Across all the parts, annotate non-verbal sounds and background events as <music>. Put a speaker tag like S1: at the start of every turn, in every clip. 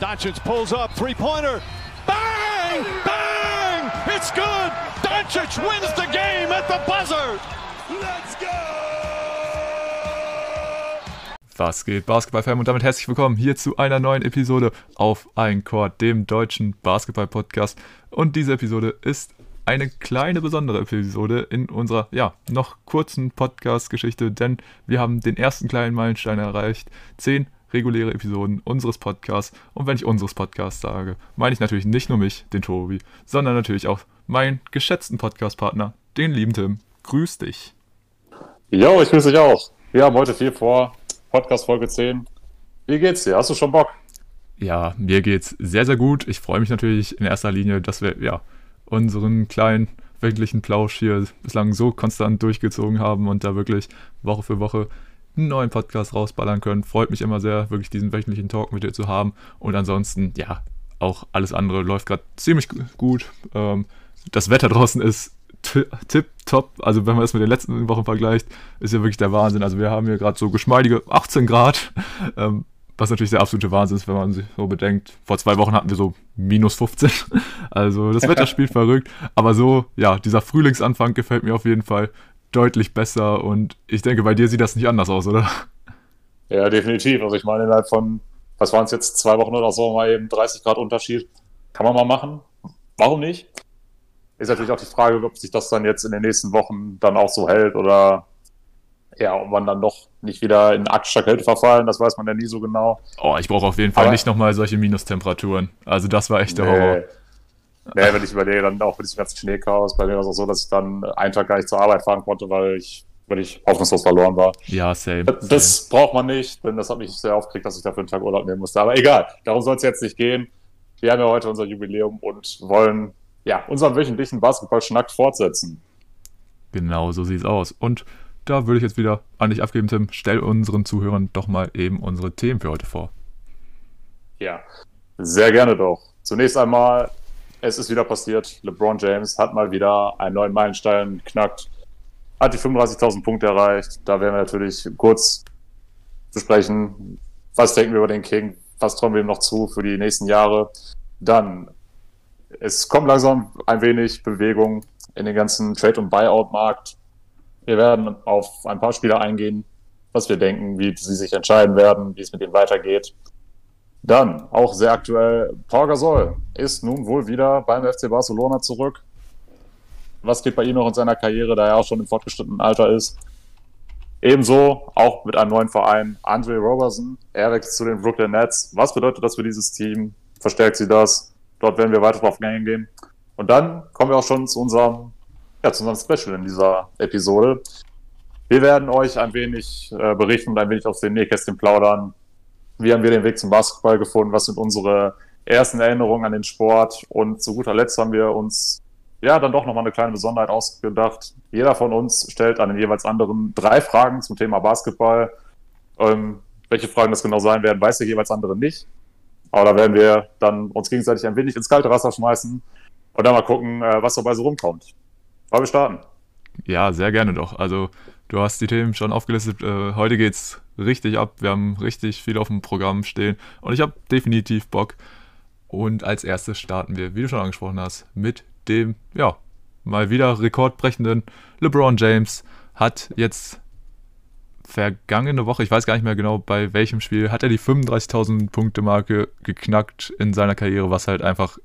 S1: Doncic pulls up, three-pointer. Bang! Bang! It's good! Doncic wins the game at the buzzer! Let's go!
S2: Was geht, Basketball-Fan? Und damit herzlich willkommen hier zu einer neuen Episode auf Ein dem deutschen Basketball-Podcast. Und diese Episode ist eine kleine besondere Episode in unserer, ja, noch kurzen Podcast-Geschichte, denn wir haben den ersten kleinen Meilenstein erreicht. Zehn reguläre Episoden unseres Podcasts. Und wenn ich unseres Podcasts sage, meine ich natürlich nicht nur mich, den Tobi, sondern natürlich auch meinen geschätzten Podcast-Partner, den lieben Tim. Grüß dich.
S3: Jo, ich grüße dich auch. Wir haben heute viel vor. Podcast Folge 10. Wie geht's dir? Hast du schon Bock?
S2: Ja, mir geht's sehr, sehr gut. Ich freue mich natürlich in erster Linie, dass wir ja unseren kleinen wöchentlichen Plausch hier bislang so konstant durchgezogen haben und da wirklich Woche für Woche einen neuen Podcast rausballern können. Freut mich immer sehr, wirklich diesen wöchentlichen Talk mit dir zu haben. Und ansonsten, ja, auch alles andere läuft gerade ziemlich gut. Ähm, das Wetter draußen ist tip top. Also wenn man es mit den letzten Wochen vergleicht, ist ja wirklich der Wahnsinn. Also wir haben hier gerade so geschmeidige 18 Grad. Ähm, was natürlich der absolute Wahnsinn ist, wenn man sich so bedenkt. Vor zwei Wochen hatten wir so minus 15. Also das Wetter spielt verrückt. Aber so, ja, dieser Frühlingsanfang gefällt mir auf jeden Fall deutlich besser und ich denke, bei dir sieht das nicht anders aus, oder?
S3: Ja, definitiv. Also ich meine, innerhalb von, was waren es jetzt, zwei Wochen oder so, mal eben 30 Grad Unterschied. Kann man mal machen. Warum nicht? Ist natürlich auch die Frage, ob sich das dann jetzt in den nächsten Wochen dann auch so hält oder ja, ob man dann doch nicht wieder in arktischer Kälte verfallen, das weiß man ja nie so genau.
S2: Oh, ich brauche auf jeden Fall Aber nicht nochmal solche Minustemperaturen. Also das war echt der nee. Horror.
S3: Nee, wenn ich überlege, dann auch mit diesem ganzen Schneechaos. Bei mir war es auch so, dass ich dann einen Tag gar nicht zur Arbeit fahren konnte, weil ich, weil ich hoffnungslos verloren war.
S2: Ja, same.
S3: Das same. braucht man nicht, denn das hat mich sehr aufgeregt, dass ich dafür einen Tag Urlaub nehmen musste. Aber egal, darum soll es jetzt nicht gehen. Wir haben ja heute unser Jubiläum und wollen ja unseren wöchentlichen Basketball-Schnack fortsetzen.
S2: Genau, so sieht es aus. Und da würde ich jetzt wieder an dich abgeben, Tim. Stell unseren Zuhörern doch mal eben unsere Themen für heute vor.
S3: Ja, sehr gerne doch. Zunächst einmal es ist wieder passiert. LeBron James hat mal wieder einen neuen Meilenstein geknackt, hat die 35.000 Punkte erreicht. Da werden wir natürlich kurz besprechen, was denken wir über den King, was trauen wir ihm noch zu für die nächsten Jahre. Dann, es kommt langsam ein wenig Bewegung in den ganzen Trade- und Buyout-Markt. Wir werden auf ein paar Spieler eingehen, was wir denken, wie sie sich entscheiden werden, wie es mit ihnen weitergeht. Dann, auch sehr aktuell, Paul Gasol ist nun wohl wieder beim FC Barcelona zurück. Was geht bei ihm noch in seiner Karriere, da er auch schon im fortgeschrittenen Alter ist? Ebenso auch mit einem neuen Verein, Andre Roberson. Er wechselt zu den Brooklyn Nets. Was bedeutet das für dieses Team? Verstärkt sie das? Dort werden wir weiter drauf eingehen. Und dann kommen wir auch schon zu unserem, ja, zu unserem Special in dieser Episode. Wir werden euch ein wenig äh, berichten und ein wenig aus den Nähkästchen plaudern, wie haben wir den Weg zum Basketball gefunden, was sind unsere ersten Erinnerungen an den Sport und zu guter Letzt haben wir uns ja dann doch nochmal eine kleine Besonderheit ausgedacht. Jeder von uns stellt an den jeweils anderen drei Fragen zum Thema Basketball. Ähm, welche Fragen das genau sein werden, weiß der jeweils andere nicht. Aber da werden wir dann uns gegenseitig ein wenig ins kalte Wasser schmeißen und dann mal gucken, äh, was dabei so rumkommt. Wollen wir starten?
S2: Ja, sehr gerne doch. Also du hast die Themen schon aufgelistet. Äh, heute geht's richtig ab. Wir haben richtig viel auf dem Programm stehen und ich habe definitiv Bock. Und als erstes starten wir, wie du schon angesprochen hast, mit dem, ja, mal wieder rekordbrechenden LeBron James. Hat jetzt vergangene Woche, ich weiß gar nicht mehr genau bei welchem Spiel, hat er die 35.000 Punkte Marke geknackt in seiner Karriere, was halt einfach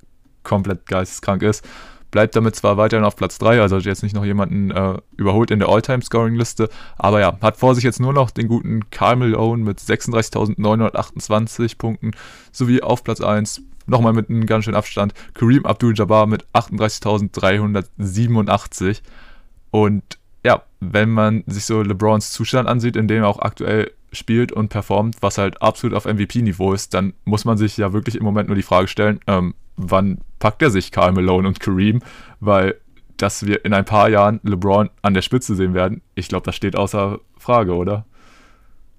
S2: komplett geisteskrank ist bleibt damit zwar weiterhin auf Platz 3, also hat jetzt nicht noch jemanden äh, überholt in der All-Time-Scoring-Liste, aber ja, hat vor sich jetzt nur noch den guten Karl Malone mit 36.928 Punkten sowie auf Platz 1 nochmal mit einem ganz schönen Abstand Kareem Abdul-Jabbar mit 38.387 und ja, wenn man sich so LeBrons Zustand ansieht, in dem er auch aktuell spielt und performt, was halt absolut auf MVP-Niveau ist, dann muss man sich ja wirklich im Moment nur die Frage stellen, ähm, wann packt er sich Karl Malone und Kareem? Weil, dass wir in ein paar Jahren LeBron an der Spitze sehen werden, ich glaube, das steht außer Frage, oder?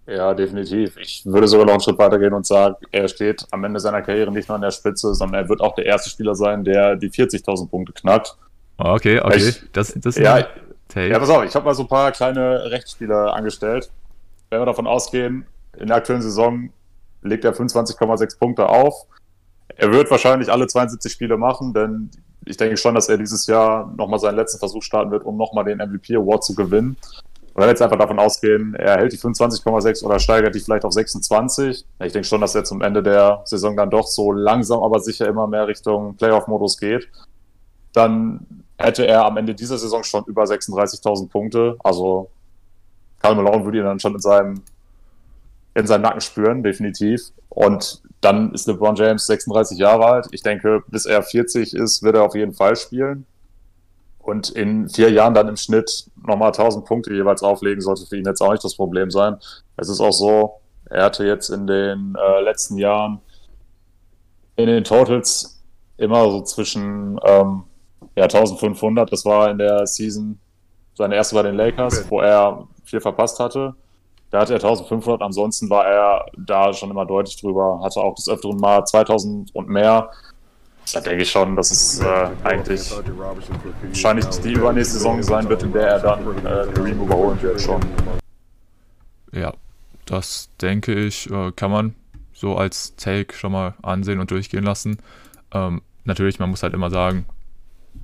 S3: Ja, definitiv. Ich würde sogar noch einen Schritt weiter gehen und sagen, er steht am Ende seiner Karriere nicht nur an der Spitze, sondern er wird auch der erste Spieler sein, der die 40.000 Punkte knackt.
S2: Okay, okay.
S3: Ich, das, das ja, ja, pass auf, ich habe mal so ein paar kleine Rechtsspieler angestellt. Wenn wir davon ausgehen, in der aktuellen Saison legt er 25,6 Punkte auf, er wird wahrscheinlich alle 72 Spiele machen, denn ich denke schon, dass er dieses Jahr nochmal seinen letzten Versuch starten wird, um nochmal den MVP Award zu gewinnen. Und wir jetzt einfach davon ausgehen, er hält die 25,6 oder steigert die vielleicht auf 26. Ich denke schon, dass er zum Ende der Saison dann doch so langsam, aber sicher immer mehr Richtung Playoff-Modus geht. Dann hätte er am Ende dieser Saison schon über 36.000 Punkte. Also Karl Malone würde ihn dann schon in seinem, in seinem Nacken spüren, definitiv. Und dann ist LeBron James 36 Jahre alt. Ich denke, bis er 40 ist, wird er auf jeden Fall spielen. Und in vier Jahren dann im Schnitt nochmal 1000 Punkte jeweils auflegen, sollte für ihn jetzt auch nicht das Problem sein. Es ist auch so, er hatte jetzt in den äh, letzten Jahren in den Totals immer so zwischen ähm, ja, 1500, das war in der Season seine erste bei den Lakers, wo er viel verpasst hatte. Da hatte er 1500, ansonsten war er da schon immer deutlich drüber, hatte auch des Öfteren mal 2000 und mehr. Da denke ich schon, dass es äh, eigentlich wahrscheinlich die übernächste Saison sein wird, in der er dann äh, Kareem überholen wird schon.
S2: Ja, das denke ich, äh, kann man so als Take schon mal ansehen und durchgehen lassen. Ähm, natürlich, man muss halt immer sagen,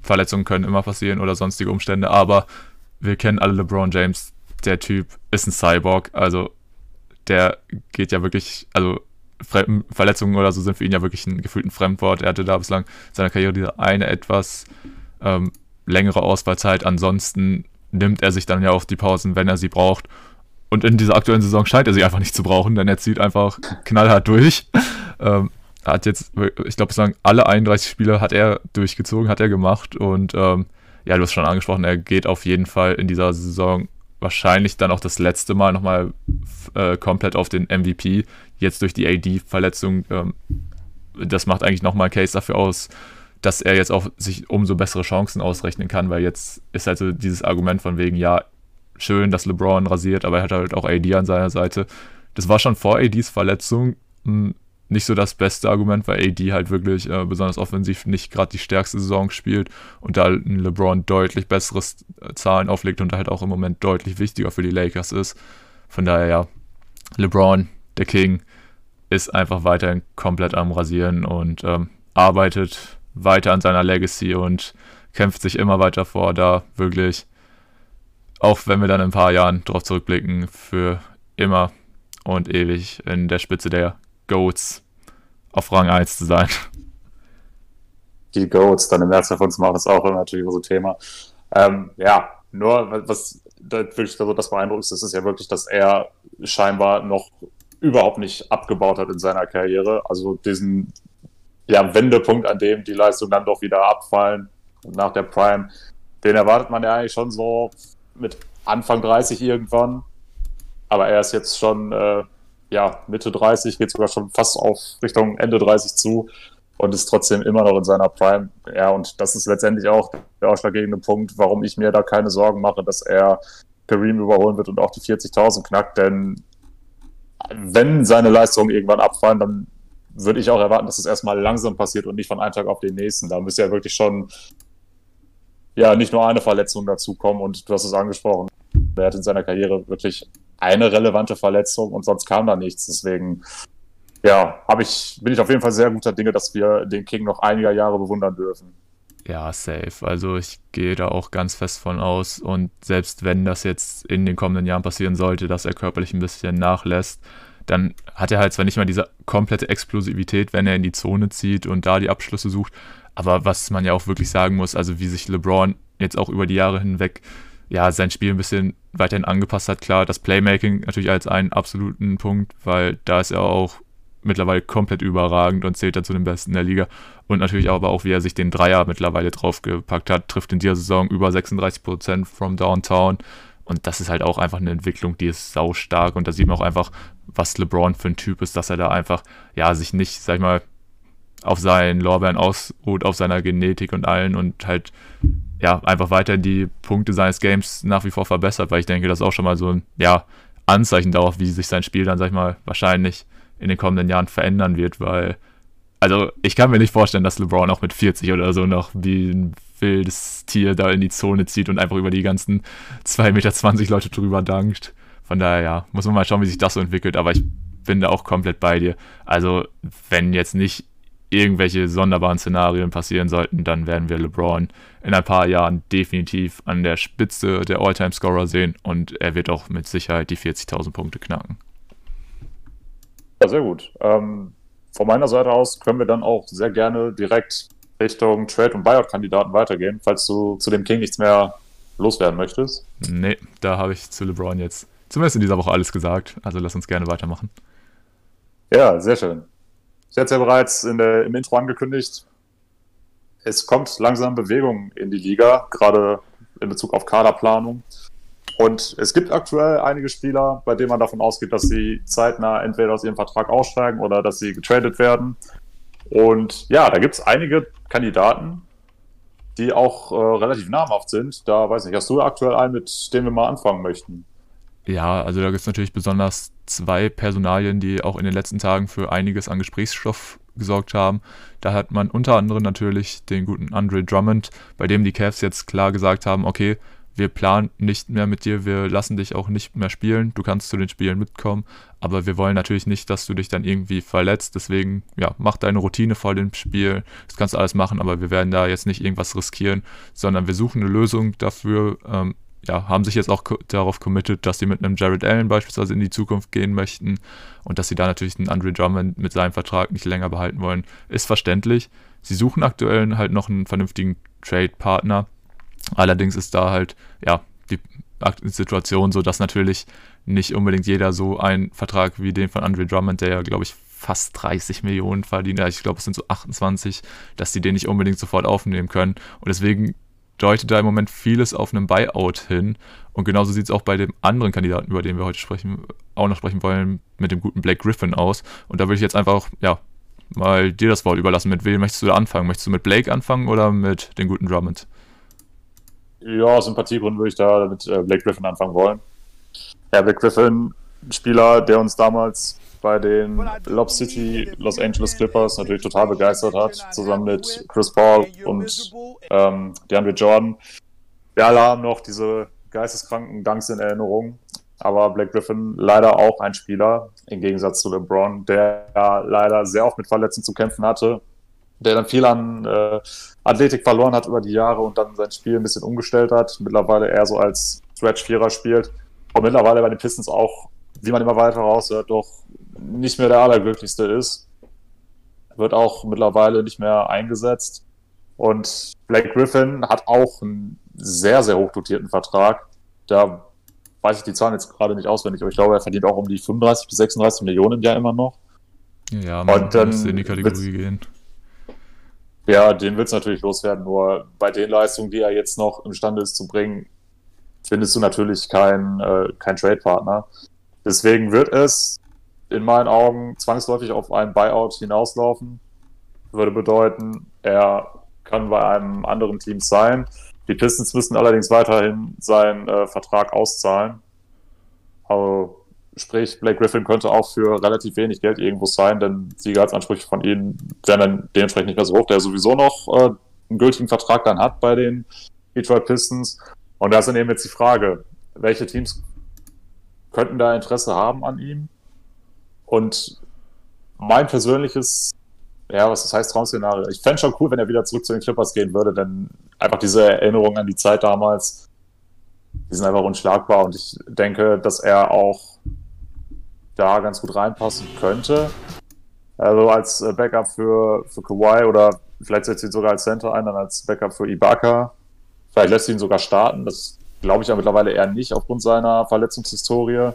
S2: Verletzungen können immer passieren oder sonstige Umstände, aber wir kennen alle LeBron James. Der Typ ist ein Cyborg, also der geht ja wirklich, also Verletzungen oder so sind für ihn ja wirklich ein gefühlten Fremdwort. Er hatte da bislang in seiner Karriere diese eine etwas ähm, längere Auswahlzeit. Ansonsten nimmt er sich dann ja auch die Pausen, wenn er sie braucht. Und in dieser aktuellen Saison scheint er sie einfach nicht zu brauchen, denn er zieht einfach knallhart durch. <laughs> ähm, hat jetzt, ich glaube, bislang alle 31 Spiele hat er durchgezogen, hat er gemacht. Und ähm, ja, du hast schon angesprochen, er geht auf jeden Fall in dieser Saison wahrscheinlich dann auch das letzte Mal nochmal äh, komplett auf den MVP. Jetzt durch die AD-Verletzung, ähm, das macht eigentlich nochmal ein Case dafür aus, dass er jetzt auch sich umso bessere Chancen ausrechnen kann, weil jetzt ist halt dieses Argument von wegen, ja, schön, dass LeBron rasiert, aber er hat halt auch AD an seiner Seite. Das war schon vor ADs Verletzung hm, nicht so das beste Argument, weil AD halt wirklich äh, besonders offensiv nicht gerade die stärkste Saison spielt und da ein LeBron deutlich besseres äh, Zahlen auflegt und halt auch im Moment deutlich wichtiger für die Lakers ist. Von daher ja, LeBron, der King, ist einfach weiterhin komplett am Rasieren und ähm, arbeitet weiter an seiner Legacy und kämpft sich immer weiter vor, da wirklich, auch wenn wir dann in ein paar Jahren drauf zurückblicken, für immer und ewig in der Spitze der Goats auf Rang 1 zu sein.
S3: Die Goats, im März zu machen, ist auch natürlich so ein Thema. Ähm, ja, nur was wirklich so das beeindruckendste ist, ist ja wirklich, dass er scheinbar noch überhaupt nicht abgebaut hat in seiner Karriere. Also diesen ja, Wendepunkt, an dem die Leistungen dann doch wieder abfallen nach der Prime, den erwartet man ja eigentlich schon so mit Anfang 30 irgendwann. Aber er ist jetzt schon äh, ja, Mitte 30, geht sogar schon fast auf Richtung Ende 30 zu und ist trotzdem immer noch in seiner Prime. Ja, und das ist letztendlich auch der ausschlaggebende Punkt, warum ich mir da keine Sorgen mache, dass er Kareem überholen wird und auch die 40.000 knackt, denn wenn seine Leistungen irgendwann abfallen, dann würde ich auch erwarten, dass es erstmal langsam passiert und nicht von einem Tag auf den nächsten. Da müsste ja wirklich schon ja nicht nur eine Verletzung dazukommen und du hast es angesprochen. Er hat in seiner Karriere wirklich eine relevante Verletzung und sonst kam da nichts. Deswegen, ja, habe ich, bin ich auf jeden Fall sehr guter Dinge, dass wir den King noch einiger Jahre bewundern dürfen.
S2: Ja, safe. Also ich gehe da auch ganz fest von aus. Und selbst wenn das jetzt in den kommenden Jahren passieren sollte, dass er körperlich ein bisschen nachlässt, dann hat er halt zwar nicht mal diese komplette Explosivität, wenn er in die Zone zieht und da die Abschlüsse sucht. Aber was man ja auch wirklich sagen muss, also wie sich LeBron jetzt auch über die Jahre hinweg ja, sein Spiel ein bisschen weiterhin angepasst hat. Klar, das Playmaking natürlich als einen absoluten Punkt, weil da ist er auch mittlerweile komplett überragend und zählt dazu den Besten der Liga. Und natürlich aber auch, wie er sich den Dreier mittlerweile draufgepackt hat, trifft in dieser Saison über 36% from Downtown. Und das ist halt auch einfach eine Entwicklung, die ist sau stark. Und da sieht man auch einfach, was LeBron für ein Typ ist, dass er da einfach, ja, sich nicht, sag ich mal, auf seinen Lorbeeren ausruht, auf seiner Genetik und allen und halt ja, einfach weiter die Punkte seines Games nach wie vor verbessert, weil ich denke, das ist auch schon mal so ein, ja, Anzeichen darauf, wie sich sein Spiel dann, sag ich mal, wahrscheinlich in den kommenden Jahren verändern wird, weil, also ich kann mir nicht vorstellen, dass LeBron auch mit 40 oder so noch wie ein wildes Tier da in die Zone zieht und einfach über die ganzen 2,20 Meter Leute drüber dankt. Von daher, ja, muss man mal schauen, wie sich das so entwickelt, aber ich bin da auch komplett bei dir. Also, wenn jetzt nicht irgendwelche sonderbaren Szenarien passieren sollten, dann werden wir LeBron in ein paar Jahren definitiv an der Spitze der All-Time-Scorer sehen und er wird auch mit Sicherheit die 40.000 Punkte knacken.
S3: Ja, sehr gut. Ähm, von meiner Seite aus können wir dann auch sehr gerne direkt Richtung Trade- und Buyout-Kandidaten weitergehen, falls du zu dem King nichts mehr loswerden möchtest.
S2: Nee, da habe ich zu LeBron jetzt zumindest in dieser Woche alles gesagt. Also lass uns gerne weitermachen.
S3: Ja, sehr schön. Ich hatte es ja bereits der, im Intro angekündigt. Es kommt langsam Bewegung in die Liga, gerade in Bezug auf Kaderplanung. Und es gibt aktuell einige Spieler, bei denen man davon ausgeht, dass sie zeitnah entweder aus ihrem Vertrag aussteigen oder dass sie getradet werden. Und ja, da gibt es einige Kandidaten, die auch äh, relativ namhaft sind. Da weiß ich, hast du aktuell einen, mit dem wir mal anfangen möchten?
S2: Ja, also da gibt es natürlich besonders zwei Personalien, die auch in den letzten Tagen für einiges an Gesprächsstoff gesorgt haben. Da hat man unter anderem natürlich den guten Andre Drummond, bei dem die Cavs jetzt klar gesagt haben, okay, wir planen nicht mehr mit dir, wir lassen dich auch nicht mehr spielen, du kannst zu den Spielen mitkommen, aber wir wollen natürlich nicht, dass du dich dann irgendwie verletzt, deswegen, ja, mach deine Routine vor dem Spiel, das kannst du alles machen, aber wir werden da jetzt nicht irgendwas riskieren, sondern wir suchen eine Lösung dafür, ähm, ja, haben sich jetzt auch darauf committed, dass sie mit einem Jared Allen beispielsweise in die Zukunft gehen möchten und dass sie da natürlich einen Andre Drummond mit seinem Vertrag nicht länger behalten wollen, ist verständlich. Sie suchen aktuell halt noch einen vernünftigen Trade-Partner, Allerdings ist da halt, ja, die Situation so, dass natürlich nicht unbedingt jeder so einen Vertrag wie den von Andre Drummond, der ja, glaube ich, fast 30 Millionen verdient, ich glaube, es sind so 28, dass die den nicht unbedingt sofort aufnehmen können. Und deswegen deutet da im Moment vieles auf einen Buyout hin. Und genauso sieht es auch bei dem anderen Kandidaten, über den wir heute sprechen, auch noch sprechen wollen, mit dem guten Blake Griffin aus. Und da würde ich jetzt einfach, ja, mal dir das Wort überlassen. Mit wem möchtest du da anfangen? Möchtest du mit Blake anfangen oder mit dem guten Drummond?
S3: Ja, aus Sympathiegründen würde ich da mit äh, Blake Griffin anfangen wollen. Ja, Blake Griffin, Spieler, der uns damals bei den Lob City Los Angeles Clippers natürlich total begeistert hat, zusammen mit Chris Paul und ähm, DeAndre Jordan. Wir alle haben noch diese geisteskranken Dunks in Erinnerung, aber Blake Griffin leider auch ein Spieler, im Gegensatz zu LeBron, der leider sehr oft mit Verletzungen zu kämpfen hatte, der dann viel an äh, Athletik verloren hat über die Jahre und dann sein Spiel ein bisschen umgestellt hat. Mittlerweile eher so als Stretch-Vierer spielt. Und mittlerweile bei den Pistons auch, wie man immer weiter raushört, doch nicht mehr der Allerglücklichste ist. Wird auch mittlerweile nicht mehr eingesetzt. Und Blake Griffin hat auch einen sehr, sehr hochdotierten Vertrag. Da weiß ich die Zahlen jetzt gerade nicht auswendig, aber ich glaube, er verdient auch um die 35 bis 36 Millionen im Jahr immer noch.
S2: Ja, man und dann in die Kategorie gehen.
S3: Ja, den wird es natürlich loswerden, nur bei den Leistungen, die er jetzt noch imstande ist zu bringen, findest du natürlich keinen äh, kein Trade-Partner. Deswegen wird es in meinen Augen zwangsläufig auf einen Buyout hinauslaufen. Würde bedeuten, er kann bei einem anderen Team sein. Die Pistons müssen allerdings weiterhin seinen äh, Vertrag auszahlen. Also Sprich, Blake Griffin könnte auch für relativ wenig Geld irgendwo sein, denn die Gehaltsansprüche von ihm wären dann dementsprechend nicht mehr so hoch, der sowieso noch äh, einen gültigen Vertrag dann hat bei den Detroit Pistons. Und da ist dann eben jetzt die Frage, welche Teams könnten da Interesse haben an ihm? Und mein persönliches, ja, was das heißt, Traum-Szenario. Ich fände schon cool, wenn er wieder zurück zu den Clippers gehen würde, denn einfach diese Erinnerung an die Zeit damals, die sind einfach unschlagbar und ich denke, dass er auch da ganz gut reinpassen könnte. Also als äh, Backup für, für Kawhi oder vielleicht setzt ihn sogar als Center ein, dann als Backup für Ibaka. Vielleicht lässt ihn sogar starten. Das glaube ich ja mittlerweile eher nicht aufgrund seiner Verletzungshistorie.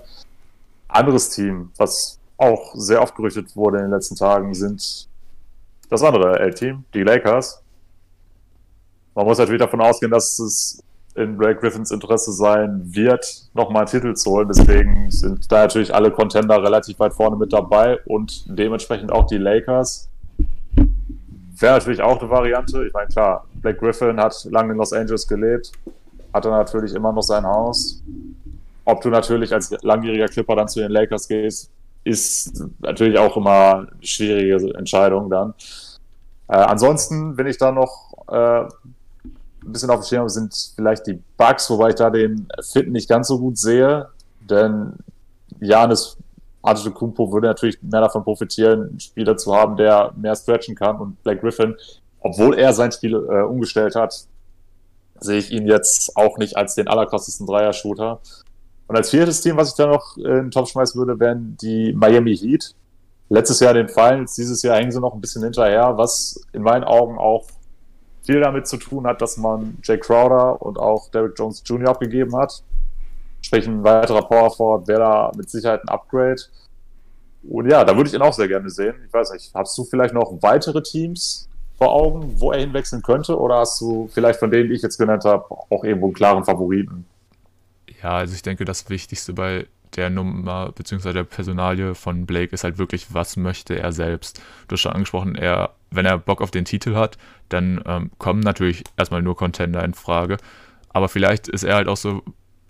S3: Anderes Team, was auch sehr oft gerüchtet wurde in den letzten Tagen, sind das andere L-Team, die Lakers. Man muss natürlich davon ausgehen, dass es in Blake Griffins Interesse sein wird, nochmal einen Titel zu holen. Deswegen sind da natürlich alle Contender relativ weit vorne mit dabei und dementsprechend auch die Lakers. Wäre natürlich auch eine Variante. Ich meine, klar, Blake Griffin hat lange in Los Angeles gelebt, hatte natürlich immer noch sein Haus. Ob du natürlich als langjähriger Clipper dann zu den Lakers gehst, ist natürlich auch immer eine schwierige Entscheidung dann. Äh, ansonsten bin ich da noch äh, ein bisschen auf dem Schirm sind vielleicht die Bugs, wobei ich da den Fit nicht ganz so gut sehe, denn Janis Antetokounmpo würde natürlich mehr davon profitieren, einen Spieler zu haben, der mehr stretchen kann und Blake Griffin, obwohl er sein Spiel äh, umgestellt hat, sehe ich ihn jetzt auch nicht als den allerkrassesten Dreier-Shooter. Und als viertes Team, was ich da noch in den Top schmeißen würde, wären die Miami Heat. Letztes Jahr den Finals, dieses Jahr hängen sie noch ein bisschen hinterher, was in meinen Augen auch viel damit zu tun hat, dass man Jay Crowder und auch Derrick Jones Jr. abgegeben hat. Sprich, ein weiterer Power Forward wäre da mit Sicherheit ein Upgrade. Und ja, da würde ich ihn auch sehr gerne sehen. Ich weiß nicht, hast du vielleicht noch weitere Teams vor Augen, wo er hinwechseln könnte? Oder hast du vielleicht von denen, die ich jetzt genannt habe, auch irgendwo einen klaren Favoriten?
S2: Ja, also ich denke, das Wichtigste bei der Nummer bzw. der Personalie von Blake ist halt wirklich, was möchte er selbst. Du hast schon angesprochen, er, wenn er Bock auf den Titel hat, dann ähm, kommen natürlich erstmal nur Contender in Frage. Aber vielleicht ist er halt auch so,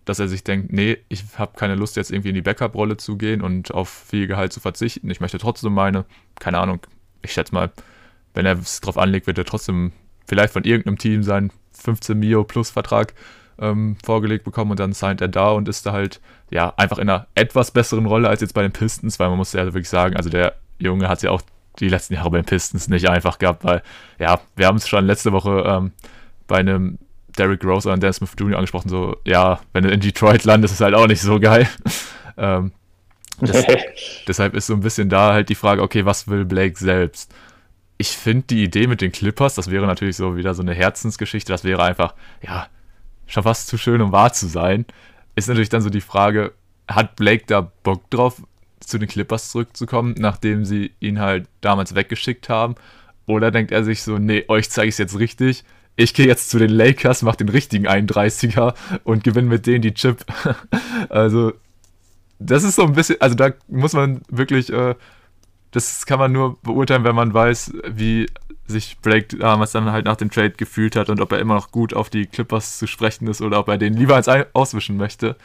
S2: dass er sich denkt, nee, ich habe keine Lust jetzt irgendwie in die Backup-Rolle zu gehen und auf viel Gehalt zu verzichten. Ich möchte trotzdem meine, keine Ahnung, ich schätze mal, wenn er es drauf anlegt, wird er trotzdem vielleicht von irgendeinem Team seinen 15 Mio Plus Vertrag ähm, vorgelegt bekommen und dann signed er da und ist da halt ja einfach in einer etwas besseren Rolle als jetzt bei den Pistons, weil man muss ja wirklich sagen, also der Junge hat ja auch die letzten Jahre bei den Pistons nicht einfach gehabt, weil ja, wir haben es schon letzte Woche ähm, bei einem Derrick Rose oder Dan Smith Jr. angesprochen, so ja, wenn du in Detroit landest, ist halt auch nicht so geil. <laughs> ähm, das, <laughs> deshalb ist so ein bisschen da halt die Frage, okay, was will Blake selbst? Ich finde die Idee mit den Clippers, das wäre natürlich so wieder so eine Herzensgeschichte, das wäre einfach, ja, schon fast zu schön, um wahr zu sein. Ist natürlich dann so die Frage, hat Blake da Bock drauf, zu den Clippers zurückzukommen, nachdem sie ihn halt damals weggeschickt haben? Oder denkt er sich so, nee, euch zeige ich es jetzt richtig. Ich gehe jetzt zu den Lakers, mache den richtigen 31er und gewinne mit denen die Chip. <laughs> also, das ist so ein bisschen, also da muss man wirklich, äh, das kann man nur beurteilen, wenn man weiß, wie sich Blake damals dann halt nach dem Trade gefühlt hat und ob er immer noch gut auf die Clippers zu sprechen ist oder ob er den lieber als auswischen möchte.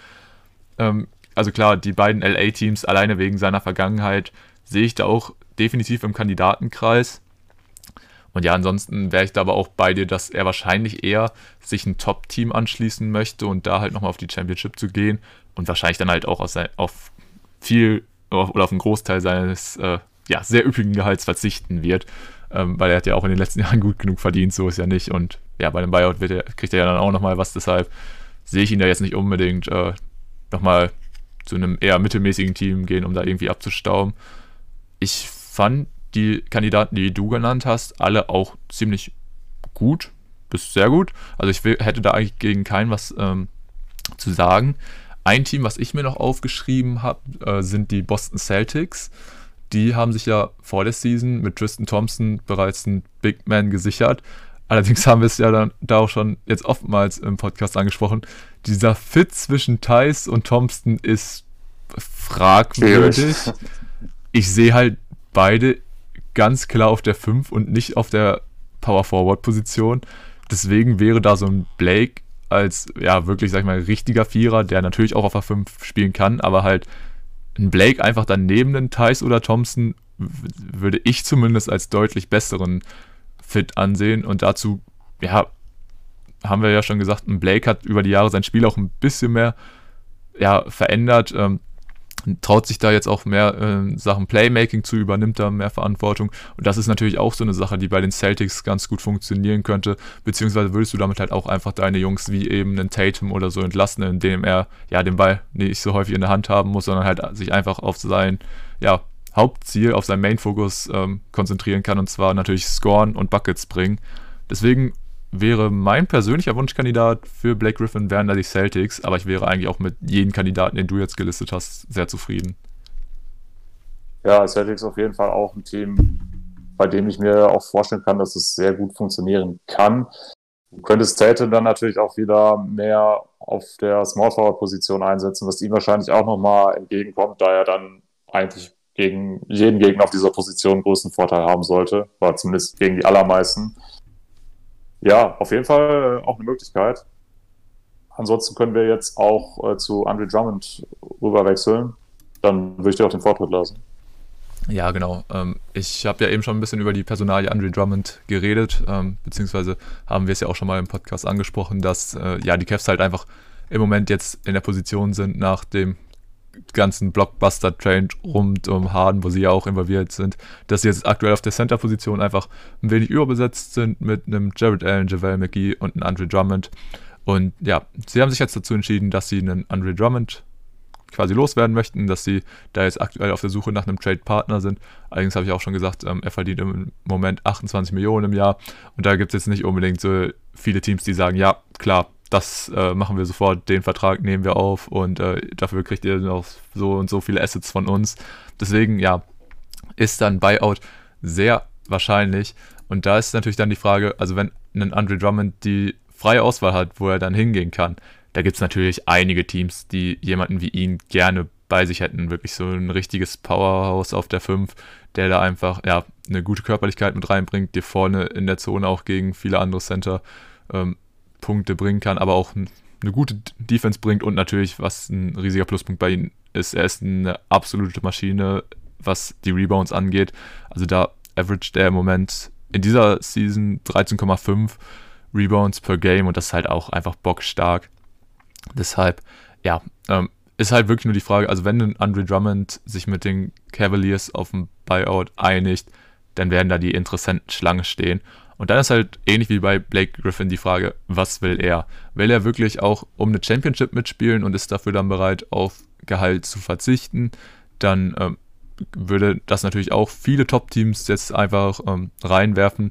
S2: Ähm, also klar, die beiden LA-Teams alleine wegen seiner Vergangenheit sehe ich da auch definitiv im Kandidatenkreis. Und ja, ansonsten wäre ich da aber auch bei dir, dass er wahrscheinlich eher sich ein Top-Team anschließen möchte und da halt nochmal auf die Championship zu gehen und wahrscheinlich dann halt auch auf, sein, auf viel oder auf einen Großteil seines äh, ja, sehr üppigen Gehalts verzichten wird ähm, weil er hat ja auch in den letzten <laughs> Jahren gut genug verdient, so ist ja nicht. Und ja, bei dem Buyout er, kriegt er ja dann auch nochmal was, deshalb sehe ich ihn da jetzt nicht unbedingt äh, nochmal zu einem eher mittelmäßigen Team gehen, um da irgendwie abzustauben. Ich fand die Kandidaten, die du genannt hast, alle auch ziemlich gut, bis sehr gut. Also ich will, hätte da eigentlich gegen keinen was ähm, zu sagen. Ein Team, was ich mir noch aufgeschrieben habe, äh, sind die Boston Celtics die haben sich ja vor der Season mit Tristan Thompson bereits einen Big Man gesichert. Allerdings <laughs> haben wir es ja dann da auch schon jetzt oftmals im Podcast angesprochen. Dieser Fit zwischen Thais und Thompson ist fragwürdig. Ich sehe halt beide ganz klar auf der 5 und nicht auf der Power Forward Position. Deswegen wäre da so ein Blake als ja wirklich, sag ich mal, richtiger Vierer, der natürlich auch auf der 5 spielen kann, aber halt ein Blake einfach daneben den Thais oder Thompson würde ich zumindest als deutlich besseren Fit ansehen. Und dazu, ja, haben wir ja schon gesagt, ein Blake hat über die Jahre sein Spiel auch ein bisschen mehr ja, verändert. Ähm, traut sich da jetzt auch mehr äh, Sachen Playmaking zu, übernimmt da mehr Verantwortung. Und das ist natürlich auch so eine Sache, die bei den Celtics ganz gut funktionieren könnte. Beziehungsweise würdest du damit halt auch einfach deine Jungs wie eben einen Tatum oder so entlassen, indem er ja den Ball nicht so häufig in der Hand haben muss, sondern halt sich einfach auf sein ja, Hauptziel, auf seinen Main-Fokus ähm, konzentrieren kann und zwar natürlich Scoren und Buckets bringen. Deswegen wäre mein persönlicher Wunschkandidat für Blake Griffin wären da die Celtics, aber ich wäre eigentlich auch mit jedem Kandidaten, den du jetzt gelistet hast, sehr zufrieden.
S3: Ja, Celtics auf jeden Fall auch ein Team, bei dem ich mir auch vorstellen kann, dass es sehr gut funktionieren kann. Du könntest Tatum dann natürlich auch wieder mehr auf der Small Forward Position einsetzen, was ihm wahrscheinlich auch nochmal entgegenkommt, da er dann eigentlich gegen jeden Gegner auf dieser Position größten Vorteil haben sollte, oder zumindest gegen die allermeisten. Ja, auf jeden Fall äh, auch eine Möglichkeit. Ansonsten können wir jetzt auch äh, zu Andre Drummond rüberwechseln. Dann würde ich dir auch den Vortritt lassen.
S2: Ja, genau. Ähm, ich habe ja eben schon ein bisschen über die Personalie Andre Drummond geredet, ähm, beziehungsweise haben wir es ja auch schon mal im Podcast angesprochen, dass äh, ja die Cavs halt einfach im Moment jetzt in der Position sind nach dem ganzen Blockbuster-Trend rund um Harden, wo sie ja auch involviert sind, dass sie jetzt aktuell auf der Center-Position einfach ein wenig überbesetzt sind mit einem Jared Allen, JaVale McGee und einem Andre Drummond. Und ja, sie haben sich jetzt dazu entschieden, dass sie einen Andre Drummond quasi loswerden möchten, dass sie da jetzt aktuell auf der Suche nach einem Trade-Partner sind. Allerdings habe ich auch schon gesagt, ähm, er verdient im Moment 28 Millionen im Jahr und da gibt es jetzt nicht unbedingt so viele Teams, die sagen, ja, klar, das äh, machen wir sofort, den Vertrag nehmen wir auf und äh, dafür kriegt ihr noch so und so viele Assets von uns. Deswegen, ja, ist dann Buyout sehr wahrscheinlich. Und da ist natürlich dann die Frage, also wenn ein Andre Drummond die freie Auswahl hat, wo er dann hingehen kann, da gibt es natürlich einige Teams, die jemanden wie ihn gerne bei sich hätten. Wirklich so ein richtiges Powerhouse auf der 5, der da einfach ja, eine gute Körperlichkeit mit reinbringt, dir vorne in der Zone auch gegen viele andere Center ähm, Punkte bringen kann, aber auch eine gute Defense bringt und natürlich, was ein riesiger Pluspunkt bei ihm ist, er ist eine absolute Maschine, was die Rebounds angeht. Also da averaged er im Moment in dieser Season 13,5 Rebounds per Game und das ist halt auch einfach bockstark. Deshalb, ja, ähm, ist halt wirklich nur die Frage, also wenn Andre Drummond sich mit den Cavaliers auf dem Buyout einigt, dann werden da die Interessenten Schlange stehen. Und dann ist halt ähnlich wie bei Blake Griffin die Frage, was will er? Will er wirklich auch um eine Championship mitspielen und ist dafür dann bereit, auf Gehalt zu verzichten? Dann ähm, würde das natürlich auch viele Top-Teams jetzt einfach ähm, reinwerfen.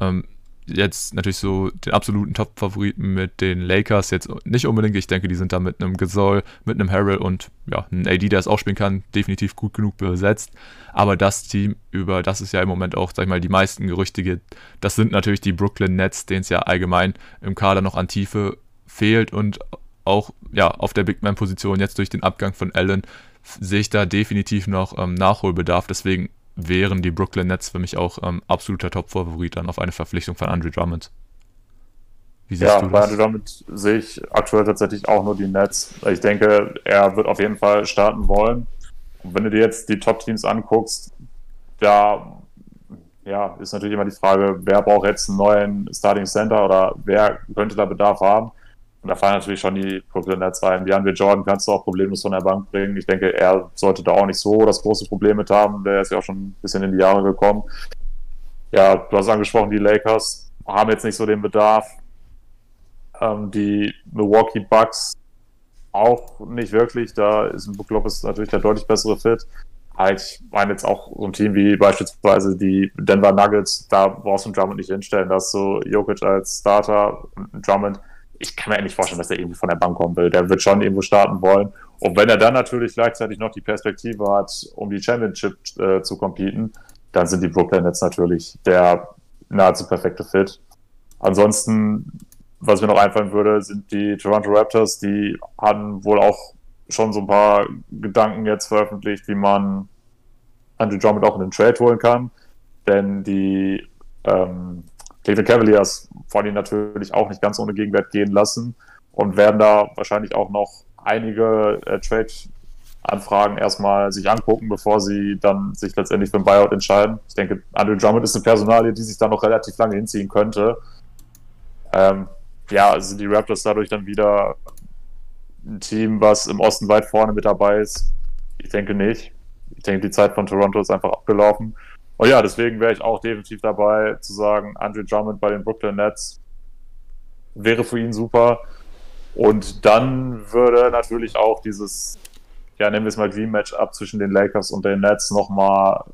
S2: Ähm, jetzt natürlich so den absoluten Top-Favoriten mit den Lakers jetzt nicht unbedingt. Ich denke, die sind da mit einem Gasol, mit einem Harrell und ja, einem AD, der es auch spielen kann, definitiv gut genug besetzt. Aber das Team, über das es ja im Moment auch, sag ich mal, die meisten Gerüchte gibt, das sind natürlich die Brooklyn Nets, denen es ja allgemein im Kader noch an Tiefe fehlt und auch ja, auf der Big Man-Position jetzt durch den Abgang von Allen sehe ich da definitiv noch ähm, Nachholbedarf. Deswegen wären die Brooklyn Nets für mich auch ähm, absoluter Top-Favorit dann auf eine Verpflichtung von Andre Drummond.
S3: Wie siehst ja, du das? bei Andre Drummond sehe ich aktuell tatsächlich auch nur die Nets. Ich denke, er wird auf jeden Fall starten wollen. Und wenn du dir jetzt die Top-Teams anguckst, da ja, ist natürlich immer die Frage, wer braucht jetzt einen neuen Starting Center oder wer könnte da Bedarf haben? Und da fallen natürlich schon die Brooklyn Nets rein. Wie wir Jordan kannst du auch problemlos von der Bank bringen. Ich denke, er sollte da auch nicht so das große Problem mit haben. Der ist ja auch schon ein bisschen in die Jahre gekommen. Ja, du hast angesprochen, die Lakers haben jetzt nicht so den Bedarf. Ähm, die Milwaukee Bucks auch nicht wirklich. Da ist ein Book Lopez natürlich der deutlich bessere Fit. ich meine jetzt auch so ein Team wie beispielsweise die Denver Nuggets, da brauchst du einen Drummond nicht hinstellen. Da hast du Jokic als Starter Drummond ich kann mir nicht vorstellen, dass er irgendwie von der Bank kommen will. Der wird schon irgendwo starten wollen. Und wenn er dann natürlich gleichzeitig noch die Perspektive hat, um die Championship äh, zu competen, dann sind die Brooklyn Nets natürlich der nahezu perfekte Fit. Ansonsten, was mir noch einfallen würde, sind die Toronto Raptors. Die hatten wohl auch schon so ein paar Gedanken jetzt veröffentlicht, wie man Andrew Drummond auch in den Trade holen kann. Denn die ähm, Cleveland Cavaliers wollen ihn natürlich auch nicht ganz ohne Gegenwert gehen lassen und werden da wahrscheinlich auch noch einige äh, Trade-Anfragen erstmal sich angucken, bevor sie dann sich letztendlich für ein Buyout entscheiden. Ich denke, Andrew Drummond ist eine Personalie, die sich da noch relativ lange hinziehen könnte. Ähm, ja, sind die Raptors dadurch dann wieder ein Team, was im Osten weit vorne mit dabei ist? Ich denke nicht. Ich denke, die Zeit von Toronto ist einfach abgelaufen. Und ja, deswegen wäre ich auch definitiv dabei zu sagen, Andre Drummond bei den Brooklyn Nets wäre für ihn super. Und dann würde natürlich auch dieses, ja, nennen wir es mal Dream Matchup zwischen den Lakers und den Nets nochmal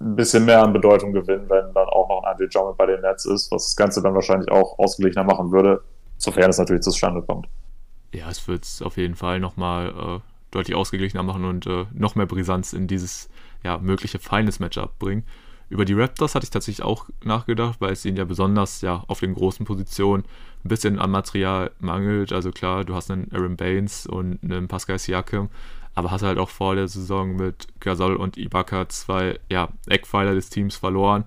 S3: ein bisschen mehr an Bedeutung gewinnen, wenn dann auch noch ein Andre Drummond bei den Nets ist, was das Ganze dann wahrscheinlich auch ausgeglichener machen würde, sofern es natürlich zustande kommt.
S2: Ja, es wird es auf jeden Fall nochmal äh, deutlich ausgeglichener machen und äh, noch mehr Brisanz in dieses ja, mögliche Finals-Matchup bringen. Über die Raptors hatte ich tatsächlich auch nachgedacht, weil es ihnen ja besonders ja auf den großen Positionen ein bisschen an Material mangelt. Also klar, du hast einen Aaron Baines und einen Pascal Siakam, aber hast halt auch vor der Saison mit Gasol und Ibaka zwei ja, Eckpfeiler des Teams verloren.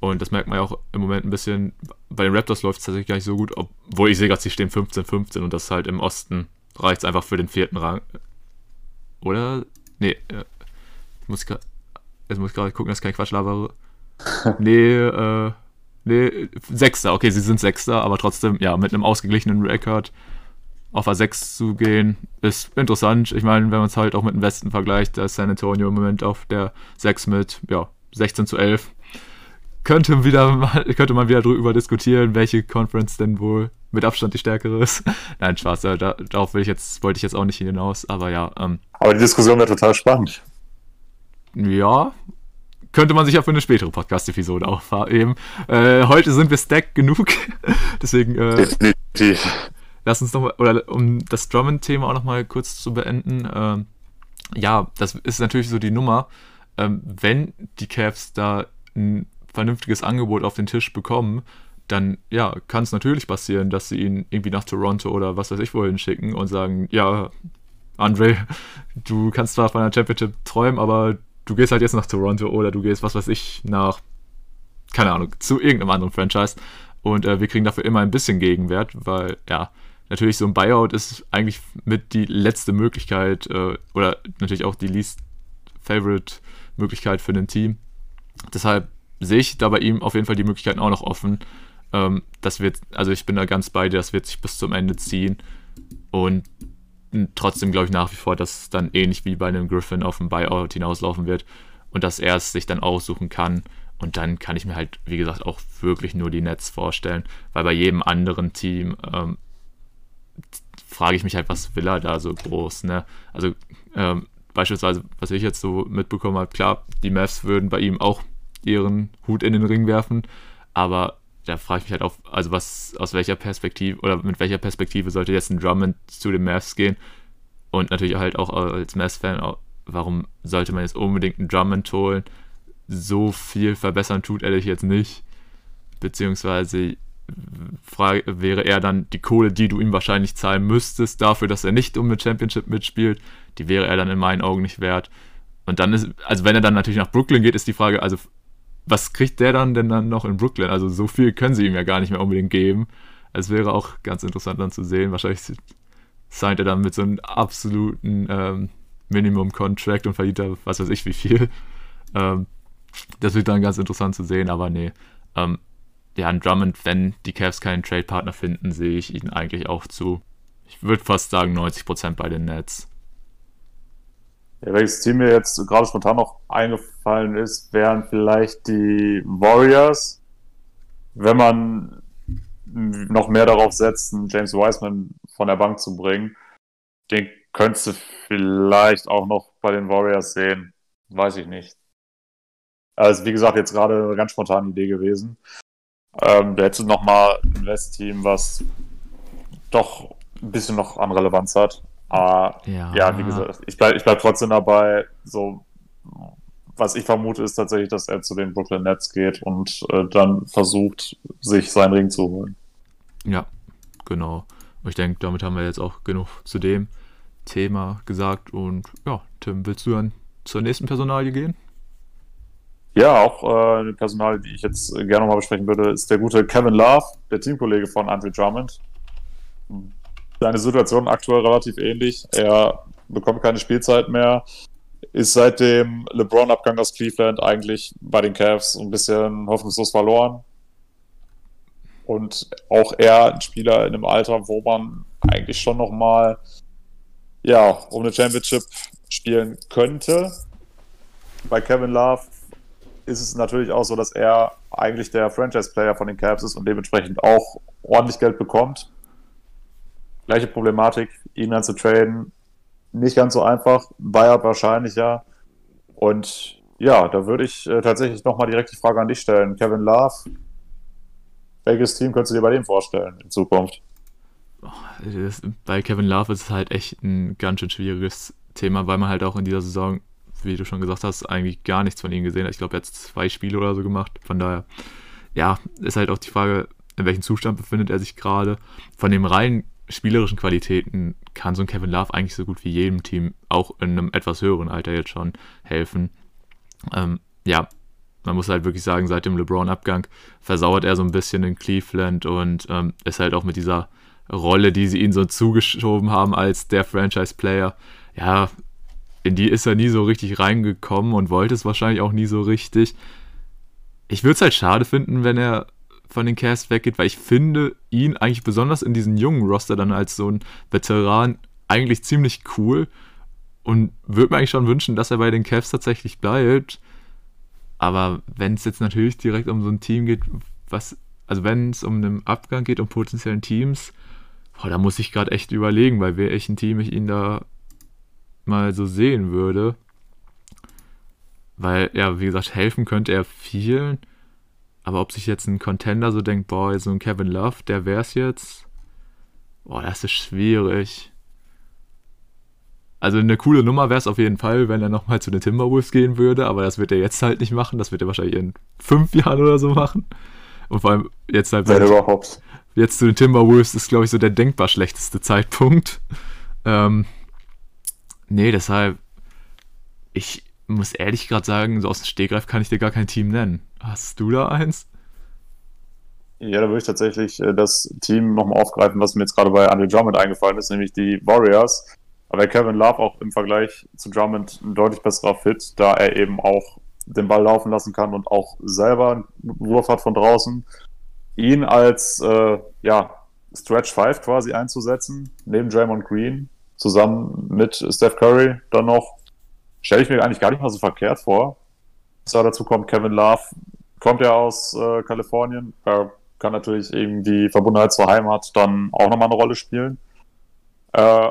S2: Und das merkt man ja auch im Moment ein bisschen. Bei den Raptors läuft es tatsächlich gar nicht so gut, obwohl ich sehe gerade, sie stehen 15-15 und das halt im Osten reicht es einfach für den vierten Rang. Oder? Nee, äh, muss ich Jetzt muss ich gerade gucken, dass ich kein Quatsch labere. <laughs> nee, äh, nee, Sechster. Okay, sie sind Sechster, aber trotzdem, ja, mit einem ausgeglichenen Rekord. auf A6 zu gehen, ist interessant. Ich meine, wenn man es halt auch mit dem Westen vergleicht, da ist San Antonio im Moment auf der 6 mit ja, 16 zu 11. Könnte, wieder, <laughs> könnte man wieder darüber diskutieren, welche Conference denn wohl mit Abstand die stärkere ist. <laughs> Nein, Spaß, da, darauf will ich jetzt, wollte ich jetzt auch nicht hinaus, aber ja. Ähm,
S3: aber die Diskussion wäre total spannend.
S2: Ja, könnte man sich ja für eine spätere Podcast-Episode aufheben. Äh, heute sind wir stacked genug, <laughs> deswegen. Äh, Definitiv lass uns nochmal, oder um das Drummond-Thema auch nochmal kurz zu beenden. Ähm, ja, das ist natürlich so die Nummer. Ähm, wenn die Cavs da ein vernünftiges Angebot auf den Tisch bekommen, dann ja, kann es natürlich passieren, dass sie ihn irgendwie nach Toronto oder was weiß ich wohin schicken und sagen, ja, Andre, du kannst zwar von einer Championship träumen, aber du gehst halt jetzt nach Toronto oder du gehst, was weiß ich, nach, keine Ahnung, zu irgendeinem anderen Franchise und äh, wir kriegen dafür immer ein bisschen Gegenwert, weil ja, natürlich so ein Buyout ist eigentlich mit die letzte Möglichkeit äh, oder natürlich auch die least favorite Möglichkeit für ein Team. Deshalb sehe ich da bei ihm auf jeden Fall die Möglichkeiten auch noch offen. Ähm, das wird, also ich bin da ganz bei dir, das wird sich bis zum Ende ziehen. Und trotzdem glaube ich nach wie vor, dass es dann ähnlich wie bei einem Griffin auf ein Buyout hinauslaufen wird und dass er es sich dann aussuchen kann. Und dann kann ich mir halt, wie gesagt, auch wirklich nur die Nets vorstellen, weil bei jedem anderen Team ähm, frage ich mich halt, was will er da so groß, ne? Also ähm, beispielsweise, was ich jetzt so mitbekommen habe, klar, die Mavs würden bei ihm auch ihren Hut in den Ring werfen, aber da frage ich mich halt auch, also was, aus welcher Perspektive oder mit welcher Perspektive sollte jetzt ein Drummond zu den Mavs gehen und natürlich halt auch als Mavs-Fan, warum sollte man jetzt unbedingt einen Drummond holen? So viel verbessern tut er dich jetzt nicht, beziehungsweise Frage wäre eher dann die Kohle, die du ihm wahrscheinlich zahlen müsstest, dafür, dass er nicht um eine Championship mitspielt, die wäre er dann in meinen Augen nicht wert. Und dann ist, also wenn er dann natürlich nach Brooklyn geht, ist die Frage, also was kriegt der dann denn dann noch in Brooklyn? Also so viel können sie ihm ja gar nicht mehr unbedingt geben. Es wäre auch ganz interessant dann zu sehen. Wahrscheinlich signed er dann mit so einem absoluten ähm, Minimum-Contract und verdient da was weiß ich wie viel. Ähm, das wird dann ganz interessant zu sehen, aber nee. Ähm, ja, ein Drummond, wenn die Cavs keinen Trade-Partner finden, sehe ich ihn eigentlich auch zu, ich würde fast sagen, 90% bei den Nets.
S3: Ja, welches Team mir jetzt gerade spontan noch eingefallen ist, wären vielleicht die Warriors. Wenn man noch mehr darauf setzt, James Wiseman von der Bank zu bringen, den könntest du vielleicht auch noch bei den Warriors sehen. Weiß ich nicht. Also, wie gesagt, jetzt gerade eine ganz spontane Idee gewesen. Ähm, der hätte nochmal ein West-Team, was doch ein bisschen noch an Relevanz hat. Aber ja, ja wie gesagt, ich bleibe ich bleib trotzdem dabei. So, was ich vermute, ist tatsächlich, dass er zu den Brooklyn Nets geht und äh, dann versucht, sich seinen Ring zu holen.
S2: Ja, genau. Ich denke, damit haben wir jetzt auch genug zu dem Thema gesagt. Und ja, Tim, willst du dann zur nächsten Personalie gehen?
S3: Ja, auch äh, eine Personal, die ich jetzt gerne nochmal besprechen würde, ist der gute Kevin Love, der Teamkollege von Andre Drummond. Seine Situation aktuell relativ ähnlich. Er bekommt keine Spielzeit mehr, ist seit dem LeBron-Abgang aus Cleveland eigentlich bei den Cavs ein bisschen hoffnungslos verloren. Und auch er ein Spieler in einem Alter, wo man eigentlich schon nochmal ja, um eine Championship spielen könnte. Bei Kevin Love ist es natürlich auch so, dass er eigentlich der Franchise-Player von den Cavs ist und dementsprechend auch ordentlich Geld bekommt. Gleiche Problematik, ihn dann zu traden, nicht ganz so einfach. Bayer wahrscheinlich ja. Und ja, da würde ich äh, tatsächlich nochmal direkt die Frage an dich stellen. Kevin Love, welches Team könntest du dir bei dem vorstellen in Zukunft?
S2: bei Kevin Love ist es halt echt ein ganz schön schwieriges Thema, weil man halt auch in dieser Saison wie du schon gesagt hast, eigentlich gar nichts von ihm gesehen. Ich glaube, er hat zwei Spiele oder so gemacht. Von daher, ja, ist halt auch die Frage, in welchem Zustand befindet er sich gerade. Von den rein spielerischen Qualitäten kann so ein Kevin Love eigentlich so gut wie jedem Team, auch in einem etwas höheren Alter jetzt schon, helfen. Ähm, ja, man muss halt wirklich sagen, seit dem LeBron-Abgang versauert er so ein bisschen in Cleveland und ähm, ist halt auch mit dieser Rolle, die sie ihm so zugeschoben haben als der Franchise-Player, ja, in die ist er nie so richtig reingekommen und wollte es wahrscheinlich auch nie so richtig. Ich würde es halt schade finden, wenn er von den Cavs weggeht, weil ich finde ihn eigentlich besonders in diesem jungen Roster dann als so ein Veteran eigentlich ziemlich cool und würde mir eigentlich schon wünschen, dass er bei den Cavs tatsächlich bleibt. Aber wenn es jetzt natürlich direkt um so ein Team geht, was, also wenn es um einen Abgang geht, um potenziellen Teams, oh, da muss ich gerade echt überlegen, weil welchen Team ich ihn da mal so sehen würde. Weil, ja, wie gesagt, helfen könnte er vielen. Aber ob sich jetzt ein Contender so denkt, boah, so ein Kevin Love, der wär's jetzt. Boah, das ist schwierig. Also eine coole Nummer wäre es auf jeden Fall, wenn er nochmal zu den Timberwolves gehen würde, aber das wird er jetzt halt nicht machen. Das wird er wahrscheinlich in fünf Jahren oder so machen. Und vor allem jetzt halt.
S3: Wenn überhaupt.
S2: Jetzt zu den Timberwolves ist, glaube ich, so der denkbar schlechteste Zeitpunkt. Ähm, nee, deshalb. Ich muss ehrlich gerade sagen, so aus dem Stegreif kann ich dir gar kein Team nennen. Hast du da eins?
S3: Ja, da würde ich tatsächlich äh, das Team nochmal aufgreifen, was mir jetzt gerade bei Andre Drummond eingefallen ist, nämlich die Warriors. Aber Kevin Love auch im Vergleich zu Drummond ein deutlich besserer Fit, da er eben auch den Ball laufen lassen kann und auch selber einen Wurf hat von draußen. Ihn als äh, ja, Stretch 5 quasi einzusetzen, neben Draymond Green, zusammen mit Steph Curry dann noch, stelle ich mir eigentlich gar nicht mal so verkehrt vor. Was da dazu kommt, Kevin Love kommt ja aus äh, Kalifornien, äh, kann natürlich eben die Verbundenheit zur Heimat dann auch nochmal eine Rolle spielen. Äh,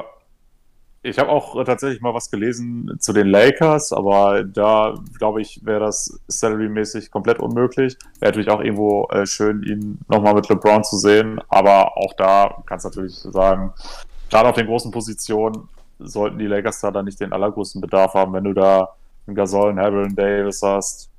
S3: ich habe auch äh, tatsächlich mal was gelesen zu den Lakers, aber da glaube ich, wäre das salary-mäßig komplett unmöglich. Wäre natürlich auch irgendwo äh, schön, ihn nochmal mit LeBron zu sehen, aber auch da kannst du natürlich sagen, gerade auf den großen Positionen sollten die Lakers da dann nicht den allergrößten Bedarf haben, wenn du da einen Gasol, einen Harrell, Davis hast.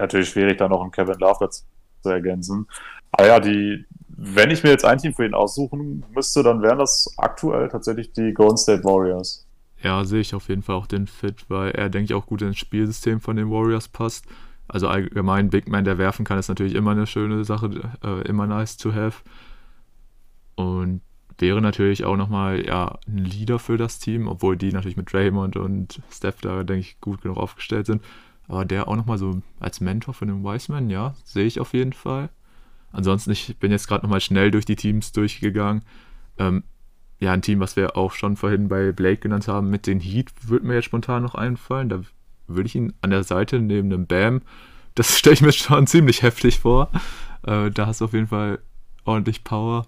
S3: Natürlich schwierig, da noch einen Kevin Love dazu zu ergänzen. Aber ja, die, wenn ich mir jetzt ein Team für ihn aussuchen müsste, dann wären das aktuell tatsächlich die Golden State Warriors.
S2: Ja, sehe ich auf jeden Fall auch den Fit, weil er, denke ich, auch gut ins Spielsystem von den Warriors passt. Also allgemein Big Man, der werfen kann, ist natürlich immer eine schöne Sache, äh, immer nice to have. Und wäre natürlich auch nochmal ja, ein Leader für das Team, obwohl die natürlich mit Draymond und Steph da, denke ich, gut genug aufgestellt sind. Aber der auch nochmal so als Mentor für den Wiseman, ja, sehe ich auf jeden Fall. Ansonsten, ich bin jetzt gerade nochmal schnell durch die Teams durchgegangen. Ähm, ja, ein Team, was wir auch schon vorhin bei Blake genannt haben, mit den Heat, würde mir jetzt spontan noch einfallen. Da würde ich ihn an der Seite neben einem Bam, das <laughs> stelle ich mir schon ziemlich heftig vor. Äh, da hast du auf jeden Fall ordentlich Power.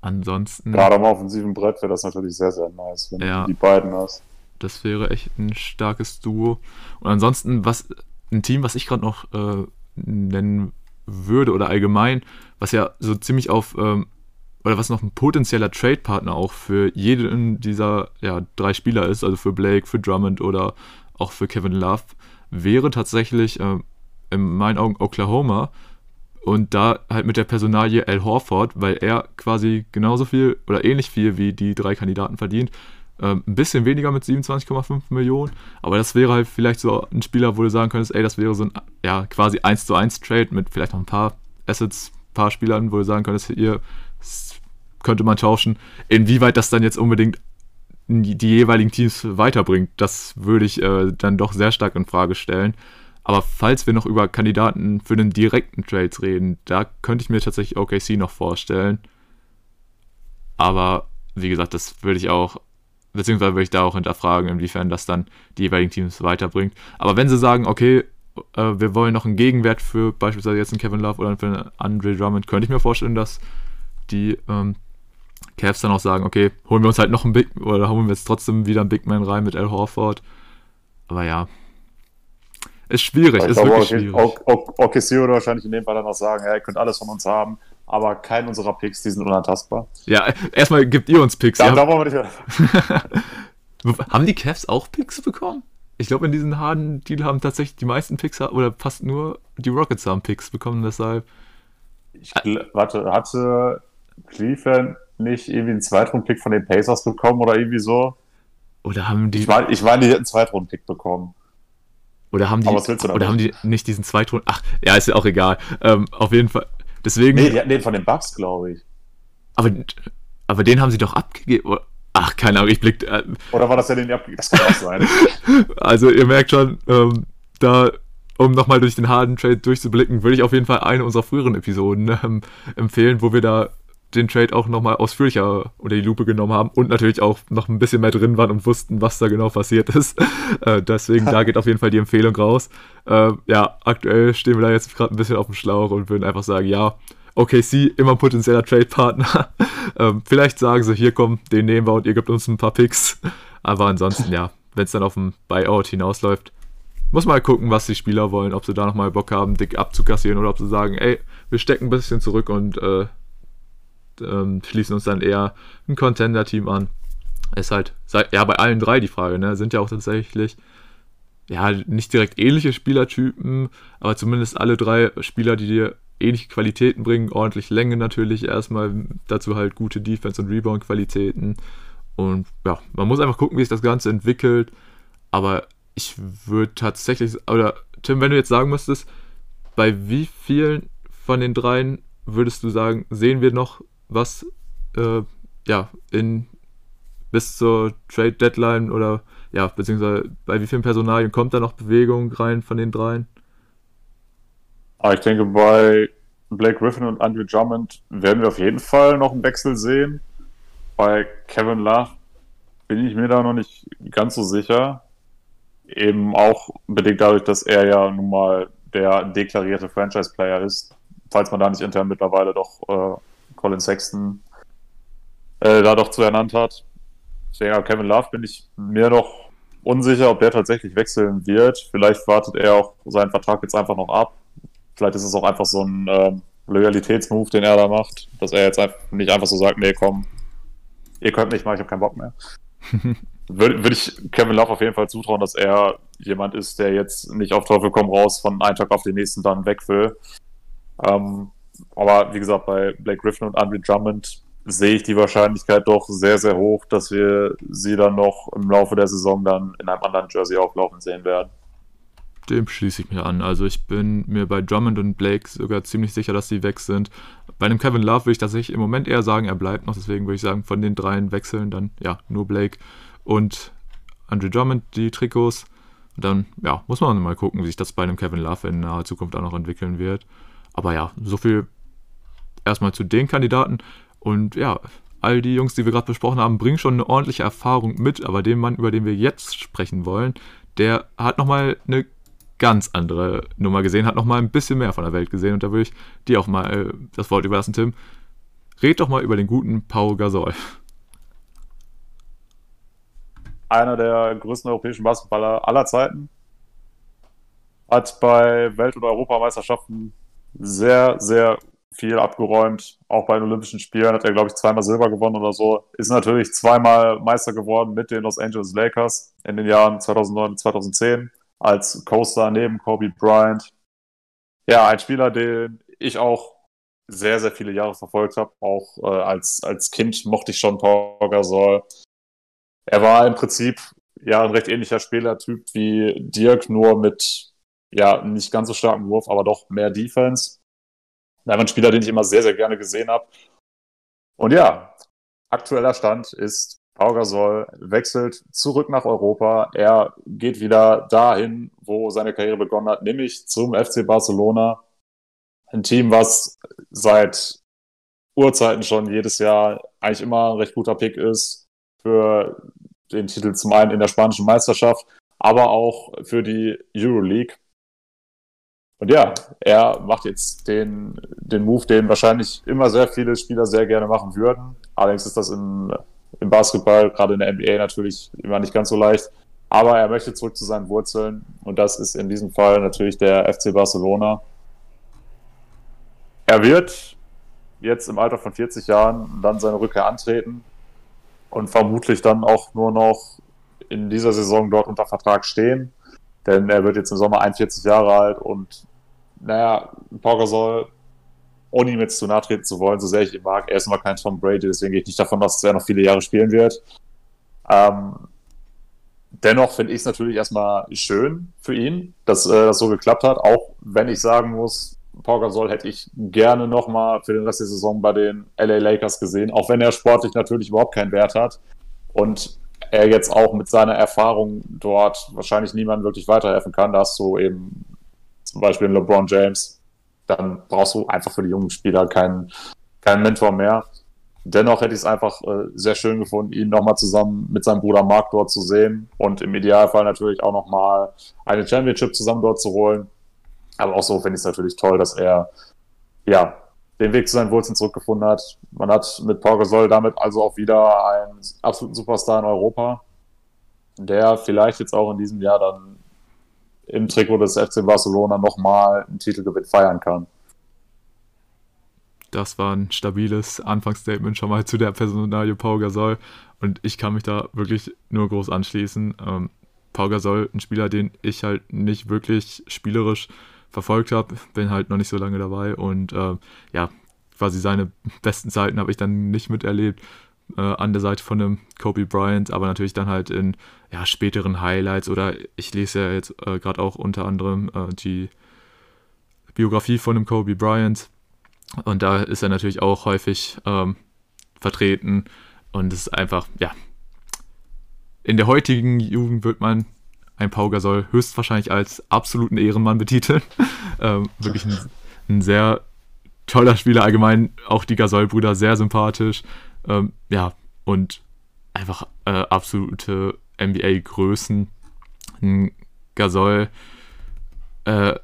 S2: Ansonsten.
S3: Gerade am offensiven Brett wäre das natürlich sehr, sehr nice, wenn ja, du die beiden hast.
S2: Das wäre echt ein starkes Duo. Und ansonsten, was ein Team, was ich gerade noch äh, nennen würde oder allgemein, was ja so ziemlich auf, ähm, oder was noch ein potenzieller Trade-Partner auch für jeden dieser ja, drei Spieler ist, also für Blake, für Drummond oder auch für Kevin Love, wäre tatsächlich äh, in meinen Augen Oklahoma. Und da halt mit der Personalie Al Horford, weil er quasi genauso viel oder ähnlich viel wie die drei Kandidaten verdient. Ähm, ein bisschen weniger mit 27,5 Millionen, aber das wäre halt vielleicht so ein Spieler, wo du sagen könntest, ey, das wäre so ein ja, quasi 1 zu 1 Trade mit vielleicht noch ein paar Assets, ein paar Spielern, wo du sagen könntest, hier könnte man tauschen. Inwieweit das dann jetzt unbedingt die, die jeweiligen Teams weiterbringt, das würde ich äh, dann doch sehr stark in Frage stellen. Aber falls wir noch über Kandidaten für den direkten Trades reden, da könnte ich mir tatsächlich OKC noch vorstellen. Aber wie gesagt, das würde ich auch beziehungsweise würde ich da auch hinterfragen, inwiefern das dann die jeweiligen Teams weiterbringt. Aber wenn sie sagen, okay, äh, wir wollen noch einen Gegenwert für beispielsweise jetzt einen Kevin Love oder für einen Andre Drummond, könnte ich mir vorstellen, dass die ähm, Cavs dann auch sagen, okay, holen wir uns halt noch einen Big, oder holen wir jetzt trotzdem wieder einen Big Man rein mit Al Horford. Aber ja, ist schwierig, ist
S3: glaube,
S2: wirklich schwierig.
S3: OKC würde wahrscheinlich in dem Fall dann auch sagen, ja, ihr könnt alles von uns haben, aber keinen unserer Picks, die sind unantastbar.
S2: Ja, erstmal gebt ihr uns Picks.
S3: Da, da wollen wir
S2: nicht <laughs> haben die Cavs auch Picks bekommen? Ich glaube, in diesem harten Deal haben tatsächlich die meisten Picks, oder fast nur die Rockets haben Picks bekommen, deshalb.
S3: Ich, warte, hatte Cleveland nicht irgendwie einen Zweitrunden-Pick von den Pacers bekommen oder irgendwie so?
S2: Oder haben die.
S3: Ich meine, ich mein, die hätten einen Zweitrunden-Pick bekommen.
S2: Oder haben die, oder haben die nicht diesen Zweitrunden. Ach, ja, ist ja auch egal. Ähm, auf jeden Fall. Deswegen.
S3: Nee, die hatten den von den Bugs, glaube ich.
S2: Aber, aber den haben sie doch abgegeben. Ach, keine Ahnung, ich blick. Äh,
S3: Oder war das ja den abgegeben? Das kann auch sein. <laughs>
S2: also, ihr merkt schon, ähm, da um nochmal durch den harten Trade durchzublicken, würde ich auf jeden Fall eine unserer früheren Episoden ähm, empfehlen, wo wir da den Trade auch nochmal ausführlicher unter die Lupe genommen haben und natürlich auch noch ein bisschen mehr drin waren und wussten, was da genau passiert <laughs> ist. Äh, deswegen, da geht auf jeden Fall die Empfehlung raus. Äh, ja, aktuell stehen wir da jetzt gerade ein bisschen auf dem Schlauch und würden einfach sagen, ja, OKC, immer ein potenzieller Trade-Partner. <laughs> ähm, vielleicht sagen sie, hier komm, den nehmen wir und ihr gebt uns ein paar Picks. Aber ansonsten, ja, wenn es dann auf ein Buyout hinausläuft, muss mal gucken, was die Spieler wollen, ob sie da nochmal Bock haben, dick abzukassieren oder ob sie sagen, ey, wir stecken ein bisschen zurück und äh, ähm, schließen uns dann eher ein Contender-Team an. Ist halt, ja, bei allen drei die Frage, ne? Sind ja auch tatsächlich, ja, nicht direkt ähnliche Spielertypen, aber zumindest alle drei Spieler, die dir ähnliche Qualitäten bringen, ordentlich Länge natürlich erstmal, dazu halt gute Defense- und Rebound-Qualitäten. Und ja, man muss einfach gucken, wie sich das Ganze entwickelt. Aber ich würde tatsächlich, oder Tim, wenn du jetzt sagen müsstest, bei wie vielen von den dreien würdest du sagen, sehen wir noch was, äh, ja, in bis zur Trade Deadline oder ja, beziehungsweise bei wie vielen Personalien kommt da noch Bewegung rein von den dreien?
S3: Aber ich denke, bei Blake Griffin und Andrew Drummond werden wir auf jeden Fall noch einen Wechsel sehen. Bei Kevin Love bin ich mir da noch nicht ganz so sicher. Eben auch bedingt dadurch, dass er ja nun mal der deklarierte Franchise-Player ist. Falls man da nicht intern mittlerweile doch äh, Colin Sexton äh, da doch zu ernannt hat. Deswegen, Kevin Love bin ich mir noch unsicher, ob der tatsächlich wechseln wird. Vielleicht wartet er auch seinen Vertrag jetzt einfach noch ab. Vielleicht ist es auch einfach so ein äh, Loyalitätsmove, den er da macht, dass er jetzt einfach nicht einfach so sagt, nee, komm, ihr könnt nicht mal, ich habe keinen Bock mehr. <laughs> Würde würd ich Kevin Love auf jeden Fall zutrauen, dass er jemand ist, der jetzt nicht auf Teufel komm raus von einem Tag auf den nächsten dann weg will. Ähm, aber wie gesagt, bei Blake Griffin und Andre Drummond sehe ich die Wahrscheinlichkeit doch sehr, sehr hoch, dass wir sie dann noch im Laufe der Saison dann in einem anderen Jersey auflaufen sehen werden.
S2: Dem schließe ich mir an. Also ich bin mir bei Drummond und Blake sogar ziemlich sicher, dass sie weg sind. Bei einem Kevin Love würde ich tatsächlich im Moment eher sagen, er bleibt noch. Deswegen würde ich sagen, von den dreien wechseln dann ja nur Blake und Andre Drummond die Trikots. Und dann ja, muss man mal gucken, wie sich das bei einem Kevin Love in naher Zukunft auch noch entwickeln wird. Aber ja, so viel erstmal zu den Kandidaten. Und ja, all die Jungs, die wir gerade besprochen haben, bringen schon eine ordentliche Erfahrung mit. Aber den Mann, über den wir jetzt sprechen wollen, der hat nochmal eine ganz andere Nummer gesehen, hat nochmal ein bisschen mehr von der Welt gesehen. Und da würde ich dir auch mal äh, das Wort überlassen, Tim. Red doch mal über den guten Pau Gasol.
S3: Einer der größten europäischen Basketballer aller Zeiten. Hat bei Welt- und Europameisterschaften sehr, sehr viel abgeräumt. Auch bei den Olympischen Spielen hat er, glaube ich, zweimal Silber gewonnen oder so. Ist natürlich zweimal Meister geworden mit den Los Angeles Lakers in den Jahren 2009 und 2010 als Co-Star neben Kobe Bryant. Ja, ein Spieler, den ich auch sehr, sehr viele Jahre verfolgt habe. Auch äh, als, als Kind mochte ich schon Paul Gasol. Er war im Prinzip ja ein recht ähnlicher Spielertyp wie Dirk, nur mit ja, nicht ganz so starken Wurf, aber doch mehr Defense. Einfach ein Spieler, den ich immer sehr, sehr gerne gesehen habe. Und ja, aktueller Stand ist, Pau Gasol wechselt zurück nach Europa. Er geht wieder dahin, wo seine Karriere begonnen hat, nämlich zum FC Barcelona. Ein Team, was seit Urzeiten schon jedes Jahr eigentlich immer ein recht guter Pick ist für den Titel zum einen in der spanischen Meisterschaft, aber auch für die Euroleague. Und ja, er macht jetzt den, den Move, den wahrscheinlich immer sehr viele Spieler sehr gerne machen würden. Allerdings ist das im, im Basketball, gerade in der NBA natürlich immer nicht ganz so leicht. Aber er möchte zurück zu seinen Wurzeln und das ist in diesem Fall natürlich der FC Barcelona. Er wird jetzt im Alter von 40 Jahren dann seine Rückkehr antreten und vermutlich dann auch nur noch in dieser Saison dort unter Vertrag stehen. Denn er wird jetzt im Sommer 41 Jahre alt und naja, Pau Gasol, ohne ihm jetzt zu nahe treten zu wollen, so sehr ich ihn mag, er ist immer kein Tom Brady, deswegen gehe ich nicht davon aus, dass er noch viele Jahre spielen wird. Ähm, dennoch finde ich es natürlich erstmal schön für ihn, dass äh, das so geklappt hat, auch wenn ich sagen muss, Pau Gasol hätte ich gerne nochmal für den Rest der Saison bei den LA Lakers gesehen, auch wenn er sportlich natürlich überhaupt keinen Wert hat und er jetzt auch mit seiner Erfahrung dort wahrscheinlich niemandem wirklich weiterhelfen kann. Da hast du eben zum Beispiel LeBron James, dann brauchst du einfach für die jungen Spieler keinen, keinen Mentor mehr. Dennoch hätte ich es einfach äh, sehr schön gefunden, ihn nochmal zusammen mit seinem Bruder Mark dort zu sehen und im Idealfall natürlich auch nochmal eine Championship zusammen dort zu holen. Aber auch so finde ich es natürlich toll, dass er ja den Weg zu seinen Wurzeln zurückgefunden hat. Man hat mit Pau Gasol damit also auch wieder einen absoluten Superstar in Europa, der vielleicht jetzt auch in diesem Jahr dann im Trikot des FC Barcelona nochmal einen Titelgewinn feiern kann.
S2: Das war ein stabiles Anfangsstatement schon mal zu der Personalie Pau Gasol. Und ich kann mich da wirklich nur groß anschließen. Ähm, Pau Gasol, ein Spieler, den ich halt nicht wirklich spielerisch verfolgt habe, bin halt noch nicht so lange dabei. Und äh, ja, quasi seine besten Zeiten habe ich dann nicht miterlebt äh, an der Seite von einem Kobe Bryant, aber natürlich dann halt in ja, späteren Highlights oder ich lese ja jetzt äh, gerade auch unter anderem äh, die Biografie von einem Kobe Bryant und da ist er natürlich auch häufig ähm, vertreten. Und es ist einfach, ja. In der heutigen Jugend wird man ein Pau Gasol höchstwahrscheinlich als absoluten Ehrenmann betiteln. <laughs> ähm, wirklich ein, ein, sehr toller Spieler, allgemein auch die Gasol-Brüder sehr sympathisch. Ähm, ja, und einfach äh, absolute NBA-Größen. Gasol, äh,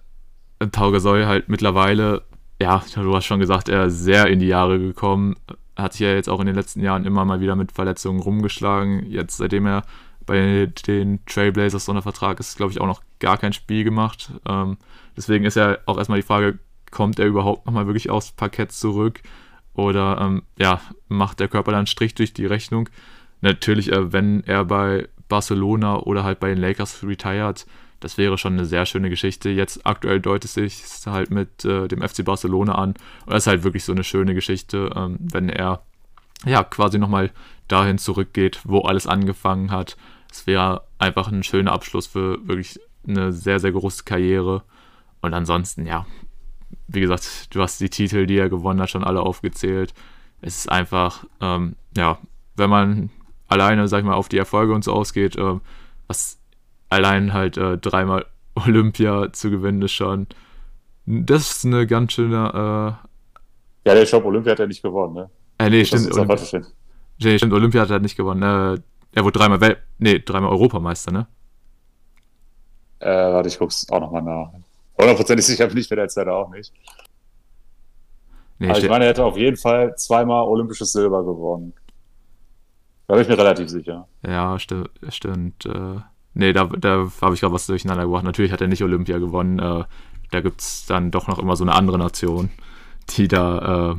S2: Pau Gasol halt mittlerweile ja, du hast schon gesagt, er ist sehr in die Jahre gekommen. Hat sich ja jetzt auch in den letzten Jahren immer mal wieder mit Verletzungen rumgeschlagen. Jetzt, seitdem er bei den Trailblazers unter Vertrag ist, glaube ich, auch noch gar kein Spiel gemacht. Ähm, deswegen ist ja auch erstmal die Frage, kommt er überhaupt nochmal wirklich aufs Parkett zurück? Oder ähm, ja, macht der Körper dann Strich durch die Rechnung? Natürlich, äh, wenn er bei Barcelona oder halt bei den Lakers retired, das wäre schon eine sehr schöne Geschichte. Jetzt aktuell deutet sich es halt mit äh, dem FC Barcelona an. Und das ist halt wirklich so eine schöne Geschichte, ähm, wenn er ja quasi nochmal dahin zurückgeht, wo alles angefangen hat. Es wäre einfach ein schöner Abschluss für wirklich eine sehr, sehr große Karriere. Und ansonsten, ja, wie gesagt, du hast die Titel, die er gewonnen hat, schon alle aufgezählt. Es ist einfach, ähm, ja, wenn man alleine, sag ich mal, auf die Erfolge und so ausgeht, äh, was allein halt äh, dreimal <laughs> Olympia zu gewinnen ist schon. Das ist eine ganz schöne.
S3: Äh, ja, der Shop Olympia hat er nicht gewonnen, ne?
S2: Äh, nee, stimmt. Olympia, nee, stimmt, Olympia hat er nicht gewonnen. Äh, er wurde dreimal Welt. Nee, dreimal Europameister, ne?
S3: Äh, warte, ich guck's auch nochmal nach. Hundertprozentig sicher bin ich mir jetzt leider auch nicht. Nee, Aber ich meine, er hätte auf jeden Fall zweimal olympisches Silber gewonnen. Da bin ich mir relativ sicher.
S2: Ja, sti stimmt. Äh, Nee, da, da habe ich gerade was durcheinander gebracht. Natürlich hat er nicht Olympia gewonnen. Äh, da gibt es dann doch noch immer so eine andere Nation, die da.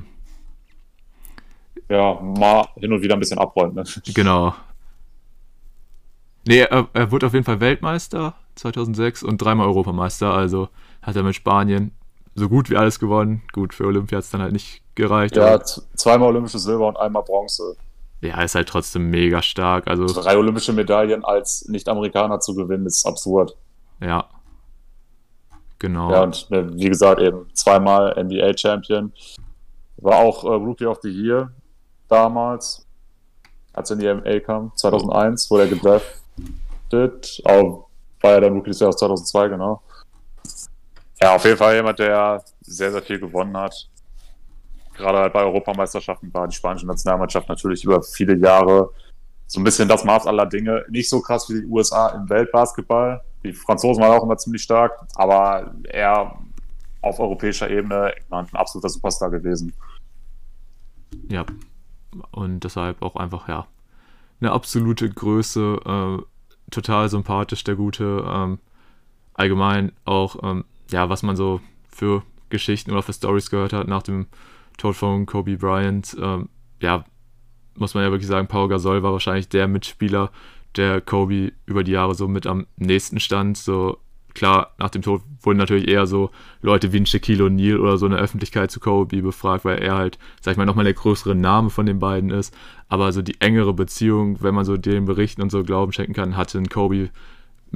S2: Äh,
S3: ja, mal hin und wieder ein bisschen abräumt. Ne?
S2: Genau. Nee, er, er wurde auf jeden Fall Weltmeister 2006 und dreimal Europameister. Also hat er mit Spanien so gut wie alles gewonnen. Gut, für Olympia hat es dann halt nicht gereicht.
S3: Ja, zweimal olympisches Silber und einmal Bronze
S2: ja, ist halt trotzdem mega stark. Also
S3: drei olympische Medaillen als Nicht-Amerikaner zu gewinnen, ist absurd.
S2: Ja. Genau.
S3: Ja, und äh, wie gesagt, eben zweimal NBA-Champion. War auch äh, Rookie of the Year damals, als er in die NBA kam, 2001, wurde er gedraftet. Auch war er dann Rookie des Jahres 2002, genau. Ja, auf jeden Fall jemand, der sehr, sehr viel gewonnen hat gerade halt bei Europameisterschaften war die spanische Nationalmannschaft natürlich über viele Jahre so ein bisschen das Maß aller Dinge. Nicht so krass wie die USA im Weltbasketball. Die Franzosen waren auch immer ziemlich stark, aber eher auf europäischer Ebene ein absoluter Superstar gewesen.
S2: Ja, und deshalb auch einfach, ja, eine absolute Größe, äh, total sympathisch, der Gute. Ähm, allgemein auch, ähm, ja, was man so für Geschichten oder für Stories gehört hat nach dem Tod von Kobe Bryant, ähm, ja, muss man ja wirklich sagen, Paul Gasol war wahrscheinlich der Mitspieler, der Kobe über die Jahre so mit am nächsten stand. So klar, nach dem Tod wurden natürlich eher so Leute wie ein Shaquille O'Neal oder so eine Öffentlichkeit zu Kobe befragt, weil er halt, sag ich mal, nochmal der größere Name von den beiden ist. Aber so die engere Beziehung, wenn man so den Berichten und so Glauben schenken kann, hatte ein Kobe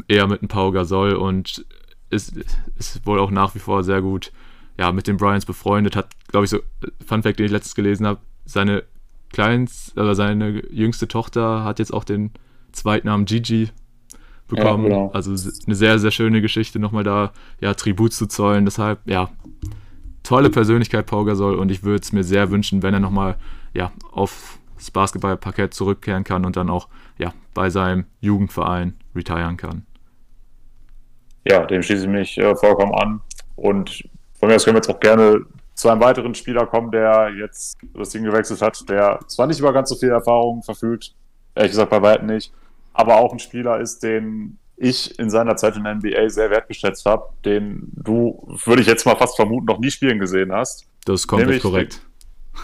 S2: eher mit einem Paul Gasol und ist, ist wohl auch nach wie vor sehr gut ja, mit den Bryans befreundet, hat, glaube ich, so, Fun Fact, den ich letztens gelesen habe, seine Kleins, oder seine jüngste Tochter hat jetzt auch den Zweitnamen Gigi bekommen. Ja, genau. Also eine sehr, sehr schöne Geschichte, nochmal da ja, Tribut zu zollen. Deshalb, ja, tolle Persönlichkeit Paul Gasol und ich würde es mir sehr wünschen, wenn er nochmal ja, aufs Basketballparkett zurückkehren kann und dann auch ja, bei seinem Jugendverein retiren kann.
S3: Ja, dem schließe ich mich äh, vollkommen an. Und von mir aus können wir jetzt auch gerne zu einem weiteren Spieler kommen, der jetzt das Team gewechselt hat, der zwar nicht über ganz so viel Erfahrung verfügt, ehrlich gesagt bei weitem nicht, aber auch ein Spieler ist, den ich in seiner Zeit in der NBA sehr wertgeschätzt habe, den du, würde ich jetzt mal fast vermuten, noch nie spielen gesehen hast.
S2: Das ist komplett korrekt.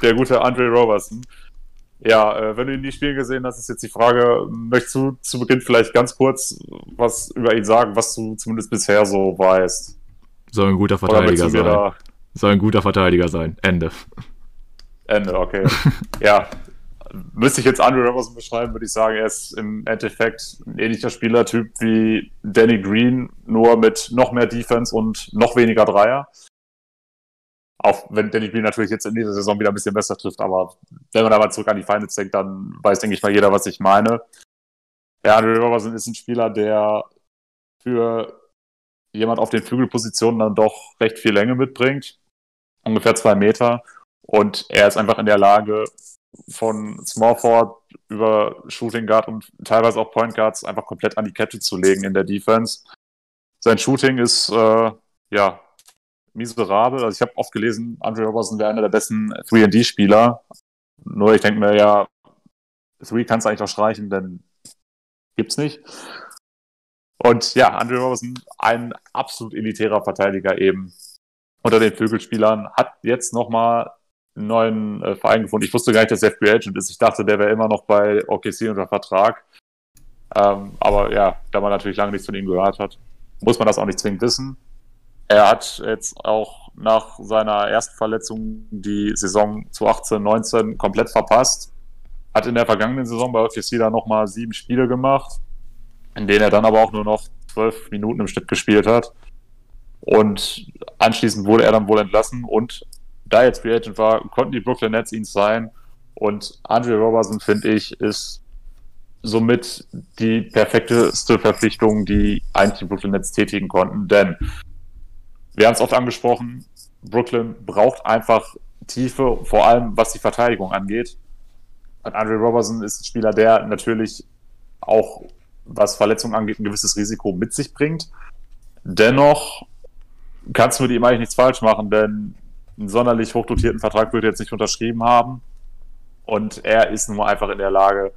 S3: Der, der gute Andre Robertson. Ja, äh, wenn du ihn nie spielen gesehen hast, ist jetzt die Frage, möchtest du zu Beginn vielleicht ganz kurz was über ihn sagen, was du zumindest bisher so weißt?
S2: Soll ein guter Verteidiger sein. Soll ein guter Verteidiger sein. Ende.
S3: Ende, okay. <laughs> ja, müsste ich jetzt Andrew Robertson beschreiben, würde ich sagen, er ist im Endeffekt ein ähnlicher Spielertyp wie Danny Green, nur mit noch mehr Defense und noch weniger Dreier. Auch wenn Danny Green natürlich jetzt in dieser Saison wieder ein bisschen besser trifft, aber wenn man mal zurück an die Finals denkt, dann weiß, denke ich mal, jeder, was ich meine. Ja, Andrew Robertson ist ein Spieler, der für jemand auf den Flügelpositionen dann doch recht viel Länge mitbringt. Ungefähr zwei Meter. Und er ist einfach in der Lage, von Small Forward über Shooting Guard und teilweise auch Point Guards einfach komplett an die Kette zu legen in der Defense. Sein Shooting ist äh, ja miserabel. Also ich habe oft gelesen, Andre Robertson wäre einer der besten 3D-Spieler. Nur ich denke mir ja, 3 kannst du eigentlich auch streichen, denn gibt's nicht. Und ja, Andre Robertson, ein absolut elitärer Verteidiger eben unter den Flügelspielern, hat jetzt nochmal einen neuen äh, Verein gefunden. Ich wusste gar nicht, dass er Free Agent ist. Ich dachte, der wäre immer noch bei OKC unter Vertrag. Ähm, aber ja, da man natürlich lange nichts von ihm gehört hat, muss man das auch nicht zwingend wissen. Er hat jetzt auch nach seiner ersten Verletzung die Saison zu 18, 19 komplett verpasst. Hat in der vergangenen Saison bei OKC da nochmal sieben Spiele gemacht, in denen er dann aber auch nur noch zwölf Minuten im Schnitt gespielt hat. Und anschließend wurde er dann wohl entlassen und da jetzt Free Agent war, konnten die Brooklyn Nets ihn sein. Und Andre Robertson, finde ich, ist somit die perfekteste Verpflichtung, die eigentlich die Brooklyn Nets tätigen konnten. Denn wir haben es oft angesprochen, Brooklyn braucht einfach Tiefe, vor allem was die Verteidigung angeht. Und Andre Robertson ist ein Spieler, der natürlich auch, was Verletzungen angeht, ein gewisses Risiko mit sich bringt. Dennoch kannst du mit ihm eigentlich nichts falsch machen, denn einen sonderlich hochdotierten Vertrag wird er jetzt nicht unterschrieben haben. Und er ist nun mal einfach in der Lage,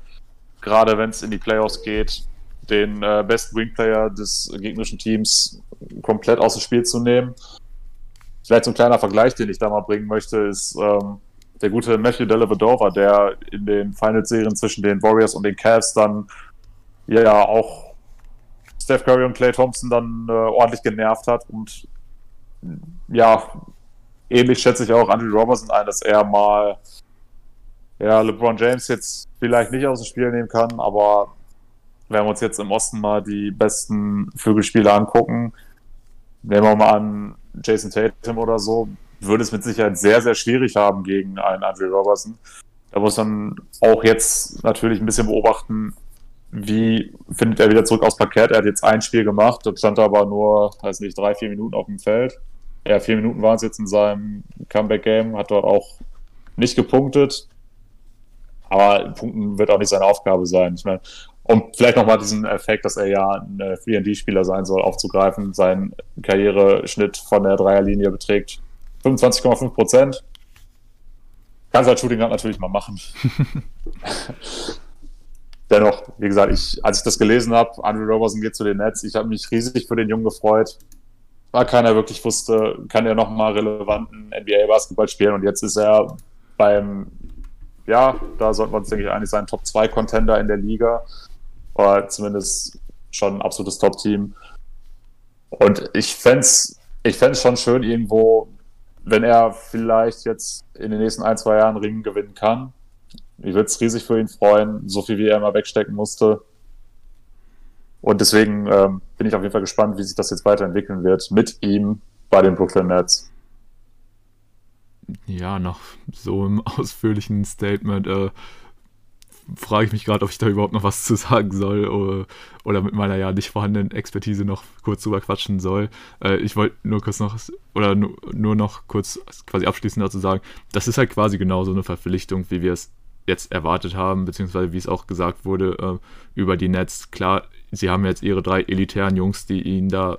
S3: gerade wenn es in die Playoffs geht, den äh, besten Wingplayer des gegnerischen Teams komplett aus dem Spiel zu nehmen. Vielleicht so ein kleiner Vergleich, den ich da mal bringen möchte, ist ähm, der gute Matthew Dellavedova, der in den Finals-Serien zwischen den Warriors und den Cavs dann ja auch Steph Curry und Clay Thompson dann äh, ordentlich genervt hat und ja, ähnlich schätze ich auch Andrew Robertson ein, dass er mal ja, LeBron James jetzt vielleicht nicht aus dem Spiel nehmen kann, aber wenn wir uns jetzt im Osten mal die besten Vögelspieler angucken, nehmen wir mal an Jason Tatum oder so, würde es mit Sicherheit sehr, sehr schwierig haben gegen einen Andrew Robertson. Da muss man auch jetzt natürlich ein bisschen beobachten, wie findet er wieder zurück aufs Parkett. Er hat jetzt ein Spiel gemacht, dort stand er aber nur, weiß nicht, drei, vier Minuten auf dem Feld ja, vier Minuten waren es jetzt in seinem Comeback-Game, hat dort auch nicht gepunktet. Aber Punkten wird auch nicht seine Aufgabe sein. Ich meine, um vielleicht nochmal diesen Effekt, dass er ja ein 3D-Spieler sein soll, aufzugreifen. Sein Karriereschnitt von der Dreierlinie beträgt 25,5 Prozent. Kannst halt Shooting natürlich mal machen. <laughs> Dennoch, wie gesagt, ich, als ich das gelesen habe, Andrew Robertson geht zu den Nets, ich habe mich riesig für den Jungen gefreut weil keiner wirklich wusste, kann er nochmal relevanten NBA-Basketball spielen und jetzt ist er beim, ja, da sollten wir uns, denke ich, eigentlich sein Top-2-Contender in der Liga oder zumindest schon ein absolutes Top-Team. Und ich fände es ich fänd's schon schön irgendwo, wenn er vielleicht jetzt in den nächsten ein, zwei Jahren Ringen gewinnen kann. Ich würde es riesig für ihn freuen, so viel wie er immer wegstecken musste. Und deswegen ähm, bin ich auf jeden Fall gespannt, wie sich das jetzt weiterentwickeln wird mit ihm bei den Brooklyn Nets.
S2: Ja, nach so einem <laughs> ausführlichen Statement äh, frage ich mich gerade, ob ich da überhaupt noch was zu sagen soll oder, oder, mit meiner ja nicht vorhandenen Expertise noch kurz drüber quatschen soll. Äh, ich wollte nur kurz noch oder nur, nur noch kurz quasi abschließend dazu sagen, das ist halt quasi genau so eine Verpflichtung, wie wir es jetzt erwartet haben, beziehungsweise wie es auch gesagt wurde äh, über die Nets. Klar, sie haben jetzt ihre drei elitären Jungs, die ihnen da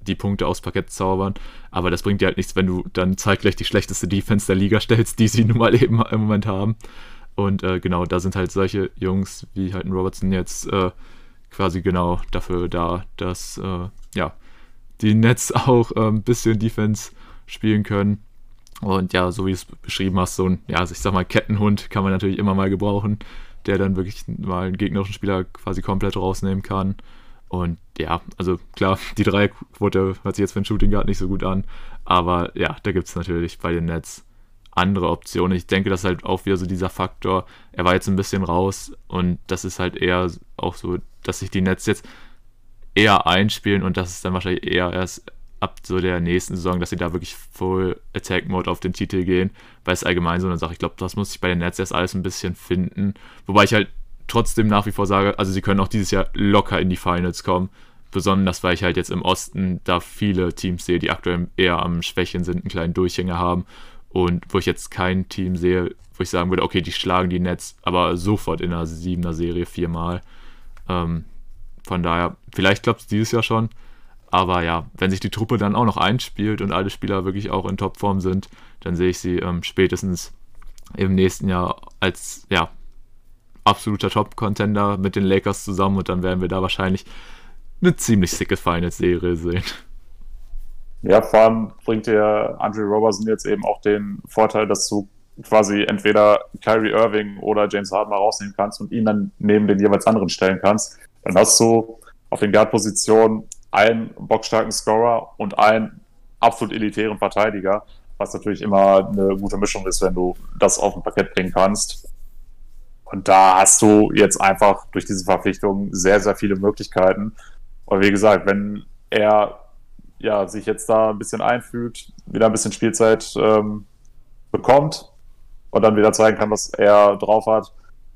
S2: die Punkte aufs Parkett zaubern, aber das bringt dir halt nichts, wenn du dann zeitgleich die schlechteste Defense der Liga <laughs> stellst, die sie <laughs> nun mal eben im Moment haben. Und äh, genau, da sind halt solche Jungs wie halt ein Robertson jetzt äh, quasi genau dafür da, dass äh, ja, die Nets <laughs> auch äh, ein bisschen Defense spielen können. Und ja, so wie du es beschrieben hast, so ein, ja, ich sag mal, Kettenhund kann man natürlich immer mal gebrauchen, der dann wirklich mal einen gegnerischen Spieler quasi komplett rausnehmen kann. Und ja, also klar, die Dreierquote hört sich jetzt für den Shooting Guard nicht so gut an, aber ja, da gibt es natürlich bei den Nets andere Optionen. Ich denke, das ist halt auch wieder so dieser Faktor. Er war jetzt ein bisschen raus und das ist halt eher auch so, dass sich die Nets jetzt eher einspielen und das ist dann wahrscheinlich eher erst ab so der nächsten Saison, dass sie da wirklich Full Attack Mode auf den Titel gehen, weil es allgemein so eine Sache. Ich glaube, das muss sich bei den Nets erst alles ein bisschen finden. Wobei ich halt trotzdem nach wie vor sage, also sie können auch dieses Jahr locker in die Finals kommen. Besonders, weil ich halt jetzt im Osten da viele Teams sehe, die aktuell eher am Schwächen sind, einen kleinen Durchhänger haben und wo ich jetzt kein Team sehe, wo ich sagen würde, okay, die schlagen die Nets, aber sofort in einer siebener Serie viermal. Ähm, von daher, vielleicht klappt es dieses Jahr schon. Aber ja, wenn sich die Truppe dann auch noch einspielt und alle Spieler wirklich auch in Topform sind, dann sehe ich sie ähm, spätestens im nächsten Jahr als ja, absoluter Top-Contender mit den Lakers zusammen und dann werden wir da wahrscheinlich eine ziemlich sicke Finals-Serie sehen.
S3: Ja, vor allem bringt der Andre Robertson jetzt eben auch den Vorteil, dass du quasi entweder Kyrie Irving oder James Harden mal rausnehmen kannst und ihn dann neben den jeweils anderen stellen kannst. Dann hast du auf den Guard-Positionen einen bockstarken Scorer und einen absolut elitären Verteidiger, was natürlich immer eine gute Mischung ist, wenn du das auf ein Parkett bringen kannst. Und da hast du jetzt einfach durch diese Verpflichtung sehr, sehr viele Möglichkeiten. Und wie gesagt, wenn er ja, sich jetzt da ein bisschen einfügt, wieder ein bisschen Spielzeit ähm, bekommt und dann wieder zeigen kann, was er drauf hat,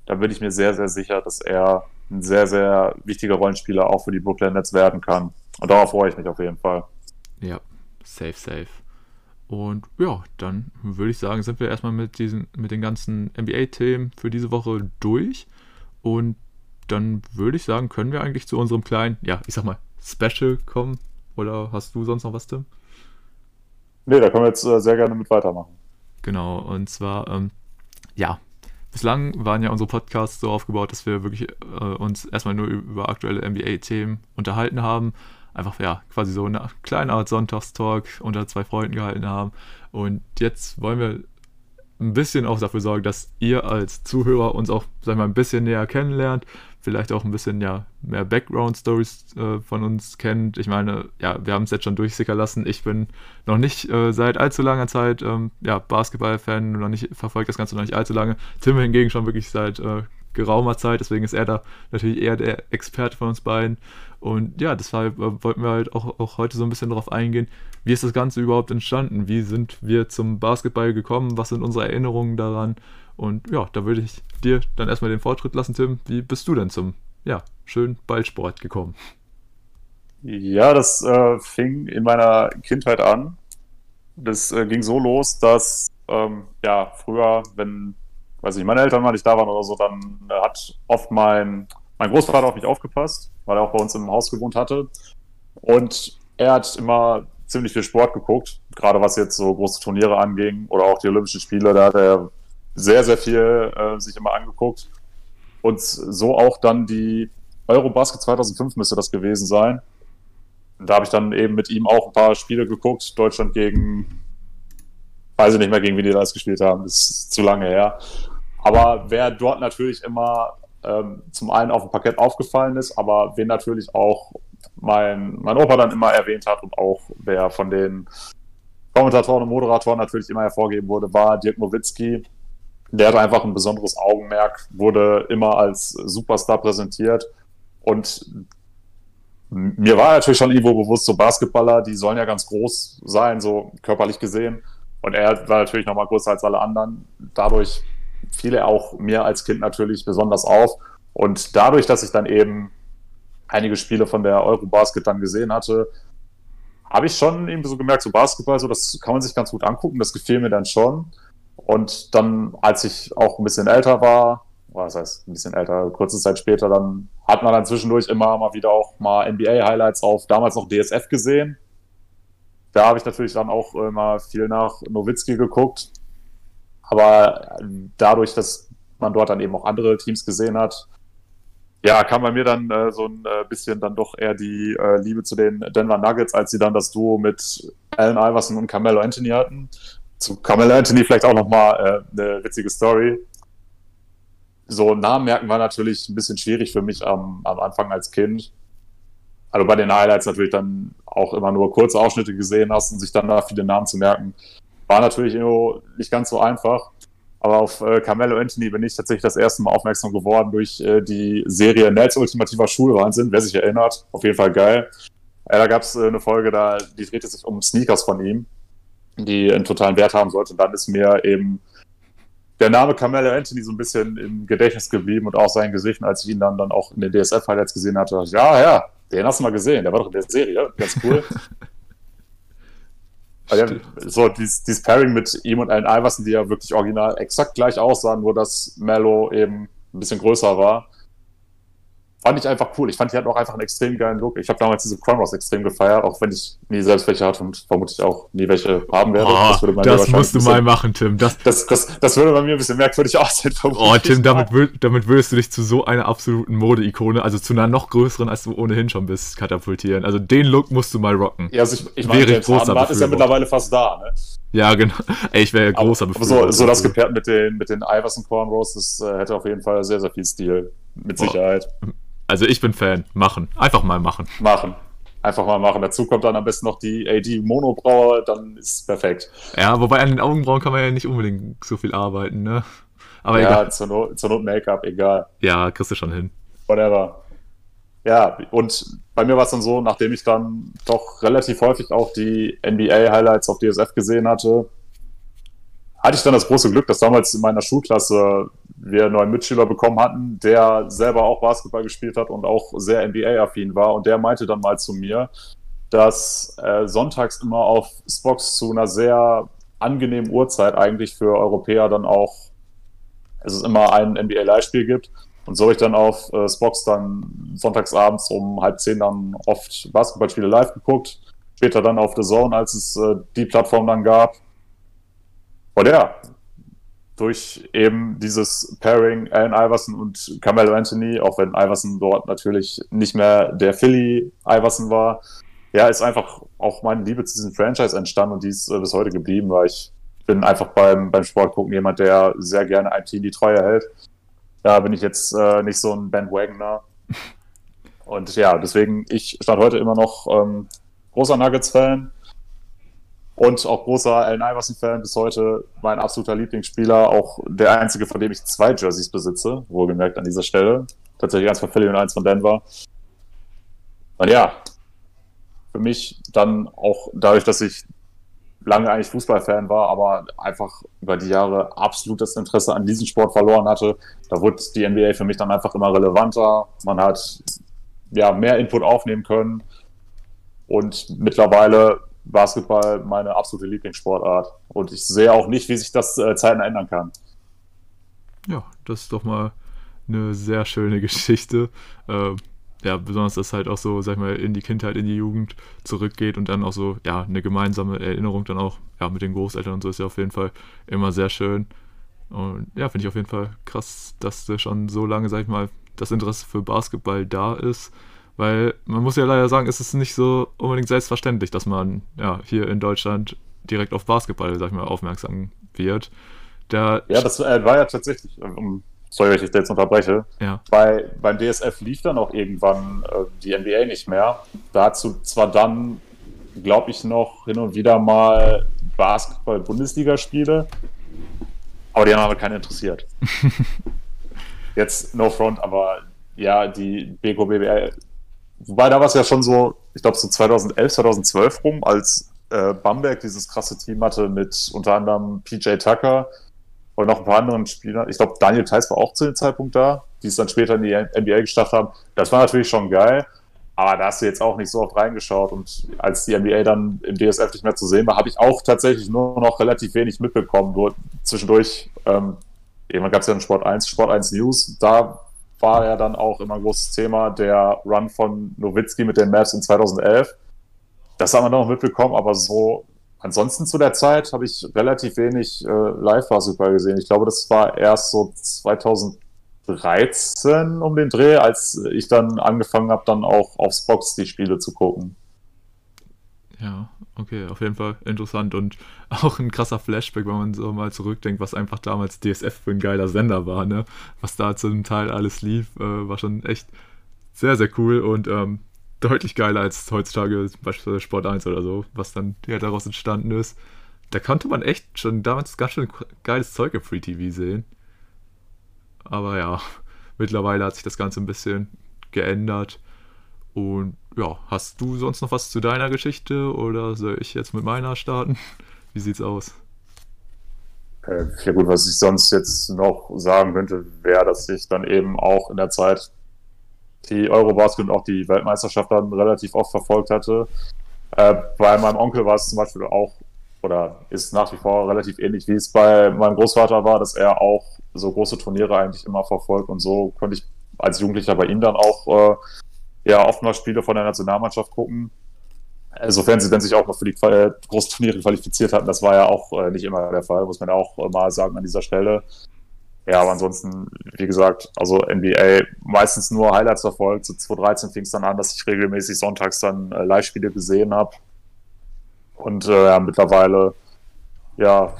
S3: dann bin ich mir sehr, sehr sicher, dass er ein sehr, sehr wichtiger Rollenspieler auch für die Brooklyn Nets werden kann. Und darauf freue ich mich auf jeden Fall.
S2: Ja, safe, safe. Und ja, dann würde ich sagen, sind wir erstmal mit, diesen, mit den ganzen NBA-Themen für diese Woche durch. Und dann würde ich sagen, können wir eigentlich zu unserem kleinen, ja, ich sag mal, Special kommen, oder hast du sonst noch was, Tim?
S3: Nee, da können wir jetzt äh, sehr gerne mit weitermachen.
S2: Genau, und zwar, ähm, ja, bislang waren ja unsere Podcasts so aufgebaut, dass wir wirklich äh, uns erstmal nur über aktuelle NBA-Themen unterhalten haben. Einfach, ja, quasi so eine kleine Art Sonntagstalk unter zwei Freunden gehalten haben. Und jetzt wollen wir ein bisschen auch dafür sorgen, dass ihr als Zuhörer uns auch, sag mal, ein bisschen näher kennenlernt, vielleicht auch ein bisschen ja, mehr Background-Stories äh, von uns kennt. Ich meine, ja, wir haben es jetzt schon durchsickern lassen. Ich bin noch nicht äh, seit allzu langer Zeit ähm, ja, Basketball-Fan, noch nicht verfolgt das Ganze noch nicht allzu lange. Tim hingegen schon wirklich seit äh, geraumer Zeit, deswegen ist er da natürlich eher der Experte von uns beiden. Und ja, deshalb äh, wollten wir halt auch, auch heute so ein bisschen darauf eingehen, wie ist das Ganze überhaupt entstanden? Wie sind wir zum Basketball gekommen? Was sind unsere Erinnerungen daran? Und ja, da würde ich dir dann erstmal den Vortritt lassen, Tim. Wie bist du denn zum ja, schönen Ballsport gekommen?
S3: Ja, das äh, fing in meiner Kindheit an. Das äh, ging so los, dass ähm, ja früher, wenn, weiß ich, meine Eltern mal nicht da waren oder so, dann äh, hat oft mein, mein Großvater auf mich aufgepasst, weil er auch bei uns im Haus gewohnt hatte. Und er hat immer ziemlich viel Sport geguckt, gerade was jetzt so große Turniere anging oder auch die Olympischen Spiele. Da hat er sehr, sehr viel äh, sich immer angeguckt. Und so auch dann die Eurobasket 2005 müsste das gewesen sein. Da habe ich dann eben mit ihm auch ein paar Spiele geguckt. Deutschland gegen, weiß ich nicht mehr, gegen wen die das gespielt haben, das ist zu lange her. Aber wer dort natürlich immer ähm, zum einen auf dem Parkett aufgefallen ist, aber wen natürlich auch mein, mein Opa dann immer erwähnt hat und auch wer von den Kommentatoren und Moderatoren natürlich immer hervorgeben wurde, war Dirk Nowitzki, der hat einfach ein besonderes Augenmerk, wurde immer als Superstar präsentiert und mir war natürlich schon irgendwo bewusst, so Basketballer, die sollen ja ganz groß sein, so körperlich gesehen. Und er war natürlich nochmal größer als alle anderen. Dadurch fiel er auch mir als Kind natürlich besonders auf. Und dadurch, dass ich dann eben einige Spiele von der Eurobasket dann gesehen hatte, habe ich schon eben so gemerkt, so Basketball, so das kann man sich ganz gut angucken, das gefiel mir dann schon. Und dann, als ich auch ein bisschen älter war, was heißt ein bisschen älter, kurze Zeit später, dann hat man dann zwischendurch immer mal wieder auch mal NBA-Highlights auf damals noch DSF gesehen. Da habe ich natürlich dann auch immer viel nach Nowitzki geguckt. Aber dadurch, dass man dort dann eben auch andere Teams gesehen hat, ja, kam bei mir dann äh, so ein äh, bisschen dann doch eher die äh, Liebe zu den Denver Nuggets, als sie dann das Duo mit Allen Iverson und Carmelo Anthony hatten. Zu Carmelo Anthony vielleicht auch nochmal äh, eine witzige Story. So Namen merken war natürlich ein bisschen schwierig für mich am, am Anfang als Kind. Also bei den Highlights natürlich dann auch immer nur kurze Ausschnitte gesehen hast und sich dann da viele Namen zu merken, war natürlich nicht ganz so einfach. Aber auf äh, Carmelo Anthony bin ich tatsächlich das erste Mal aufmerksam geworden durch äh, die Serie Nels ultimativer Schulwahnsinn, wer sich erinnert. Auf jeden Fall geil. Äh, da gab es äh, eine Folge, da, die drehte sich um Sneakers von ihm, die einen totalen Wert haben sollte. Und dann ist mir eben der Name Carmelo Anthony so ein bisschen im Gedächtnis geblieben und auch sein Gesicht, als ich ihn dann, dann auch in den DSF-Highlights gesehen hatte. Ja, ja, den hast du mal gesehen, der war doch in der Serie, ganz cool. <laughs> Also, so dieses, dieses Pairing mit ihm und Allen Iverson, die ja wirklich original exakt gleich aussahen, nur dass Mello eben ein bisschen größer war fand ich einfach cool. Ich fand, die hatten auch einfach einen extrem geilen Look. Ich habe damals diese Cromwells extrem gefeiert, auch wenn ich nie selbst welche hatte und vermutlich auch nie welche haben werde.
S2: Oh, das, würde das musst du mal machen, Tim.
S3: Das, das, das, das, würde bei mir ein bisschen merkwürdig <laughs> aussehen.
S2: Oh, Tim, damit, würd, damit würdest du dich zu so einer absoluten Mode-Ikone, also zu einer noch größeren, als du ohnehin schon bist, katapultieren. Also den Look musst du mal rocken.
S3: Ja, also ich, ich meine, Wäre großer ist ja mittlerweile fast da, ne?
S2: Ja, genau. Ey, ich wäre ja großer
S3: aber, so, so das gepaart mit den, mit den Iverson Cornrows, das äh, hätte auf jeden Fall sehr, sehr viel Stil. Mit Sicherheit. Oh.
S2: Also ich bin Fan. Machen. Einfach mal machen.
S3: Machen. Einfach mal machen. Dazu kommt dann am besten noch die AD Monobraue, dann ist es perfekt.
S2: Ja, wobei an den Augenbrauen kann man ja nicht unbedingt so viel arbeiten, ne?
S3: Aber ja, egal. Zur Not, zur Not Make-up, egal.
S2: Ja, kriegst du schon hin.
S3: Whatever. Ja, und bei mir war es dann so, nachdem ich dann doch relativ häufig auch die NBA-Highlights auf DSF gesehen hatte, hatte ich dann das große Glück, dass damals in meiner Schulklasse wir einen neuen Mitschüler bekommen hatten, der selber auch Basketball gespielt hat und auch sehr NBA-affin war. Und der meinte dann mal zu mir, dass äh, sonntags immer auf Spox zu einer sehr angenehmen Uhrzeit eigentlich für Europäer dann auch, es ist immer ein NBA-Live-Spiel gibt. Und so habe ich dann auf äh, Spox dann sonntagsabends um halb zehn dann oft Basketballspiele live geguckt. Später dann auf The Zone, als es äh, die Plattform dann gab. Und ja, durch eben dieses Pairing Allen Iverson und Carmelo Anthony, auch wenn Iverson dort natürlich nicht mehr der Philly Iverson war, ja, ist einfach auch meine Liebe zu diesem Franchise entstanden und die ist äh, bis heute geblieben, weil ich bin einfach beim, beim Sport gucken jemand, der sehr gerne ein Team die Treue hält. Da bin ich jetzt äh, nicht so ein Bandwagoner. <laughs> Und ja, deswegen, ich stand heute immer noch ähm, großer Nuggets-Fan und auch großer Allen Iverson-Fan bis heute, mein absoluter Lieblingsspieler, auch der einzige, von dem ich zwei Jerseys besitze, wohlgemerkt an dieser Stelle. Tatsächlich eins von Philly und eins von Denver. Und ja, für mich dann auch dadurch, dass ich lange eigentlich Fußballfan war, aber einfach über die Jahre absolut das Interesse an diesem Sport verloren hatte, da wurde die NBA für mich dann einfach immer relevanter. Man hat ja mehr Input aufnehmen können und mittlerweile Basketball meine absolute Lieblingssportart. Und ich sehe auch nicht, wie sich das äh, Zeiten ändern kann.
S2: Ja, das ist doch mal eine sehr schöne <laughs> Geschichte. Äh, ja, besonders, dass halt auch so, sag ich mal, in die Kindheit, in die Jugend zurückgeht und dann auch so, ja, eine gemeinsame Erinnerung dann auch, ja, mit den Großeltern und so ist ja auf jeden Fall immer sehr schön. Und ja, finde ich auf jeden Fall krass, dass da schon so lange, sag ich mal, das Interesse für Basketball da ist. Weil man muss ja leider sagen, es ist nicht so unbedingt selbstverständlich, dass man ja, hier in Deutschland direkt auf Basketball, sag ich mal, aufmerksam wird.
S3: Der ja, das äh, war ja tatsächlich, um, sorry, wenn ich jetzt unterbreche,
S2: ja.
S3: Bei, beim DSF lief dann auch irgendwann äh, die NBA nicht mehr. Dazu zwar dann, glaube ich, noch hin und wieder mal Basketball-Bundesligaspiele, aber die haben aber keinen interessiert. <laughs> jetzt no front, aber ja, die BKBBL Wobei da war es ja schon so, ich glaube so 2011, 2012 rum, als äh, Bamberg dieses krasse Team hatte mit unter anderem PJ Tucker und noch ein paar anderen Spieler. Ich glaube, Daniel Theiss war auch zu dem Zeitpunkt da, die es dann später in die NBA gestartet haben. Das war natürlich schon geil. Aber da hast du jetzt auch nicht so oft reingeschaut. Und als die NBA dann im DSF nicht mehr zu sehen war, habe ich auch tatsächlich nur noch relativ wenig mitbekommen. Nur zwischendurch, ähm, irgendwann gab es ja einen Sport 1, Sport 1 News. Da war ja dann auch immer ein großes Thema der Run von Nowitzki mit den Mavs in 2011. Das haben wir noch mitbekommen, aber so ansonsten zu der Zeit habe ich relativ wenig äh, Live-Basketball gesehen. Ich glaube, das war erst so 2013 um den Dreh, als ich dann angefangen habe, dann auch aufs Box die Spiele zu gucken.
S2: Ja, okay, auf jeden Fall interessant und <laughs> auch ein krasser Flashback, wenn man so mal zurückdenkt, was einfach damals DSF für ein geiler Sender war, ne? Was da zum Teil alles lief, äh, war schon echt sehr, sehr cool und ähm, deutlich geiler als heutzutage beispielsweise Sport 1 oder so, was dann ja daraus entstanden ist. Da konnte man echt schon damals ganz schön geiles Zeug im Free TV sehen. Aber ja, mittlerweile hat sich das Ganze ein bisschen geändert. Und ja, hast du sonst noch was zu deiner Geschichte oder soll ich jetzt mit meiner starten? <laughs> Wie sieht's aus?
S3: Äh, ja gut, was ich sonst jetzt noch sagen könnte, wäre, dass ich dann eben auch in der Zeit die Eurobasket und auch die Weltmeisterschaft dann relativ oft verfolgt hatte. Äh, bei meinem Onkel war es zum Beispiel auch, oder ist nach wie vor relativ ähnlich, wie es bei meinem Großvater war, dass er auch so große Turniere eigentlich immer verfolgt und so konnte ich als Jugendlicher bei ihm dann auch äh, ja oftmals Spiele von der Nationalmannschaft gucken. Sofern sie dann sich auch noch für die äh, qualifiziert hatten, das war ja auch äh, nicht immer der Fall, muss man auch äh, mal sagen an dieser Stelle. Ja, aber ansonsten, wie gesagt, also NBA meistens nur Highlights verfolgt. So 2013 fing es dann an, dass ich regelmäßig sonntags dann äh, Live-Spiele gesehen habe. Und äh, ja, mittlerweile, ja,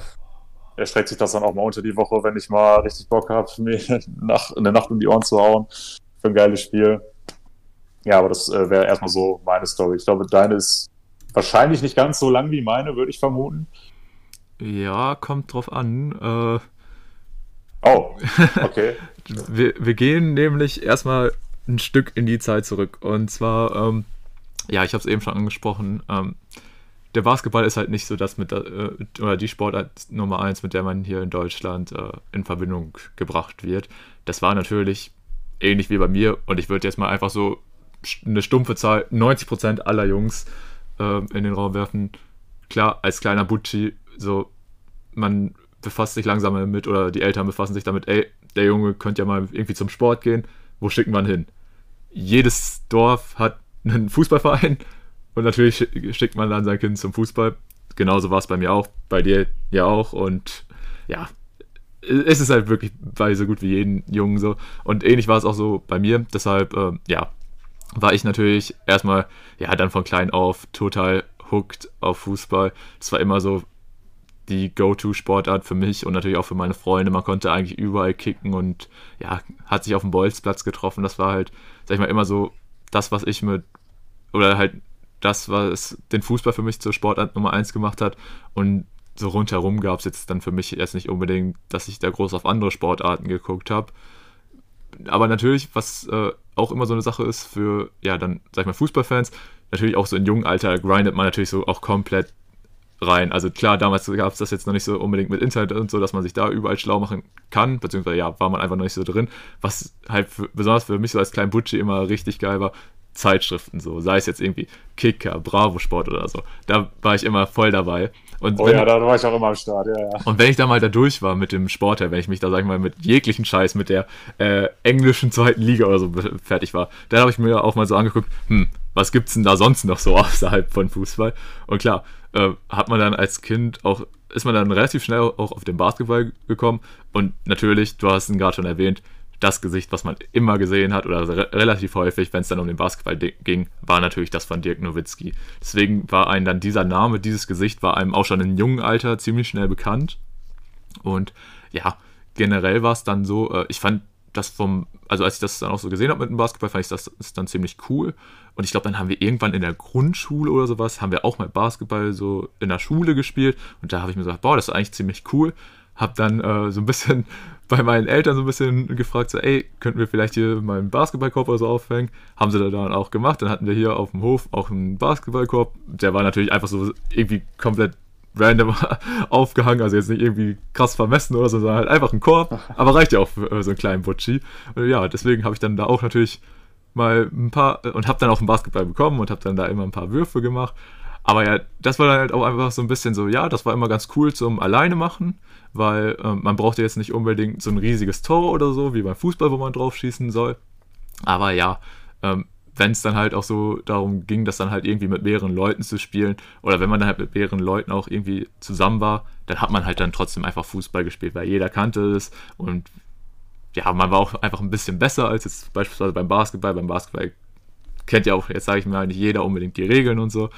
S3: erstreckt sich das dann auch mal unter die Woche, wenn ich mal richtig Bock habe, <laughs> mir nach, in Nacht um die Ohren zu hauen für ein geiles Spiel. Ja, aber das äh, wäre erstmal so meine Story. Ich glaube, deine ist wahrscheinlich nicht ganz so lang wie meine, würde ich vermuten.
S2: Ja, kommt drauf an. Äh,
S3: Oh, okay. <laughs>
S2: wir, wir gehen nämlich erstmal ein Stück in die Zeit zurück. Und zwar, ähm, ja, ich habe es eben schon angesprochen, ähm, der Basketball ist halt nicht so das mit, äh, oder die Sportart Nummer eins, mit der man hier in Deutschland äh, in Verbindung gebracht wird. Das war natürlich ähnlich wie bei mir und ich würde jetzt mal einfach so eine stumpfe Zahl, 90% aller Jungs äh, in den Raum werfen. Klar, als kleiner Butchi, so, man befasst sich langsam damit oder die Eltern befassen sich damit, ey, der Junge könnte ja mal irgendwie zum Sport gehen, wo schicken wir ihn hin? Jedes Dorf hat einen Fußballverein <laughs> und natürlich schickt man dann sein Kind zum Fußball. Genauso war es bei mir auch, bei dir ja auch und ja, es ist halt wirklich bei so gut wie jeden Jungen so. Und ähnlich war es auch so bei mir. Deshalb, äh, ja, war ich natürlich erstmal, ja, dann von klein auf total hooked auf Fußball. Das war immer so die Go-To-Sportart für mich und natürlich auch für meine Freunde. Man konnte eigentlich überall kicken und ja, hat sich auf dem Bolzplatz getroffen. Das war halt, sag ich mal, immer so das, was ich mit, oder halt das, was den Fußball für mich zur Sportart Nummer 1 gemacht hat. Und so rundherum gab es jetzt dann für mich jetzt nicht unbedingt, dass ich da groß auf andere Sportarten geguckt habe. Aber natürlich, was äh, auch immer so eine Sache ist für, ja, dann, sag ich mal, Fußballfans, natürlich auch so in jungen Alter grindet man natürlich so auch komplett rein. Also klar, damals gab es das jetzt noch nicht so unbedingt mit Internet und so, dass man sich da überall schlau machen kann, beziehungsweise ja, war man einfach noch nicht so drin. Was halt für, besonders für mich so als kleinen Butchi immer richtig geil war, Zeitschriften so, sei es jetzt irgendwie Kicker, Bravo Sport oder so. Da war ich immer voll dabei. Und
S3: oh
S2: wenn,
S3: ja, da war ich auch immer am Start, ja, ja.
S2: Und wenn ich da mal da durch war mit dem Sport, wenn ich mich da, sag ich mal, mit jeglichen Scheiß, mit der äh, englischen zweiten Liga oder so fertig war, dann habe ich mir auch mal so angeguckt, hm, was gibt's denn da sonst noch so <laughs> außerhalb von Fußball? Und klar, äh, hat man dann als Kind auch, ist man dann relativ schnell auch auf den Basketball gekommen. Und natürlich, du hast ihn gerade schon erwähnt, das Gesicht, was man immer gesehen hat oder re relativ häufig, wenn es dann um den Basketball ging, war natürlich das von Dirk Nowitzki. Deswegen war einem dann dieser Name, dieses Gesicht war einem auch schon in jungen Alter ziemlich schnell bekannt. Und ja, generell war es dann so, äh, ich fand das vom, also als ich das dann auch so gesehen habe mit dem Basketball, fand ich das dann ziemlich cool. Und ich glaube, dann haben wir irgendwann in der Grundschule oder sowas, haben wir auch mal Basketball so in der Schule gespielt. Und da habe ich mir gesagt, boah, das ist eigentlich ziemlich cool. Hab dann äh, so ein bisschen bei meinen Eltern so ein bisschen gefragt, so, ey, könnten wir vielleicht hier mal einen Basketballkorb oder so aufhängen? Haben sie dann auch gemacht. Dann hatten wir hier auf dem Hof auch einen Basketballkorb. Der war natürlich einfach so irgendwie komplett random <laughs> aufgehangen, also jetzt nicht irgendwie krass vermessen oder so, sondern halt einfach ein Korb, aber reicht ja auch für äh, so einen kleinen Butchi. Und ja, deswegen habe ich dann da auch natürlich mal ein paar und habe dann auch einen Basketball bekommen und habe dann da immer ein paar Würfe gemacht. Aber ja, das war dann halt auch einfach so ein bisschen so, ja, das war immer ganz cool zum Alleine machen, weil ähm, man brauchte jetzt nicht unbedingt so ein riesiges Tor oder so, wie beim Fußball, wo man drauf schießen soll. Aber ja, ähm, wenn es dann halt auch so darum ging, das dann halt irgendwie mit mehreren Leuten zu spielen oder wenn man dann halt mit mehreren Leuten auch irgendwie zusammen war, dann hat man halt dann trotzdem einfach Fußball gespielt, weil jeder kannte es und ja, man war auch einfach ein bisschen besser als jetzt beispielsweise beim Basketball. Beim Basketball kennt ja auch, jetzt sage ich mal, nicht jeder unbedingt die Regeln und so.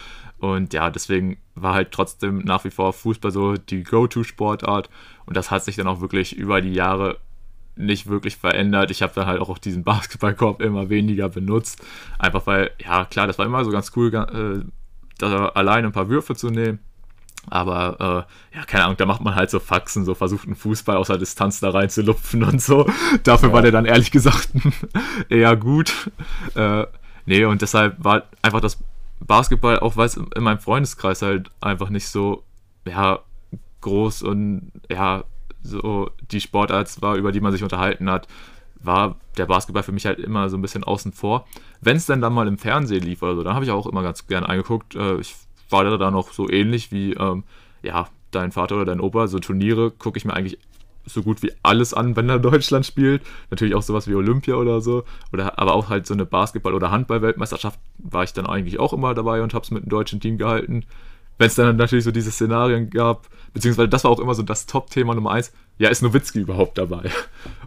S2: Und ja, deswegen war halt trotzdem nach wie vor Fußball so die Go-To-Sportart. Und das hat sich dann auch wirklich über die Jahre nicht wirklich verändert. Ich habe dann halt auch diesen Basketballkorb immer weniger benutzt. Einfach weil, ja klar, das war immer so ganz cool, äh, da alleine ein paar Würfe zu nehmen. Aber äh, ja, keine Ahnung, da macht man halt so Faxen, so versucht einen Fußball aus der Distanz da rein zu lupfen <laughs> und so. Dafür ja. war der dann ehrlich gesagt <laughs> eher gut. Äh, nee, und deshalb war einfach das Basketball, auch weil es in meinem Freundeskreis halt einfach nicht so, ja, groß und ja, so die Sportart war, über die man sich unterhalten hat, war der Basketball für mich halt immer so ein bisschen außen vor. Wenn es dann dann mal im Fernsehen lief oder so, dann habe ich auch immer ganz gern eingeguckt. Äh, ich war da noch so ähnlich wie, ähm, ja, dein Vater oder dein Opa. So Turniere gucke ich mir eigentlich so gut wie alles an, wenn er Deutschland spielt. Natürlich auch sowas wie Olympia oder so. Oder, aber auch halt so eine Basketball- oder Handball-Weltmeisterschaft war ich dann eigentlich auch immer dabei und habe es mit dem deutschen Team gehalten. Wenn es dann natürlich so diese Szenarien gab, beziehungsweise das war auch immer so das Top-Thema Nummer eins. Ja, ist Nowitzki überhaupt dabei?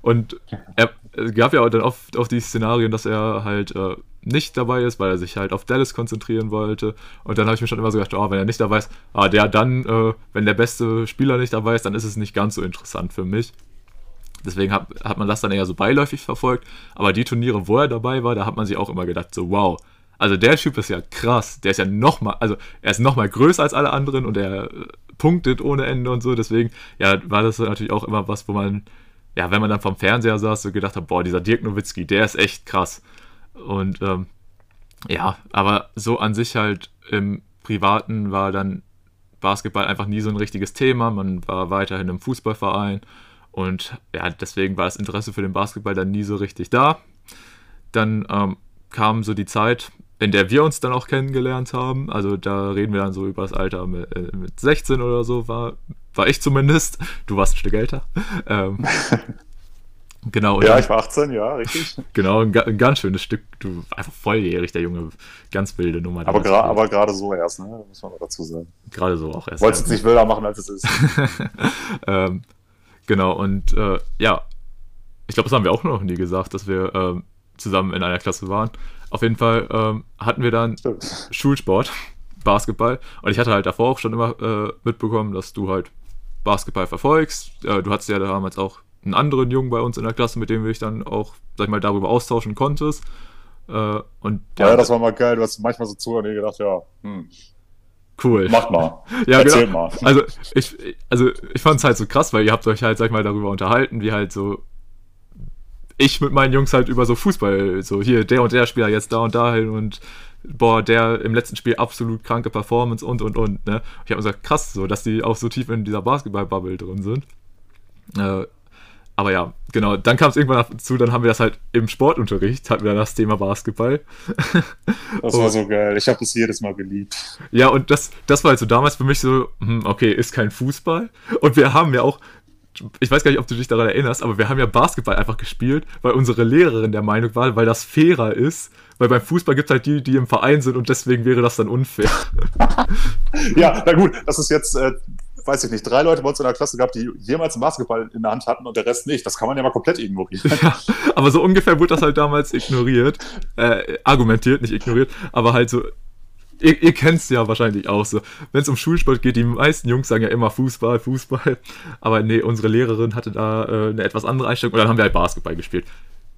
S2: Und er, gab ja dann oft auch die Szenarien, dass er halt äh, nicht dabei ist, weil er sich halt auf Dallas konzentrieren wollte. Und dann habe ich mir schon immer so gedacht, oh, wenn er nicht dabei ist, ah, der dann, äh, wenn der beste Spieler nicht dabei ist, dann ist es nicht ganz so interessant für mich. Deswegen hat, hat man das dann eher so beiläufig verfolgt. Aber die Turniere, wo er dabei war, da hat man sich auch immer gedacht, so wow. Also der Typ ist ja krass. Der ist ja nochmal, also er ist nochmal größer als alle anderen und er punktet ohne Ende und so. Deswegen, ja, war das natürlich auch immer was, wo man, ja, wenn man dann vom Fernseher saß, so gedacht hat, boah, dieser Dirk Nowitzki, der ist echt krass. Und ähm, ja, aber so an sich halt im Privaten war dann Basketball einfach nie so ein richtiges Thema. Man war weiterhin im Fußballverein und ja, deswegen war das Interesse für den Basketball dann nie so richtig da. Dann ähm, kam so die Zeit, in der wir uns dann auch kennengelernt haben. Also da reden wir dann so über das Alter mit, äh, mit 16 oder so, war, war ich zumindest. Du warst ein Stück älter. <laughs> Ähm, <laughs> Genau.
S3: Ja, ich war 18, ja, richtig. <laughs>
S2: Genau, ein, ein, ganz schönes Stück. Du einfach volljährig, der Junge, ganz wilde Nummer.
S3: Aber, gra aber gerade so erst, ne? muss man dazu sagen.
S2: Gerade so auch erst.
S3: Wolltest es nicht wilder machen, als es ist.
S2: ähm, genau, und äh, ja, ich glaube, das haben wir auch noch nie gesagt, dass wir ähm, zusammen in einer Klasse waren. Auf jeden Fall ähm, hatten wir dann Stimmt. Schulsport, Basketball. Und ich hatte halt davor auch schon immer äh, mitbekommen, dass du halt Basketball verfolgst. Äh, du hattest ja damals auch einen anderen Jungen bei uns in der Klasse, mit dem du dich dann auch, sag ich mal, darüber austauschen konntest. Äh, und,
S3: ja, ja, das war mal geil. Du hast manchmal so zuhören und gedacht, ja, hm.
S2: Cool.
S3: Mach mal. <laughs>
S2: ja, Erzähl genau. mal. Also ich, also ich fand es halt so krass, weil ihr habt euch halt, sag ich mal, darüber unterhalten, wie halt so ich mit meinen Jungs halt über so Fußball, so hier, der und der Spieler jetzt da und dahin und boah, der im letzten Spiel absolut kranke Performance und und und, ne? Ich habe mir gesagt, krass, so, dass die auch so tief in dieser Basketball-Bubble drin sind. Äh, aber ja, genau, dann kam es irgendwann dazu, dann haben wir das halt im Sportunterricht, hatten wir das Thema Basketball. <laughs>
S3: Das war so geil, ich habe das jedes Mal geliebt.
S2: Ja, und das, das war halt so damals für mich so, hm, okay, ist kein Fußball. Und wir haben ja auch, ich weiß gar nicht, ob du dich daran erinnerst, aber wir haben ja Basketball einfach gespielt, weil unsere Lehrerin der Meinung war, weil das fairer ist, weil beim Fußball gibt es halt die, die im Verein sind und deswegen wäre das dann unfair. <laughs>
S3: ja, na gut, das ist jetzt äh, weiß ich nicht, drei Leute bei uns in der Klasse gehabt, die jemals einen Basketball in der Hand hatten und der Rest nicht. Das kann man ja mal komplett ignorieren. <laughs> Ja,
S2: aber so ungefähr wurde das halt damals ignoriert. Äh, argumentiert, nicht ignoriert, aber halt so. Ihr, ihr kennt es ja wahrscheinlich auch so. Wenn es um Schulsport geht, die meisten Jungs sagen ja immer Fußball, Fußball. <laughs> Aber nee, unsere Lehrerin hatte da äh, eine etwas andere Einstellung und dann haben wir halt Basketball gespielt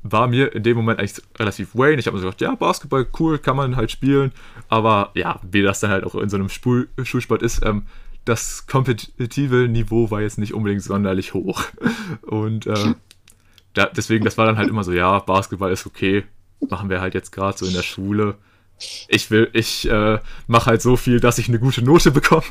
S2: war mir in dem Moment eigentlich relativ Wayne. Ich habe mir so gedacht, ja, Basketball, cool, kann man halt spielen. Aber ja, wie das dann halt auch in so einem Spul Schulsport ist, ähm, das kompetitive Niveau war jetzt nicht unbedingt sonderlich hoch. <laughs> Und äh, da, deswegen, das war dann halt immer so, ja, Basketball ist okay, machen wir halt jetzt gerade so in der Schule. Ich will, ich äh, mache halt so viel, dass ich eine gute Note bekomme.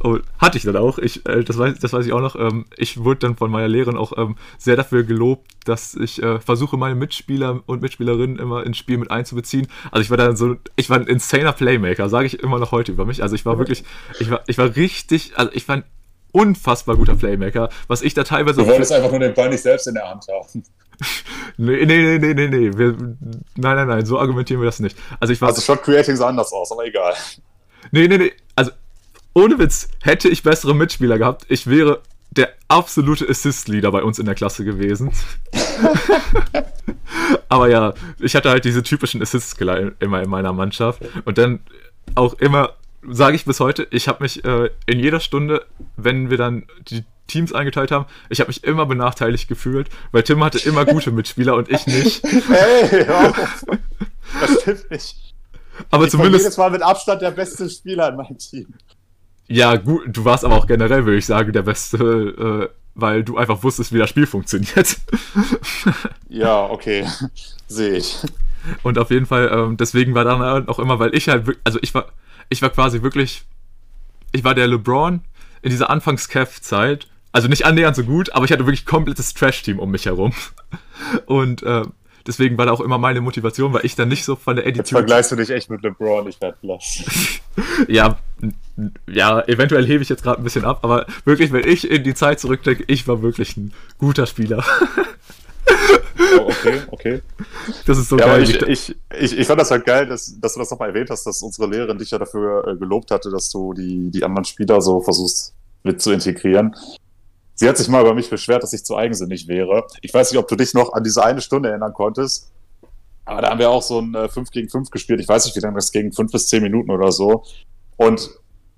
S2: Und <laughs> hatte ich dann auch. Ich, äh, das, weiß, das weiß ich auch noch. Ähm, ich wurde dann von meiner Lehrerin auch ähm, sehr dafür gelobt, dass ich äh, versuche, meine Mitspieler und Mitspielerinnen immer ins Spiel mit einzubeziehen. Also ich war dann so, ich war ein insaner Playmaker, sage ich immer noch heute über mich. Also ich war wirklich, ich war, ich war richtig, also ich war ein unfassbar guter Playmaker, was ich da teilweise.
S3: Du wolltest einfach nur den Ball nicht selbst in der Hand haben. <laughs>
S2: nee, nee, nee, nee, nee, wir, nein, nein, nein, so argumentieren wir das nicht. Also ich war.
S3: Also Shot Creating sah anders aus, aber egal.
S2: Nee, nee, nee, also ohne Witz, hätte ich bessere Mitspieler gehabt, ich wäre der absolute Assist-Leader bei uns in der Klasse gewesen. <laughs> aber ja, ich hatte halt diese typischen Assist-Skiller immer in meiner Mannschaft und dann auch immer sage ich bis heute, ich habe mich äh, in jeder Stunde, wenn wir dann die Teams eingeteilt haben, ich habe mich immer benachteiligt gefühlt, weil Tim hatte immer gute Mitspieler und ich nicht. <laughs> Hey.
S3: Das stimmt nicht.
S2: Aber ich zumindest.
S3: jedes Mal mit Abstand der beste Spieler in meinem Team.
S2: Ja, gut, du warst aber auch generell, würde ich sagen, der beste, äh, weil du einfach wusstest, wie das Spiel funktioniert. <laughs>
S3: ja, okay. Sehe ich.
S2: Und auf jeden Fall, ähm, deswegen war dann auch immer, weil ich halt, also ich war, ich war quasi wirklich, ich war der LeBron in dieser Anfangs-Kev-Zeit. Also nicht annähernd so gut, aber ich hatte wirklich komplettes Trash-Team um mich herum. Und äh, deswegen war da auch immer meine Motivation, weil ich dann nicht so von der
S3: Edition. Jetzt vergleichst du dich echt mit LeBron, ich werde blass. <laughs>
S2: ja, ja, eventuell hebe ich jetzt gerade ein bisschen ab, aber wirklich, wenn ich in die Zeit zurückdenke, ich war wirklich ein guter Spieler.
S3: Oh, okay, okay.
S2: Das ist so
S3: ja,
S2: geil.
S3: Ich, ich, ich, ich, fand das halt geil, dass, dass du das nochmal erwähnt hast, dass unsere Lehrerin dich ja dafür äh, gelobt hatte, dass du die, die anderen Spieler so versuchst mit zu integrieren. Sie hat sich mal über mich beschwert, dass ich zu eigensinnig wäre. Ich weiß nicht, ob du dich noch an diese eine Stunde erinnern konntest. Aber da haben wir auch so ein äh, 5 gegen 5 gespielt. Ich weiß nicht, wie lange das ging, 5 bis 10 Minuten oder so. Und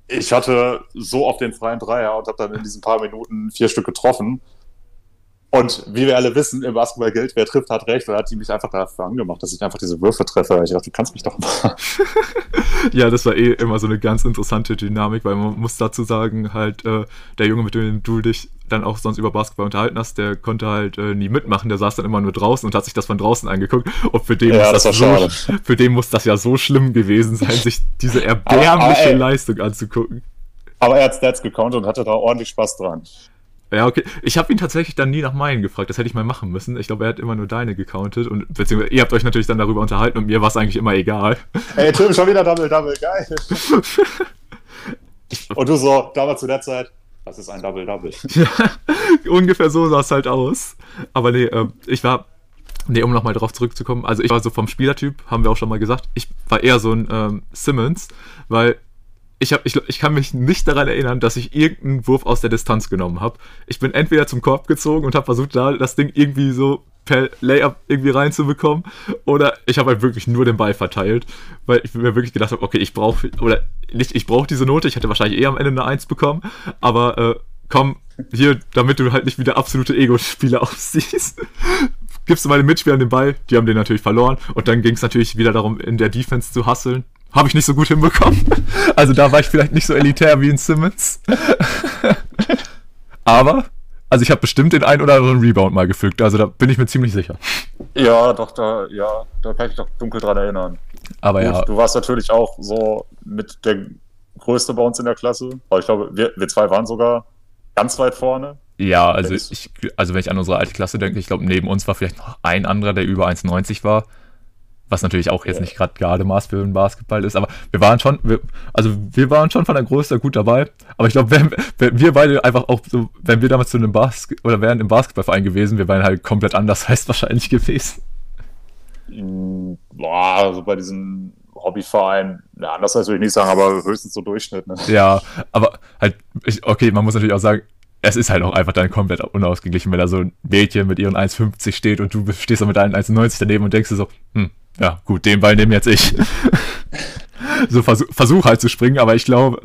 S3: ich hatte so oft den freien Dreier und habe dann in diesen paar Minuten vier Stück getroffen. Und wie wir alle wissen, im Basketball gilt, wer trifft, hat recht. Und hat die mich einfach dafür angemacht, dass ich einfach diese Würfe treffe. Ich dachte, du kannst mich doch mal. <laughs>
S2: ja, das war eh immer so eine ganz interessante Dynamik, weil man muss dazu sagen, halt, äh, der Junge, mit dem du dich dann auch sonst über Basketball unterhalten hast, der konnte halt äh, nie mitmachen, der saß dann immer nur draußen und hat sich das von draußen angeguckt. Und für den,
S3: ja, muss, das
S2: so, <laughs> für den muss das ja so schlimm gewesen sein, sich diese erbärmliche aber, aber, Leistung anzugucken.
S3: Aber er hat Stats gecountet und hatte da ordentlich Spaß dran.
S2: Ja, okay. Ich habe ihn tatsächlich dann nie nach meinen gefragt. Das hätte ich mal machen müssen. Ich glaube, er hat immer nur deine gecountet. Und beziehungsweise ihr habt euch natürlich dann darüber unterhalten und mir war es eigentlich immer egal.
S3: Ey, Tim, schon wieder Double, Double, geil. <laughs> und du so, damals zu der Zeit, das ist ein Double, Double.
S2: ja, ungefähr so sah es halt aus. Aber nee, äh, ich war Nee, um nochmal drauf zurückzukommen, also ich war so vom Spielertyp, haben wir auch schon mal gesagt, ich war eher so ein ähm, Simmons, weil ich, hab, ich, ich kann mich nicht daran erinnern, dass ich irgendeinen Wurf aus der Distanz genommen habe. Ich bin entweder zum Korb gezogen und habe versucht, da das Ding irgendwie so per Layup irgendwie reinzubekommen, oder ich habe halt wirklich nur den Ball verteilt, weil ich mir wirklich gedacht habe, okay, ich brauche, oder nicht, ich brauche diese Note, ich hätte wahrscheinlich eher am Ende eine 1 bekommen, aber äh, komm, hier, damit du halt nicht wieder absolute Ego-Spieler <laughs> aussiehst, gibst du meine Mitspieler den Ball, die haben den natürlich verloren, und dann ging es natürlich wieder darum, in der Defense zu hasseln habe ich nicht so gut hinbekommen. Also da war ich vielleicht nicht so elitär wie in Simmons. Aber, also ich habe bestimmt den einen oder anderen Rebound mal gefügt. Also da bin ich mir ziemlich sicher.
S3: Ja, doch, da, ja, da kann ich mich doch dunkel dran erinnern.
S2: Aber Gut, ja.
S3: Du warst natürlich auch so mit der Größte bei uns in der Klasse. Aber ich glaube, wir, wir zwei waren sogar ganz weit vorne.
S2: Ja, also ich, also wenn ich an unsere alte Klasse denke, ich glaube, neben uns war vielleicht noch ein anderer, der über 1,90 war was natürlich auch jetzt nicht gerade Gardemaß für den Basketball ist, aber wir waren schon, wir, also wir waren schon von der Größe gut dabei, aber ich glaube, wenn, wenn, wir beide einfach auch so, wenn wir damals zu einem Basket oder wären im Basketballverein gewesen, wir wären halt komplett anders <laughs> heißt wahrscheinlich gewesen.
S3: Mm, boah, also bei diesem Hobbyverein, ja, anders heißt würde ich nicht sagen, aber höchstens so Durchschnitt, ne?
S2: Ja, aber halt, ich, okay, man muss natürlich auch sagen, es ist halt auch einfach dann komplett unausgeglichen, wenn da so ein Mädchen mit ihren 1,50 steht und du stehst da mit deinen 1,90 daneben und denkst dir so, hm, ja, gut, den Ball nehme jetzt ich. so versuch, versuch halt zu springen, aber ich glaube.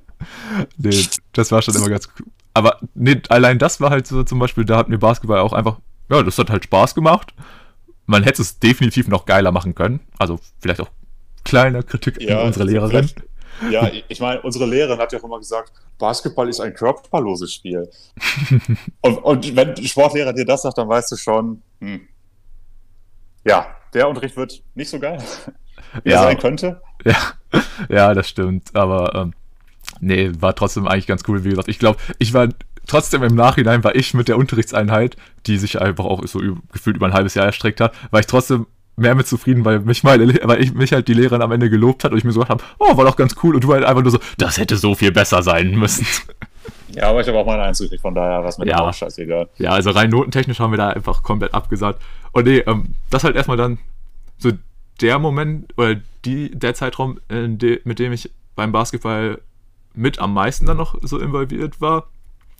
S2: <laughs> nee, das war schon immer ganz cool. Aber nee, allein das war halt so zum Beispiel, da hat mir Basketball auch einfach, ja, das hat halt Spaß gemacht. Man hätte es definitiv noch geiler machen können. Also vielleicht auch kleine Kritik ja, an unsere Lehrerin.
S3: Ja, ich meine, unsere Lehrerin hat ja auch immer gesagt, Basketball ist ein körperloses Spiel. <laughs> und, und wenn ein Sportlehrer dir das sagt, dann weißt du schon, hm, ja, der Unterricht wird nicht so geil. <laughs> wie ja, er sein könnte. <laughs>
S2: Ja, ja das stimmt. Aber ähm, nee, war trotzdem eigentlich ganz cool. Wie gesagt, ich glaube, ich war trotzdem im Nachhinein, war ich mit der Unterrichtseinheit, die sich einfach auch so gefühlt über ein halbes Jahr erstreckt hat, war ich trotzdem mehr mit zufrieden, weil mich meine, weil ich mich halt die Lehrerin am Ende gelobt hat und ich mir so gedacht habe, oh, war doch ganz cool und du halt einfach nur so, das hätte so viel besser sein müssen. <laughs>
S3: Ja, aber ich habe auch meine Einzüchtig, von daher was mit ja. dem scheißegal.
S2: Ja, also rein notentechnisch haben wir da einfach komplett abgesagt. Und nee, ähm, das halt erstmal dann so der Moment oder die, der Zeitraum, de, mit dem ich beim Basketball mit am meisten dann noch so involviert war.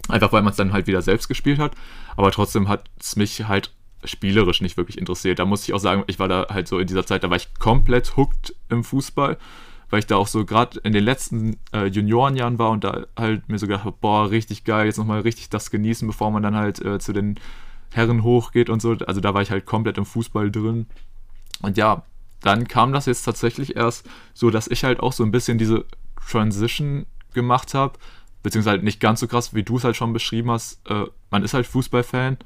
S2: Einfach weil man es dann halt wieder selbst gespielt hat. Aber trotzdem hat es mich halt spielerisch nicht wirklich interessiert. Da muss ich auch sagen, ich war da halt so in dieser Zeit, da war ich komplett hooked im Fußball weil ich da auch so gerade in den letzten äh, Juniorenjahren war und da halt mir so gedacht habe, boah, richtig geil, jetzt nochmal richtig das genießen, bevor man dann halt äh, zu den Herren hochgeht und so. Also da war ich halt komplett im Fußball drin. Und ja, dann kam das jetzt tatsächlich erst so, dass ich halt auch so ein bisschen diese Transition gemacht habe, beziehungsweise nicht ganz so krass, wie du es halt schon beschrieben hast. Äh, man ist halt Fußballfan,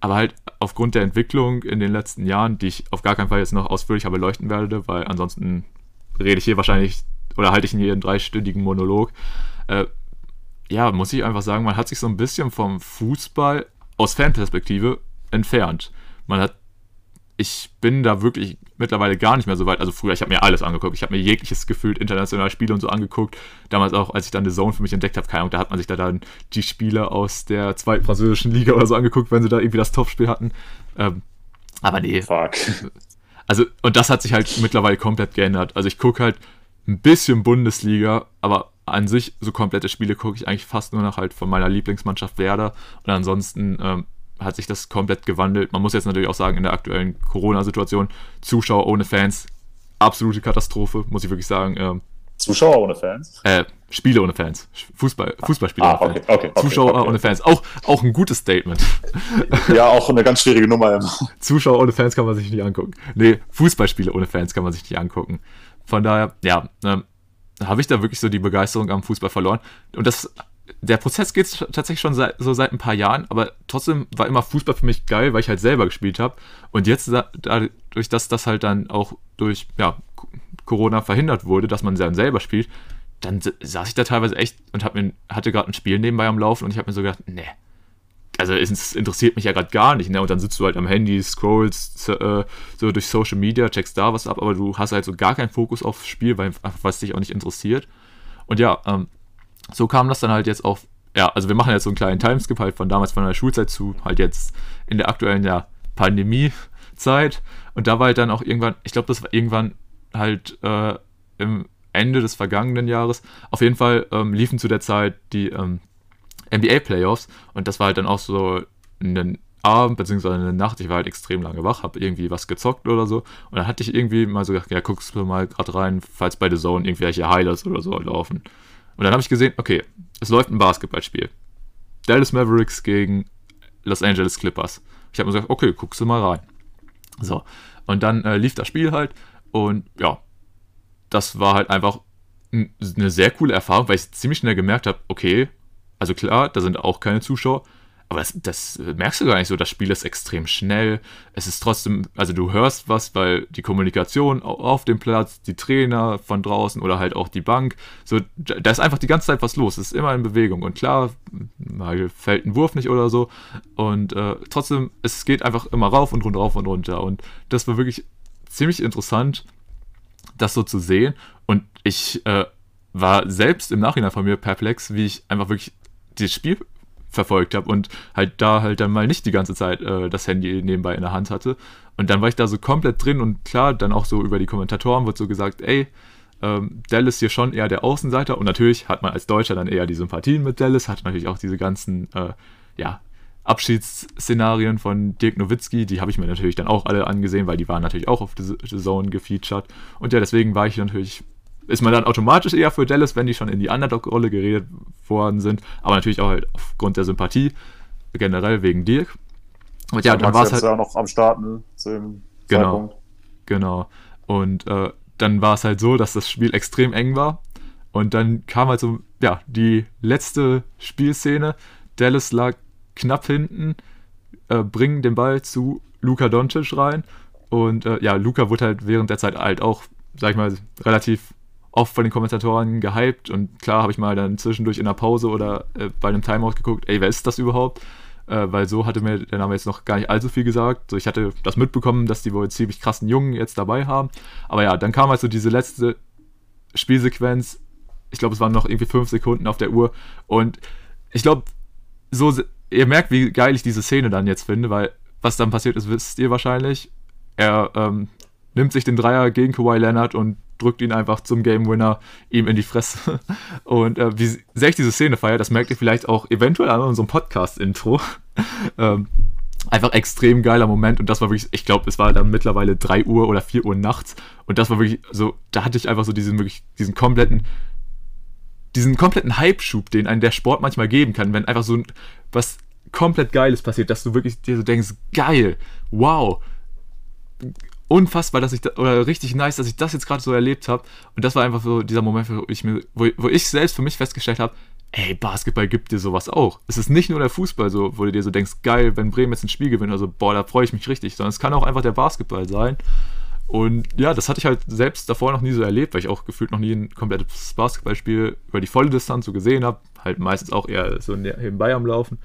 S2: aber halt aufgrund der Entwicklung in den letzten Jahren, die ich auf gar keinen Fall jetzt noch ausführlicher beleuchten werde, weil ansonsten rede ich hier wahrscheinlich oder halte ich hier einen dreistündigen Monolog. Äh, ja, muss ich einfach sagen, man hat sich so ein bisschen vom Fußball aus Fanperspektive entfernt. Man hat, ich bin da wirklich mittlerweile gar nicht mehr so weit. Also früher, ich habe mir alles angeguckt. Ich habe mir jegliches gefühlt internationale Spiele und so angeguckt. Damals auch, als ich dann The Zone für mich entdeckt habe, keine Ahnung, da hat man sich da dann die Spiele aus der zweiten französischen Liga oder so angeguckt, wenn sie da irgendwie das Topspiel hatten. Ähm, aber nee. Fuck. Also, und das hat sich halt mittlerweile komplett geändert. Also ich gucke halt ein bisschen Bundesliga, aber an sich so komplette Spiele gucke ich eigentlich fast nur noch halt von meiner Lieblingsmannschaft Werder. Und ansonsten ähm, hat sich das komplett gewandelt. Man muss jetzt natürlich auch sagen, in der aktuellen Corona-Situation, Zuschauer ohne Fans, absolute Katastrophe, muss ich wirklich sagen. Ähm,
S3: Zuschauer ohne Fans?
S2: Äh, Spiele ohne Fans. Fußball, Fußballspiele ah, ohne
S3: Fans. Okay, okay,
S2: Zuschauer ohne Fans. Auch, auch ein gutes Statement. <laughs>
S3: Ja, auch eine ganz schwierige Nummer immer.
S2: Zuschauer ohne Fans kann man sich nicht angucken. Nee, Fußballspiele ohne Fans kann man sich nicht angucken. Von daher, ja, ähm, habe ich da wirklich so die Begeisterung am Fußball verloren. Und das, der Prozess geht tatsächlich schon seit, so seit ein paar Jahren, aber trotzdem war immer Fußball für mich geil, weil ich halt selber gespielt habe. Und jetzt, dadurch, dass das halt dann auch durch, ja, Corona verhindert wurde, dass man dann selber spielt, dann saß ich da teilweise echt und hab mir, hatte gerade ein Spiel nebenbei am Laufen und ich habe mir so gedacht, ne, also es interessiert mich ja gerade gar nicht, ne? Und dann sitzt du halt am Handy, scrollst äh, so durch Social Media, checkst da was ab, aber du hast halt so gar keinen Fokus aufs Spiel, weil was dich auch nicht interessiert. Und ja, ähm, so kam das dann halt jetzt auf, ja, also wir machen jetzt so einen kleinen Timeskip halt von damals von der Schulzeit zu halt jetzt in der aktuellen ja, Pandemie-Zeit. Und da war halt dann auch irgendwann, ich glaube, das war irgendwann halt äh, im Ende des vergangenen Jahres. Auf jeden Fall ähm, liefen zu der Zeit die ähm, NBA-Playoffs und das war halt dann auch so ein Abend bzw. eine Nacht. Ich war halt extrem lange wach, habe irgendwie was gezockt oder so und dann hatte ich irgendwie mal so gedacht, ja, guckst du mal gerade rein, falls bei The Zone irgendwelche Highlights oder so laufen. Und dann habe ich gesehen, okay, es läuft ein Basketballspiel. Dallas Mavericks gegen Los Angeles Clippers. Ich habe mir gesagt, okay, guckst du mal rein. So, und dann äh, lief das Spiel halt und ja, das war halt einfach eine sehr coole Erfahrung, weil ich ziemlich schnell gemerkt habe, okay, also klar, da sind auch keine Zuschauer, aber das, das, merkst du gar nicht so. Das Spiel ist extrem schnell. Es ist trotzdem, also du hörst was, weil die Kommunikation auf dem Platz, die Trainer von draußen oder halt auch die Bank, so, da ist einfach die ganze Zeit was los. Es ist immer in Bewegung. Und klar, mal fällt ein Wurf nicht oder so. Und äh, trotzdem, es geht einfach immer rauf und runter, rauf und runter. Und das war wirklich ziemlich interessant, das so zu sehen. Und ich äh, war selbst im Nachhinein von mir perplex, wie ich einfach wirklich das Spiel verfolgt habe und halt da halt dann mal nicht die ganze Zeit äh, das Handy nebenbei in der Hand hatte. Und dann war ich da so komplett drin und klar, dann auch so über die Kommentatoren wird so gesagt, ey, ähm, Dallas hier schon eher der Außenseiter und natürlich hat man als Deutscher dann eher die Sympathien mit Dallas, hat natürlich auch diese ganzen, äh, ja, Abschiedsszenarien von Dirk Nowitzki, die habe ich mir natürlich dann auch alle angesehen, weil die waren natürlich auch auf The Zone gefeatured. Und ja, deswegen war ich natürlich, ist man dann automatisch eher für Dallas, wenn die schon in die Underdog-Rolle geredet worden sind, aber natürlich auch halt aufgrund der Sympathie, generell wegen Dirk.
S3: Und ja, dann war es halt ja noch am Starten zu dem
S2: genau, Zeitpunkt. Genau. Und äh, dann war es halt so, dass das Spiel extrem eng war. Und dann kam halt so, ja, die letzte Spielszene. Dallas lag knapp hinten, äh, bringen den Ball zu Luka Doncic rein. Und äh, ja, Luka wurde halt während der Zeit halt auch sag ich mal, relativ oft von den Kommentatoren gehypt und klar habe ich mal dann zwischendurch in der Pause oder äh, bei einem Timeout geguckt, ey, wer ist das überhaupt? Äh, weil so hatte mir der Name jetzt noch gar nicht allzu viel gesagt. So, ich hatte das mitbekommen, dass die wohl ziemlich krassen Jungen jetzt dabei haben. Aber ja, dann kam halt so diese letzte Spielsequenz. Ich glaube, es waren noch irgendwie fünf Sekunden auf der Uhr. Und ich glaube, so, ihr merkt, wie geil ich diese Szene dann jetzt finde, weil was dann passiert ist, wisst ihr wahrscheinlich. Er ähm, nimmt sich den Dreier gegen Kawhi Leonard und drückt ihn einfach zum Game Winner ihm in die Fresse. <laughs> Und äh, wie sehr ich diese Szene feiere, das merkt ihr vielleicht auch eventuell an unserem Podcast-Intro. <laughs> ähm, einfach extrem geiler Moment und das war wirklich, ich glaube, es war dann mittlerweile 3 Uhr oder 4 Uhr nachts und das war wirklich so, da hatte ich einfach so diesen wirklich, diesen kompletten, diesen kompletten Hype-Schub, den einem der Sport manchmal geben kann, wenn einfach so was komplett Geiles passiert, dass du wirklich dir so denkst, geil, wow, unfassbar, dass ich da, oder richtig nice, dass ich das jetzt gerade so erlebt habe. Und das war einfach so dieser Moment, wo ich mir, wo, wo ich selbst für mich festgestellt habe, ey, Basketball gibt dir sowas auch. Es ist nicht nur der Fußball so, wo du dir so denkst, geil, wenn Bremen jetzt ein Spiel gewinnt, also boah, da freue ich mich richtig, sondern es kann auch einfach der Basketball sein. Und ja, das hatte ich halt selbst davor noch nie so erlebt, weil ich auch gefühlt noch nie ein komplettes Basketballspiel über die volle Distanz so gesehen habe. Halt meistens auch eher so nebenbei am Laufen.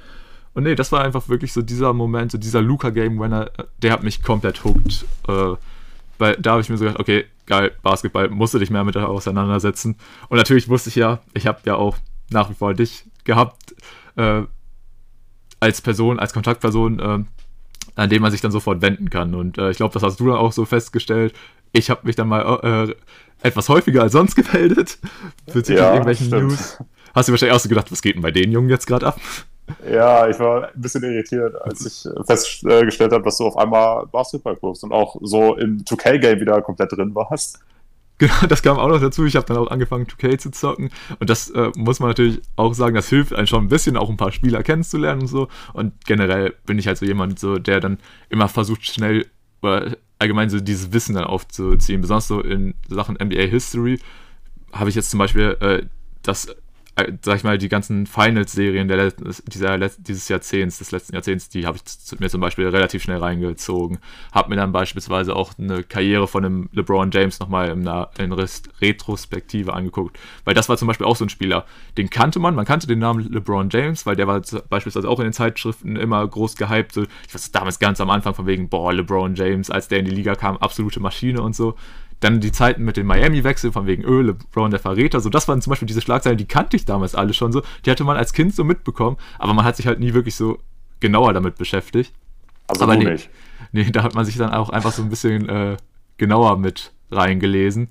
S2: Und nee, das war einfach wirklich so dieser Moment, so dieser Luca-Game-Winner, der hat mich komplett hooked. Äh, weil da habe ich mir so gedacht, okay, geil, Basketball, musst du dich mehr mit auseinandersetzen. Und natürlich wusste ich ja, ich habe ja auch nach wie vor dich gehabt, äh, als Person, als Kontaktperson, äh, an dem man sich dann sofort wenden kann. Und äh, ich glaube, das hast du dann auch so festgestellt. Ich habe mich dann mal äh, etwas häufiger als sonst gemeldet bezüglich ja, irgendwelchen stimmt. News. Hast du wahrscheinlich auch so gedacht, was geht denn bei den Jungen jetzt gerade ab?
S3: Ja, ich war ein bisschen irritiert, als ich festgestellt habe, dass du auf einmal Basketball guckst und auch so im 2K-Game wieder komplett drin warst.
S2: Genau, das kam auch noch dazu. Ich habe dann auch angefangen, 2K zu zocken. Und das äh, muss man natürlich auch sagen, das hilft einem schon ein bisschen, auch ein paar Spieler kennenzulernen und so. Und generell bin ich halt so jemand, so, der dann immer versucht, schnell oder allgemein so dieses Wissen dann aufzuziehen. Besonders so in Sachen NBA History habe ich jetzt zum Beispiel äh, das äh, sag ich mal, die ganzen Finals-Serien dieser, dieses Jahrzehnts, des letzten Jahrzehnts, die habe ich mir zum Beispiel relativ schnell reingezogen. Habe mir dann beispielsweise auch eine Karriere von einem LeBron James nochmal in, in Retrospektive angeguckt. Weil das war zum Beispiel auch so ein Spieler, den kannte man, man kannte den Namen LeBron James, weil der war beispielsweise auch in den Zeitschriften immer groß gehypt. So, ich weiß damals ganz am Anfang von wegen, boah, LeBron James, als der in die Liga kam, absolute Maschine und so. Dann die Zeiten mit den Miami-Wechsel, von wegen Öl, LeBron der Verräter, so das waren zum Beispiel diese Schlagzeilen, die kannte ich damals alle schon so. Die hatte man als Kind so mitbekommen, aber man hat sich halt nie wirklich so genauer damit beschäftigt.
S3: Also aber
S2: nee,
S3: nicht.
S2: Nee, da hat man sich dann auch einfach so ein bisschen äh, genauer mit reingelesen.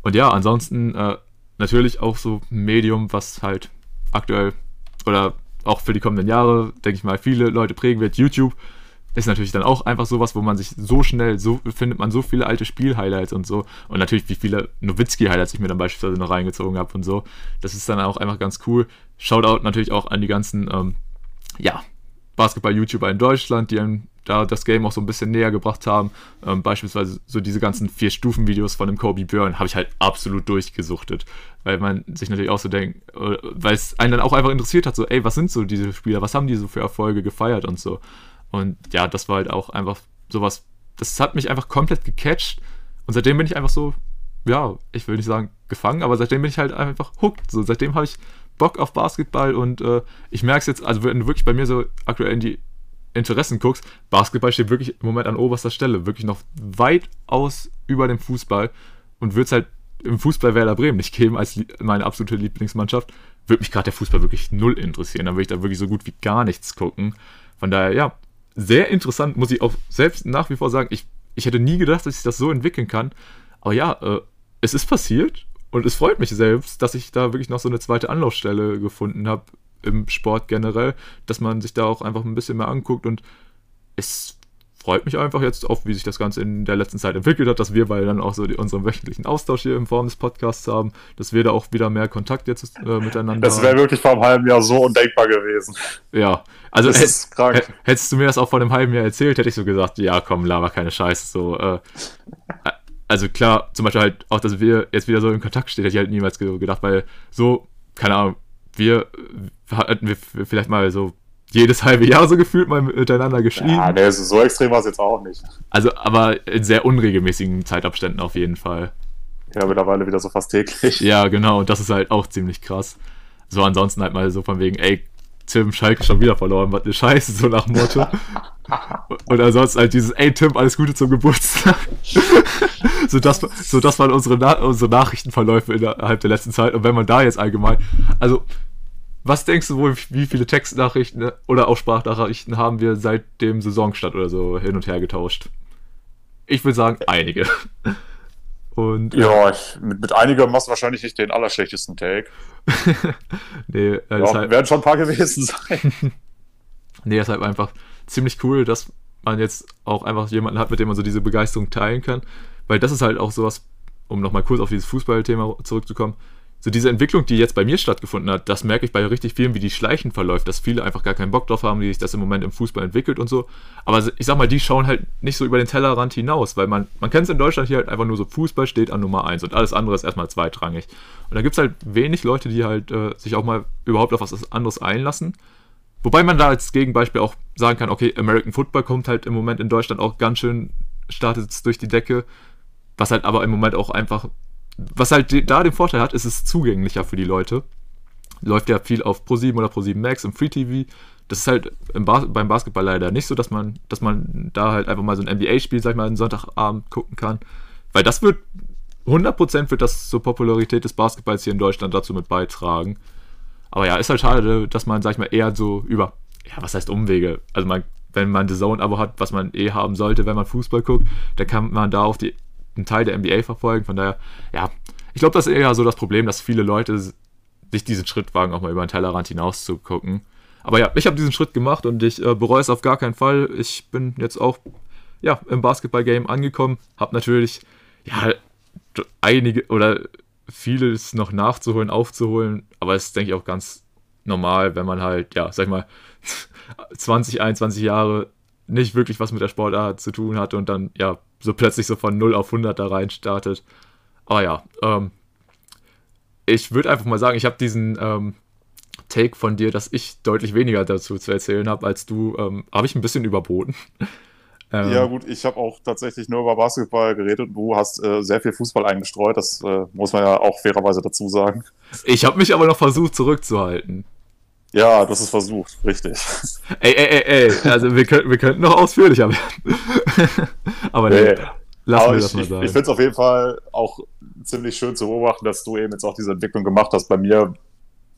S2: Und ja, ansonsten äh, natürlich auch so ein Medium, was halt aktuell oder auch für die kommenden Jahre, denke ich mal, viele Leute prägen wird, YouTube ist natürlich dann auch einfach sowas, wo man sich so schnell, so findet man so viele alte Spiel-Highlights und so. Und natürlich, wie viele Nowitzki-Highlights ich mir dann beispielsweise noch reingezogen habe und so. Das ist dann auch einfach ganz cool. Shoutout natürlich auch an die ganzen, ähm, ja, Basketball-YouTuber in Deutschland, die einem da das Game auch so ein bisschen näher gebracht haben. Ähm, beispielsweise so diese ganzen Vier-Stufen-Videos von dem Kobe Björn habe ich halt absolut durchgesuchtet. Weil man sich natürlich auch so denkt, äh, weil es einen dann auch einfach interessiert hat, so, ey, was sind so diese Spieler, was haben die so für Erfolge gefeiert und so. Und ja, das war halt auch einfach sowas, das hat mich einfach komplett gecatcht. Und seitdem bin ich einfach so, ja, ich will nicht sagen gefangen, aber seitdem bin ich halt einfach hooked. So, seitdem habe ich Bock auf Basketball und äh, ich merke es jetzt, also wenn du wirklich bei mir so aktuell in die Interessen guckst, Basketball steht wirklich im Moment an oberster Stelle, wirklich noch weitaus über dem Fußball und wird es halt im Fußball Werder Bremen nicht geben als meine absolute Lieblingsmannschaft, würde mich gerade der Fußball wirklich null interessieren. Dann würde ich da wirklich so gut wie gar nichts gucken. Von daher, ja, sehr interessant, muss ich auch selbst nach wie vor sagen. Ich, ich hätte nie gedacht, dass ich das so entwickeln kann. Aber ja, äh, es ist passiert und es freut mich selbst, dass ich da wirklich noch so eine zweite Anlaufstelle gefunden habe im Sport generell, dass man sich da auch einfach ein bisschen mehr anguckt und es freut mich einfach jetzt auf, wie sich das Ganze in der letzten Zeit entwickelt hat, dass wir beide dann auch so die, unseren wöchentlichen Austausch hier in Form des Podcasts haben, dass wir da auch wieder mehr Kontakt jetzt äh, miteinander
S3: das haben. Das wäre wirklich vor einem halben Jahr so undenkbar gewesen.
S2: Ja, also das ist krank. hättest du mir das auch vor einem halben Jahr erzählt, hätte ich so gesagt, ja komm, laber keine Scheiße, so, äh, also klar, zum Beispiel halt auch, dass wir jetzt wieder so in Kontakt stehen, hätte ich halt niemals gedacht, weil so, keine Ahnung, wir hatten wir vielleicht mal so jedes halbe Jahr so gefühlt mal miteinander geschrieben. Ja,
S3: nee, so extrem war es jetzt auch nicht.
S2: Also, aber in sehr unregelmäßigen Zeitabständen auf jeden Fall.
S3: Ja, mittlerweile wieder so fast täglich.
S2: Ja, genau, und das ist halt auch ziemlich krass. So ansonsten halt mal so von wegen, ey, Tim, Schalke schon wieder verloren, was eine Scheiße, so nach dem Motto. <laughs> Und ansonsten halt dieses, ey Tim, alles Gute zum Geburtstag. <laughs> so, das, so das waren unsere, Na unsere Nachrichtenverläufe innerhalb der letzten Zeit. Und wenn man da jetzt allgemein, also was denkst du wohl, wie viele Textnachrichten oder auch Sprachnachrichten haben wir seit dem Saisonstart oder so hin und her getauscht? Ich würde sagen, einige. <laughs>
S3: Und, ja, ich, mit, mit einiger machst du wahrscheinlich nicht den allerschlechtesten Take. <laughs> nee, äh, ja, halt, werden schon ein paar gewesen sein. <laughs>
S2: nee, ist halt einfach ziemlich cool, dass man jetzt auch einfach jemanden hat, mit dem man so diese Begeisterung teilen kann. Weil das ist halt auch sowas, um nochmal kurz auf dieses Fußballthema zurückzukommen, so diese Entwicklung, die jetzt bei mir stattgefunden hat, das merke ich bei richtig vielen, wie die Schleichen verläuft, dass viele einfach gar keinen Bock drauf haben, wie sich das im Moment im Fußball entwickelt und so. Aber ich sag mal, die schauen halt nicht so über den Tellerrand hinaus, weil man, man kennt es in Deutschland hier halt einfach nur so, Fußball steht an Nummer 1 und alles andere ist erstmal zweitrangig. Und da gibt es halt wenig Leute, die halt äh, sich auch mal überhaupt auf was anderes einlassen. Wobei man da als Gegenbeispiel auch sagen kann, okay, American Football kommt halt im Moment in Deutschland auch ganz schön, startet durch die Decke, was halt aber im Moment auch einfach was halt da den Vorteil hat, ist es zugänglicher für die Leute. Läuft ja viel auf Pro7 oder Pro7 Max im Free TV. Das ist halt Bas beim Basketball leider nicht so, dass man, dass man da halt einfach mal so ein NBA-Spiel, sag ich mal, einen Sonntagabend gucken kann. Weil das wird, 100% wird das zur Popularität des Basketballs hier in Deutschland dazu mit beitragen. Aber ja, ist halt schade, dass man, sag ich mal, eher so über, ja, was heißt Umwege? Also man, wenn man The Zone-Abo hat, was man eh haben sollte, wenn man Fußball guckt, dann kann man da auf die einen Teil der NBA verfolgen. Von daher, ja, ich glaube, das ist eher so das Problem, dass viele Leute sich diesen Schritt wagen, auch mal über den Tellerrand hinaus zu gucken. Aber ja, ich habe diesen Schritt gemacht und ich äh, bereue es auf gar keinen Fall. Ich bin jetzt auch ja, im Basketball-Game angekommen, habe natürlich ja, einige oder vieles noch nachzuholen, aufzuholen, aber es ist, denke ich, auch ganz normal, wenn man halt, ja, sag ich mal, <laughs> 20, 21 Jahre nicht wirklich was mit der Sportart zu tun hatte und dann, ja, so plötzlich so von 0 auf 100 da rein startet. Aber ja, ähm, ich würde einfach mal sagen, ich habe diesen ähm, Take von dir, dass ich deutlich weniger dazu zu erzählen habe als du, ähm, habe ich ein bisschen überboten. <laughs>
S3: Ähm, ja, gut, ich habe auch tatsächlich nur über Basketball geredet und du hast äh, sehr viel Fußball eingestreut. Das äh, muss man ja auch fairerweise dazu sagen.
S2: Ich habe mich aber noch versucht zurückzuhalten.
S3: Ja, das ist versucht, richtig. <laughs>
S2: Ey, ey, ey, ey, also wir, können, wir könnten noch ausführlicher werden. <laughs> Aber nee, nee.
S3: lassen Aber wir das mal sagen. Ich, ich finde es auf jeden Fall auch ziemlich schön zu beobachten, dass du eben jetzt auch diese Entwicklung gemacht hast. Bei mir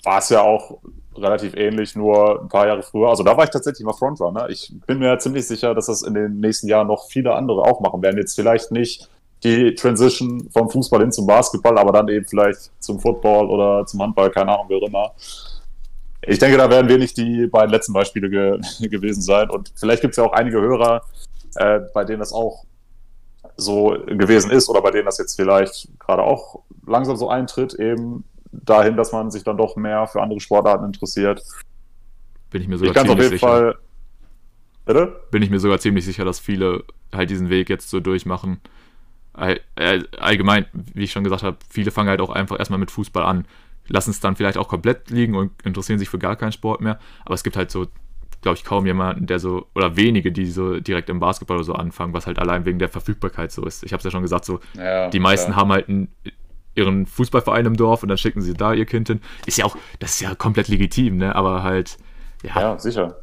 S3: war es ja auch relativ ähnlich, nur ein paar Jahre früher. Also da war ich tatsächlich mal Frontrunner. Ich bin mir ziemlich sicher, dass das in den nächsten Jahren noch viele andere auch machen werden. Jetzt vielleicht nicht die Transition vom Fußball hin zum Basketball, aber dann eben vielleicht zum Football oder zum Handball, keine Ahnung, wie auch immer. Ich denke, da werden wir nicht die beiden letzten Beispiele ge <laughs> gewesen sein. Und vielleicht gibt es ja auch einige Hörer, äh, bei denen das auch so gewesen ist oder bei denen das jetzt vielleicht gerade auch langsam so eintritt, eben dahin, dass man sich dann doch mehr für andere Sportarten interessiert.
S2: Bin ich mir sogar ich ziemlich sicher. Fall... Bitte? Bin ich mir sogar ziemlich sicher, dass viele halt diesen Weg jetzt so durchmachen. Allgemein, wie ich schon gesagt habe, viele fangen halt auch einfach erstmal mit Fußball an lassen es dann vielleicht auch komplett liegen und interessieren sich für gar keinen Sport mehr. Aber es gibt halt so, glaube ich, kaum jemanden, der so, oder wenige, die so direkt im Basketball oder so anfangen, was halt allein wegen der Verfügbarkeit so ist. Ich habe es ja schon gesagt, so, ja, die meisten ja. haben halt einen, ihren Fußballverein im Dorf und dann schicken sie da ihr Kind hin. Ist ja auch, das ist ja komplett legitim, ne? Aber halt, ja.
S3: Ja, sicher.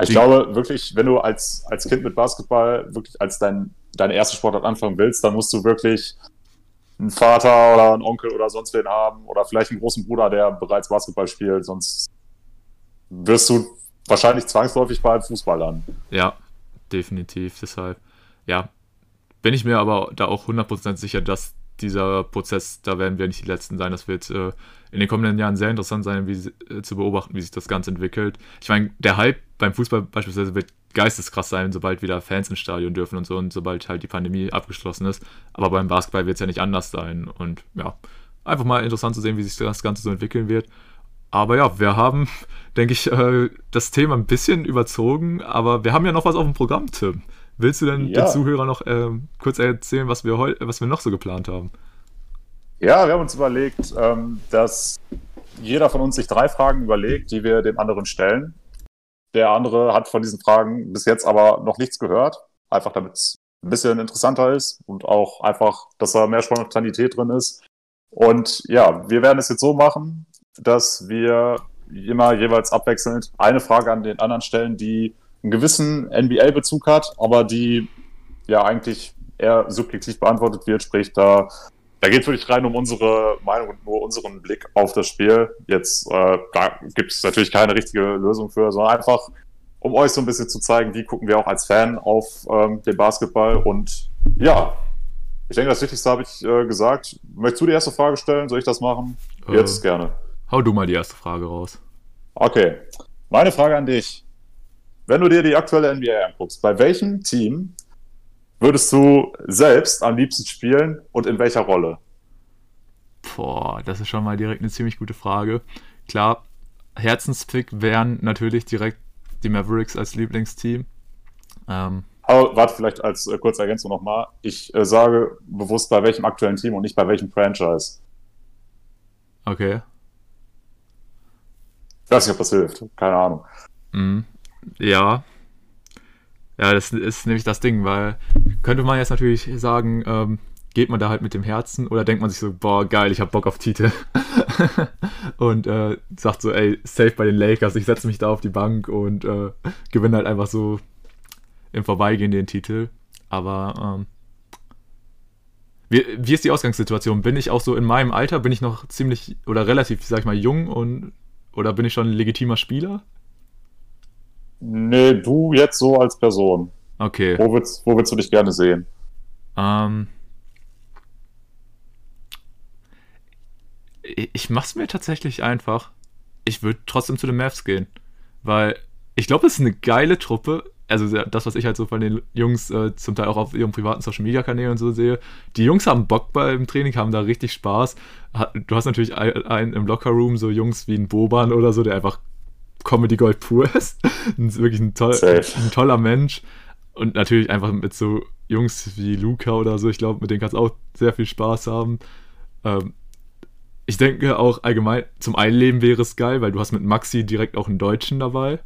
S3: Ich glaube wirklich, wenn du als, als Kind mit Basketball wirklich als dein, deine erste Sportart anfangen willst, dann musst du wirklich einen Vater oder einen Onkel oder sonst wen haben oder vielleicht einen großen Bruder, der bereits Basketball spielt, sonst wirst du wahrscheinlich zwangsläufig beim Fußball landen.
S2: Ja, definitiv. Deshalb, ja, bin ich mir aber da auch 100% sicher, dass dieser Prozess, da werden wir nicht die Letzten sein. Das wird äh, in den kommenden Jahren sehr interessant sein, wie, äh, zu beobachten, wie sich das Ganze entwickelt. Ich meine, der Hype beim Fußball beispielsweise wird geisteskrass sein, sobald wieder Fans ins Stadion dürfen und so und sobald halt die Pandemie abgeschlossen ist. Aber beim Basketball wird es ja nicht anders sein. Und ja, einfach mal interessant zu sehen, wie sich das Ganze so entwickeln wird. Aber ja, wir haben, <laughs> denke ich, äh, das Thema ein bisschen überzogen, aber wir haben ja noch was auf dem Programm, Tim. Willst du denn ja. den Zuhörern noch äh, kurz erzählen, was wir, was wir noch so geplant haben?
S3: Ja, wir haben uns überlegt, ähm, dass jeder von uns sich drei Fragen überlegt, die wir dem anderen stellen. Der andere hat von diesen Fragen bis jetzt aber noch nichts gehört. Einfach damit es ein bisschen interessanter ist und auch einfach, dass da mehr Spontanität drin ist. Und ja, wir werden es jetzt so machen, dass wir immer jeweils abwechselnd eine Frage an den anderen stellen, die einen gewissen NBA-Bezug hat, aber die ja eigentlich eher subjektiv beantwortet wird, sprich da da geht es wirklich rein um unsere Meinung und nur unseren Blick auf das Spiel. Jetzt äh, da gibt es natürlich keine richtige Lösung für, sondern einfach, um euch so ein bisschen zu zeigen, wie gucken wir auch als Fan auf ähm, den Basketball. Und ja, ich denke, das Wichtigste habe ich äh, gesagt. Möchtest du die erste Frage stellen? Soll ich das machen? Jetzt äh, gerne.
S2: Hau du mal die erste Frage raus.
S3: Okay. Meine Frage an dich. Wenn du dir die aktuelle NBA anguckst, bei welchem Team würdest du selbst am liebsten spielen und in welcher Rolle?
S2: Boah, das ist schon mal direkt eine ziemlich gute Frage. Klar, Herzenspick wären natürlich direkt die Mavericks als Lieblingsteam.
S3: Ähm, Aber warte, vielleicht als äh, kurze Ergänzung nochmal. Ich äh, sage bewusst bei welchem aktuellen Team und nicht bei welchem Franchise.
S2: Okay.
S3: Ich weiß nicht, ob das hilft. Keine Ahnung.
S2: Mm, ja, ja, das ist nämlich das Ding, weil könnte man jetzt natürlich sagen, ähm, geht man da halt mit dem Herzen oder denkt man sich so, boah, geil, ich hab Bock auf Titel. <laughs> und äh, sagt so, ey, safe bei den Lakers, ich setze mich da auf die Bank und äh, gewinne halt einfach so im Vorbeigehen den Titel. Aber ähm, wie, wie ist die Ausgangssituation? Bin ich auch so in meinem Alter, bin ich noch ziemlich oder relativ, sag ich mal, jung und oder bin ich schon ein legitimer Spieler?
S3: Nee, du jetzt so als Person.
S2: Okay.
S3: Wo willst, wo willst du dich gerne sehen?
S2: Ähm. Ich mach's mir tatsächlich einfach. Ich würde trotzdem zu den Mavs gehen. Weil ich glaube, es ist eine geile Truppe. Also das, was ich halt so von den Jungs äh, zum Teil auch auf ihren privaten Social Media Kanälen und so sehe. Die Jungs haben Bock beim Training, haben da richtig Spaß. Du hast natürlich einen im Lockerroom, so Jungs wie ein Boban oder so, der einfach Comedy Gold pur ist. <laughs> wirklich ein, toll, ein, toller Mensch. Und natürlich einfach mit so Jungs wie Luca oder so, ich glaube, mit denen kannst du auch sehr viel Spaß haben. Ähm, ich denke auch allgemein, zum Einleben wäre es geil, weil du hast mit Maxi direkt auch einen Deutschen dabei.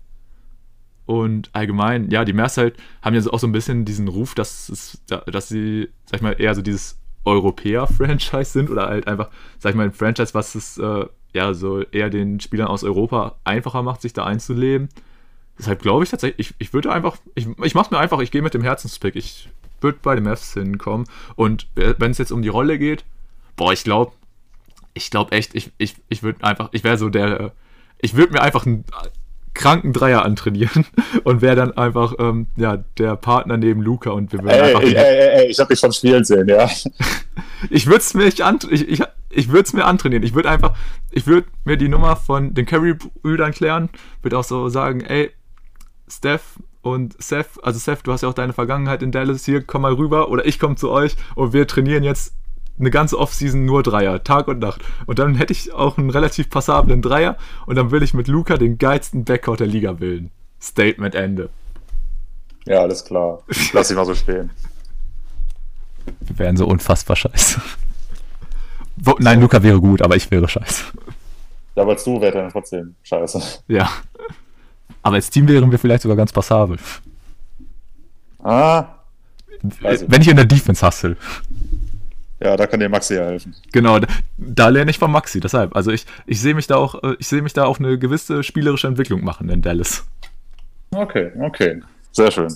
S2: Und allgemein, ja, die Mers halt haben ja auch so ein bisschen diesen Ruf, dass, es, dass sie, sag ich mal, eher so dieses Europäer-Franchise sind oder halt einfach, sag ich mal, ein Franchise, was es äh, ja, so eher den Spielern aus Europa einfacher macht, sich da einzuleben. Deshalb glaube ich tatsächlich, ich, ich würde einfach, ich, ich mache mir einfach, ich gehe mit dem Herzenspick. Ich würde bei den Mavs hinkommen. Und wenn es jetzt um die Rolle geht, boah, ich glaube, ich glaube echt, ich, ich, ich würde einfach, ich wäre so der, ich würde mir einfach einen kranken Dreier antrainieren <laughs> und wäre dann einfach ähm, ja, der Partner neben Luca und wir würden
S3: ey, einfach. Ey, ey, ey, ich habe dich schon spielen sehen, ja. <laughs>
S2: ich würde es mir nicht an, ich, ich, ich würde es mir antrainieren. Ich würde einfach, ich würde mir die Nummer von den Curry-Brüdern klären, würde auch so sagen, ey, Steph und Seth, also Seth, du hast ja auch deine Vergangenheit in Dallas, hier, komm mal rüber oder ich komme zu euch und wir trainieren jetzt eine ganze Offseason nur Dreier, Tag und Nacht. Und dann hätte ich auch einen relativ passablen Dreier und dann will ich mit Luca den geilsten Backcourt der Liga bilden. Statement Ende.
S3: Ja, alles klar. Lass ich mal so stehen.
S2: Wir wären so unfassbar scheiße. Wo, nein, Luca wäre gut, aber ich wäre scheiße.
S3: Ja, aber als du wäre dann trotzdem scheiße.
S2: Ja. Aber als Team wären wir vielleicht sogar ganz passabel.
S3: Ah.
S2: Wenn ich in der Defense hustle.
S3: Ja, da kann dir Maxi helfen.
S2: Genau, da, da lerne ich von Maxi, deshalb. Also ich, ich sehe mich da auch, äh, ich sehe mich da auch eine gewisse spielerische Entwicklung machen in Dallas.
S3: Okay, okay. Sehr schön.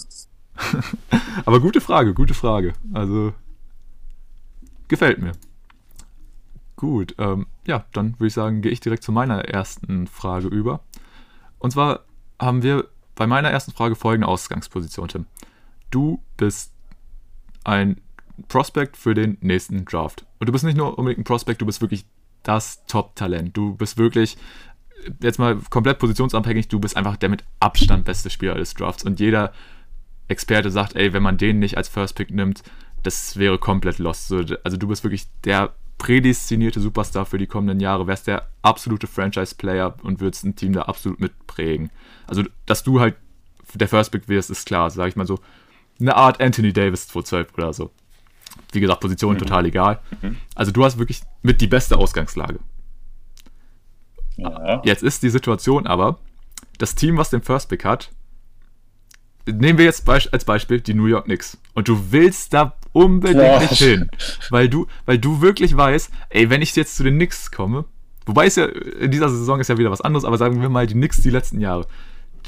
S3: <laughs>
S2: Aber gute Frage, gute Frage. Also gefällt mir. Gut, ähm, ja, dann würde ich sagen, gehe ich direkt zu meiner ersten Frage über. Und zwar haben wir bei meiner ersten Frage folgende Ausgangsposition, Tim. Du bist ein Prospect für den nächsten Draft. Und du bist nicht nur unbedingt ein Prospect, du bist wirklich das Top-Talent. Du bist wirklich, jetzt mal komplett positionsabhängig, du bist einfach der mit Abstand beste Spieler des Drafts. Und jeder Experte sagt, ey, wenn man den nicht als First Pick nimmt, das wäre komplett lost. Also du bist wirklich der prädestinierte Superstar für die kommenden Jahre, wärst der absolute Franchise-Player und würdest ein Team da absolut mitprägen. Also, dass du halt der First Pick wirst, ist klar, sag ich mal so. Eine Art Anthony Davis 212 oder so. Wie gesagt, Position mhm. total egal. Mhm. Also, du hast wirklich mit die beste Ausgangslage. Ja. Jetzt ist die Situation aber, das Team, was den First Pick hat, nehmen wir jetzt als Beispiel die New York Knicks. Und du willst da unbedingt nicht hin. Weil du, weil du wirklich weißt, ey, wenn ich jetzt zu den Knicks komme, wobei es ja in dieser Saison ist ja wieder was anderes, aber sagen wir mal die Knicks die letzten Jahre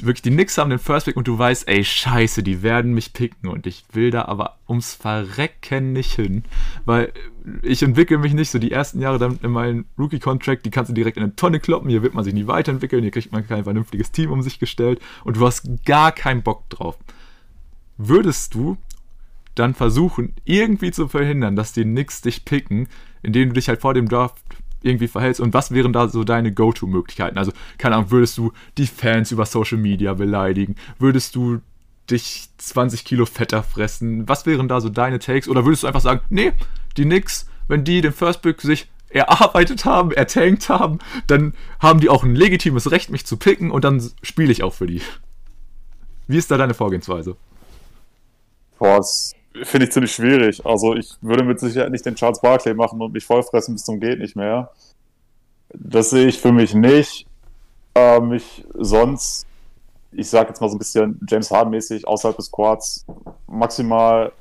S2: wirklich die Knicks haben den First Pick und du weißt, ey, scheiße, die werden mich picken und ich will da aber ums Verrecken nicht hin, weil ich entwickle mich nicht so die ersten Jahre dann in meinem Rookie-Contract, die kannst du direkt in eine Tonne kloppen, hier wird man sich nie weiterentwickeln, hier kriegt man kein vernünftiges Team um sich gestellt und du hast gar keinen Bock drauf. Würdest du dann versuchen, irgendwie zu verhindern, dass die Knicks dich picken, indem du dich halt vor dem Draft irgendwie verhältst und was wären da so deine Go-To-Möglichkeiten? Also, keine Ahnung, würdest du die Fans über Social Media beleidigen? Würdest du dich 20 Kilo fetter fressen? Was wären da so deine Takes? Oder würdest du einfach sagen, nee, die Knicks, wenn die den First Pick sich erarbeitet haben, ertankt haben, dann haben die auch ein legitimes Recht, mich zu picken und dann spiele ich auch für die. Wie ist da deine Vorgehensweise?
S3: Boah, finde ich ziemlich schwierig. Also ich würde mit Sicherheit nicht den Charles Barkley machen und mich vollfressen bis zum geht nicht mehr. Das sehe ich für mich nicht. Äh, mich sonst, ich sage jetzt mal so ein bisschen James Harden mäßig außerhalb des Quads maximal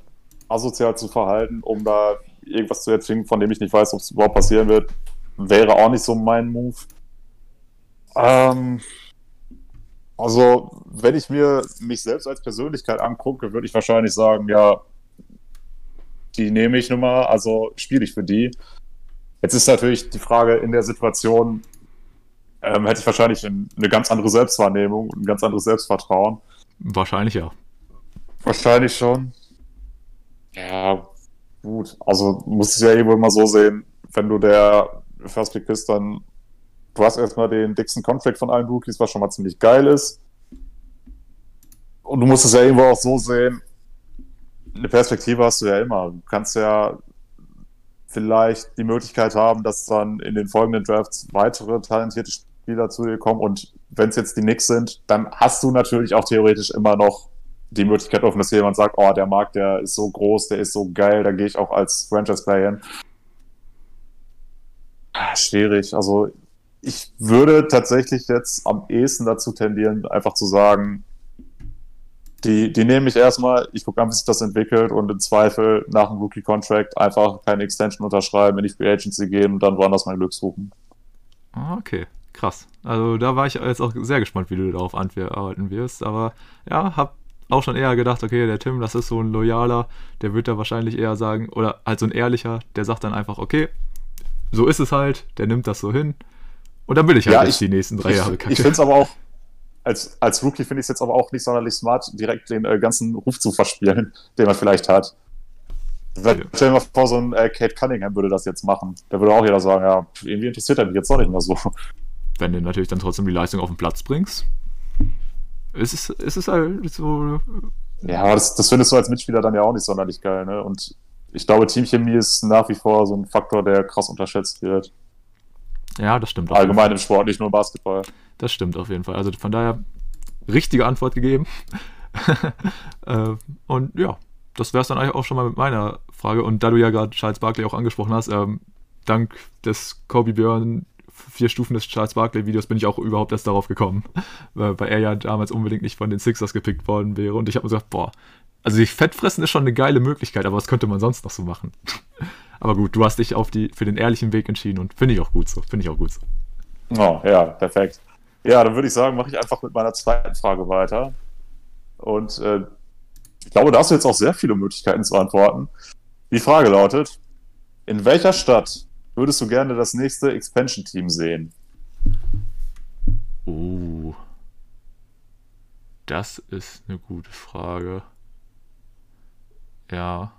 S3: asozial zu verhalten, um da irgendwas zu erzwingen, von dem ich nicht weiß, ob es überhaupt passieren wird, wäre auch nicht so mein Move. Ähm, also, wenn ich mir mich selbst als Persönlichkeit angucke, würde ich wahrscheinlich sagen, ja, die nehme ich nun mal, also spiele ich für die. Jetzt ist natürlich die Frage in der Situation, ähm, hätte ich wahrscheinlich eine ganz andere Selbstwahrnehmung, ein ganz anderes Selbstvertrauen.
S2: Wahrscheinlich ja.
S3: Wahrscheinlich schon. Ja, gut. Also muss ich ja irgendwo immer so sehen, wenn du der First Pick bist, dann du hast erstmal den dicksten Contract von allen Rookies, was schon mal ziemlich geil ist. Und du musst es ja irgendwo auch so sehen, eine Perspektive hast du ja immer. Du kannst ja vielleicht die Möglichkeit haben, dass dann in den folgenden Drafts weitere talentierte Spieler zu dir kommen. Und wenn es jetzt die Knicks sind, dann hast du natürlich auch theoretisch immer noch die Möglichkeit offen, dass jemand sagt, oh, der Markt, der ist so groß, der ist so geil, da gehe ich auch als Franchise-Player hin. Ah, schwierig. Also ich würde tatsächlich jetzt am ehesten dazu tendieren, einfach zu sagen, die, die nehme ich erstmal, ich gucke an, wie sich das entwickelt und im Zweifel nach dem Rookie-Contract einfach keine Extension unterschreiben, in die Free Agency gehen und dann woanders mein Glück suchen.
S2: Ah, okay, krass. Also da war ich jetzt auch sehr gespannt, wie du darauf arbeiten wirst, aber ja, hab auch schon eher gedacht, okay, der Tim, das ist so ein loyaler, der wird da wahrscheinlich eher sagen, oder halt so ein ehrlicher, der sagt dann einfach, okay, so ist es halt, der nimmt das so hin. Und dann will ich halt ja, ich, die nächsten drei Jahre
S3: kacke. Ich finde es aber auch, als, als Rookie finde ich es jetzt aber auch nicht sonderlich smart, direkt den äh, ganzen Ruf zu verspielen, <laughs> den man vielleicht hat. Ja. Stell dir mal vor, so ein äh, Kate Cunningham würde das jetzt machen. Da würde auch jeder sagen, ja, irgendwie interessiert er mich jetzt doch nicht mehr so.
S2: Wenn du natürlich dann trotzdem die Leistung auf den Platz bringst, ist es, ist es halt so.
S3: Ja, aber das, das findest du als Mitspieler dann ja auch nicht sonderlich geil, ne? Und ich glaube, Teamchemie ist nach wie vor so ein Faktor, der krass unterschätzt wird.
S2: Ja, das stimmt.
S3: Allgemein im Sport, nicht nur Basketball.
S2: Das stimmt auf jeden Fall. Also von daher richtige Antwort gegeben. <laughs> äh, und ja, das wäre es dann eigentlich auch schon mal mit meiner Frage. Und da du ja gerade Charles Barkley auch angesprochen hast, ähm, dank des Kobe Björn vier Stufen des Charles Barkley Videos bin ich auch überhaupt erst darauf gekommen, <laughs> weil, weil er ja damals unbedingt nicht von den Sixers gepickt worden wäre. Und ich habe mir gesagt, boah, also sich Fettfressen ist schon eine geile Möglichkeit, aber was könnte man sonst noch so machen? <laughs> aber gut, du hast dich auf die, für den ehrlichen Weg entschieden und finde ich auch gut so. Finde ich auch gut so.
S3: Oh, ja, perfekt. Ja, dann würde ich sagen, mache ich einfach mit meiner zweiten Frage weiter. Und äh, ich glaube, da hast du jetzt auch sehr viele Möglichkeiten zu antworten. Die Frage lautet: In welcher Stadt würdest du gerne das nächste Expansion-Team sehen?
S2: Uh. Das ist eine gute Frage. Ja.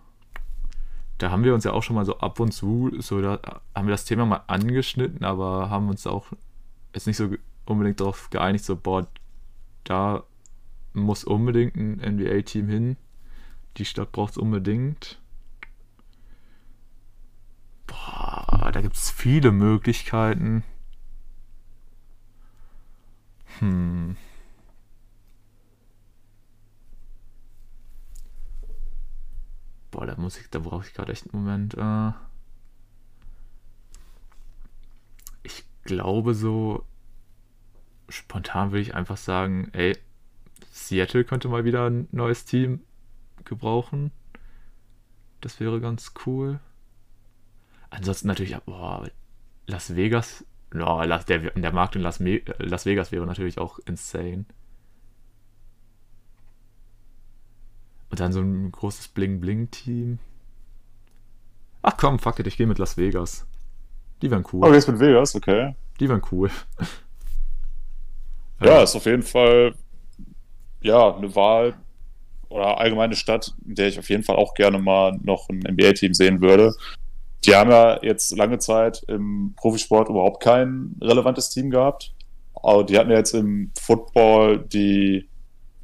S2: Da haben wir uns ja auch schon mal so ab und zu, so da haben wir das Thema mal angeschnitten, aber haben uns auch jetzt nicht so unbedingt darauf geeinigt, so, boah, da muss unbedingt ein NBA-Team hin. Die Stadt braucht es unbedingt. Boah, da gibt es viele Möglichkeiten. Hm. Boah, da muss ich, da brauche ich gerade echt einen Moment. Äh ich glaube so, spontan würde ich einfach sagen, ey, Seattle könnte mal wieder ein neues Team gebrauchen. Das wäre ganz cool. Ansonsten natürlich, boah, Las Vegas. Oh, der, der Markt in Las, Las Vegas wäre natürlich auch insane. Und dann so ein großes Bling-Bling-Team. Ach komm, fuck it, ich gehe mit Las Vegas. Die wären cool.
S3: Oh, jetzt mit Vegas, okay.
S2: Die wären cool.
S3: ja, ist auf jeden Fall ja eine Wahl oder allgemeine Stadt, in der ich auf jeden Fall auch gerne mal noch ein NBA-Team sehen würde. Die haben ja jetzt lange Zeit im Profisport überhaupt kein relevantes Team gehabt. Aber die hatten ja jetzt im Football die,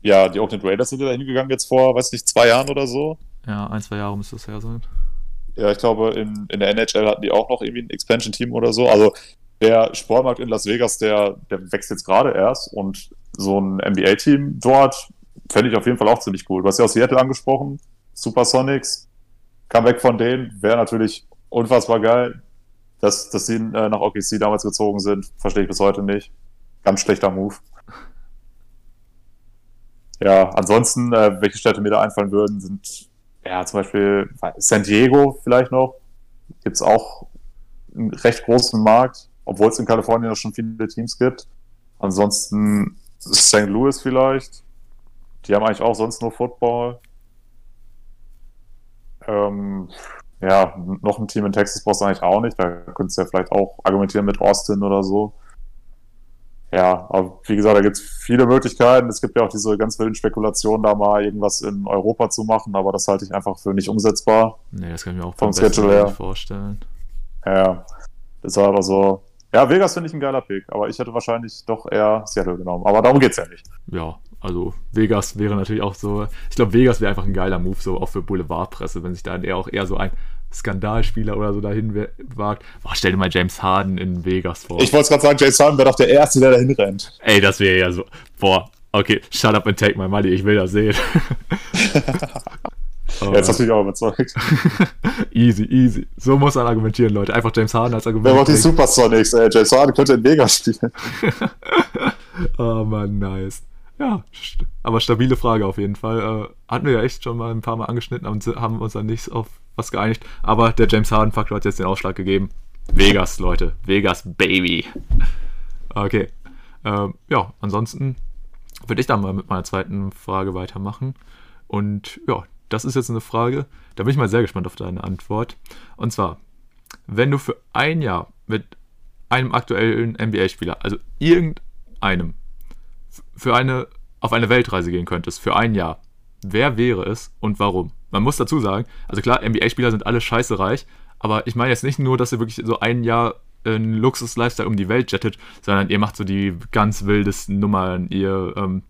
S3: ja, die Oakland Raiders sind ja da hingegangen jetzt vor, weiß nicht, zwei Jahren oder so.
S2: Ja, ein, zwei Jahre müsste das her sein.
S3: Ja, ich glaube, in, in der NHL hatten die auch noch irgendwie ein Expansion-Team oder so. Also der Sportmarkt in Las Vegas, der, der wächst jetzt gerade erst und so ein NBA-Team dort fände ich auf jeden Fall auch ziemlich cool. Du hast ja aus Seattle angesprochen, Supersonics, kam weg von denen, wäre natürlich unfassbar geil. Dass, dass sie äh, nach OKC damals gezogen sind, verstehe ich bis heute nicht. Ganz schlechter Move. Ja, ansonsten, äh, welche Städte mir da einfallen würden, sind ja zum Beispiel San Diego vielleicht noch. Gibt es auch einen recht großen Markt, obwohl es in Kalifornien schon viele Teams gibt. Ansonsten St. Louis vielleicht. Die haben eigentlich auch sonst nur Football. Ähm, ja, noch ein Team in Texas brauchst du eigentlich auch nicht. Da könntest du ja vielleicht auch argumentieren mit Austin oder so. Ja, aber wie gesagt, da gibt es viele Möglichkeiten. Es gibt ja auch diese ganz wilden Spekulationen, da mal irgendwas in Europa zu machen, aber das halte ich einfach für nicht umsetzbar.
S2: Nee, das kann ich mir auch
S3: vom Schedule her
S2: vorstellen.
S3: Ja, deshalb also, ja, Vegas finde ich ein geiler Pick, aber ich hätte wahrscheinlich doch eher Seattle genommen. Aber darum geht es ja nicht.
S2: Ja, also Vegas wäre natürlich auch so, ich glaube, Vegas wäre einfach ein geiler Move, so auch für Boulevardpresse, wenn sich da eher auch eher so ein Skandalspieler oder so dahin wagt. Boah, stell dir mal James Harden in Vegas vor.
S3: Ich wollte gerade sagen, James Harden wäre doch der Erste, der dahin rennt.
S2: Ey, das wäre ja so. Boah, okay, shut up and take my money, ich will das sehen. <laughs>
S3: oh. Jetzt hast du mich auch überzeugt. <laughs>
S2: easy, easy. So muss man argumentieren, Leute. Einfach James Harden als Argument.
S3: Wer macht die Supersonics, ey? James Harden könnte in Vegas spielen. <laughs>
S2: oh man, nice. Ja, aber stabile Frage auf jeden Fall. Äh, hatten wir ja echt schon mal ein paar Mal angeschnitten und haben uns dann nicht auf was geeinigt. Aber der James Harden-Faktor hat jetzt den Ausschlag gegeben. Vegas, Leute. Vegas, Baby. Okay. Ähm, ja, ansonsten würde ich dann mal mit meiner zweiten Frage weitermachen. Und ja, das ist jetzt eine Frage, da bin ich mal sehr gespannt auf deine Antwort. Und zwar, wenn du für ein Jahr mit einem aktuellen NBA-Spieler, also irgendeinem, für eine, auf eine Weltreise gehen könntest, für ein Jahr, wer wäre es und warum? Man muss dazu sagen, also klar, NBA-Spieler sind alle scheiße reich, aber ich meine jetzt nicht nur, dass ihr wirklich so ein Jahr einen Luxus-Lifestyle um die Welt jettet, sondern ihr macht so die ganz wildesten Nummern. Ihr ähm,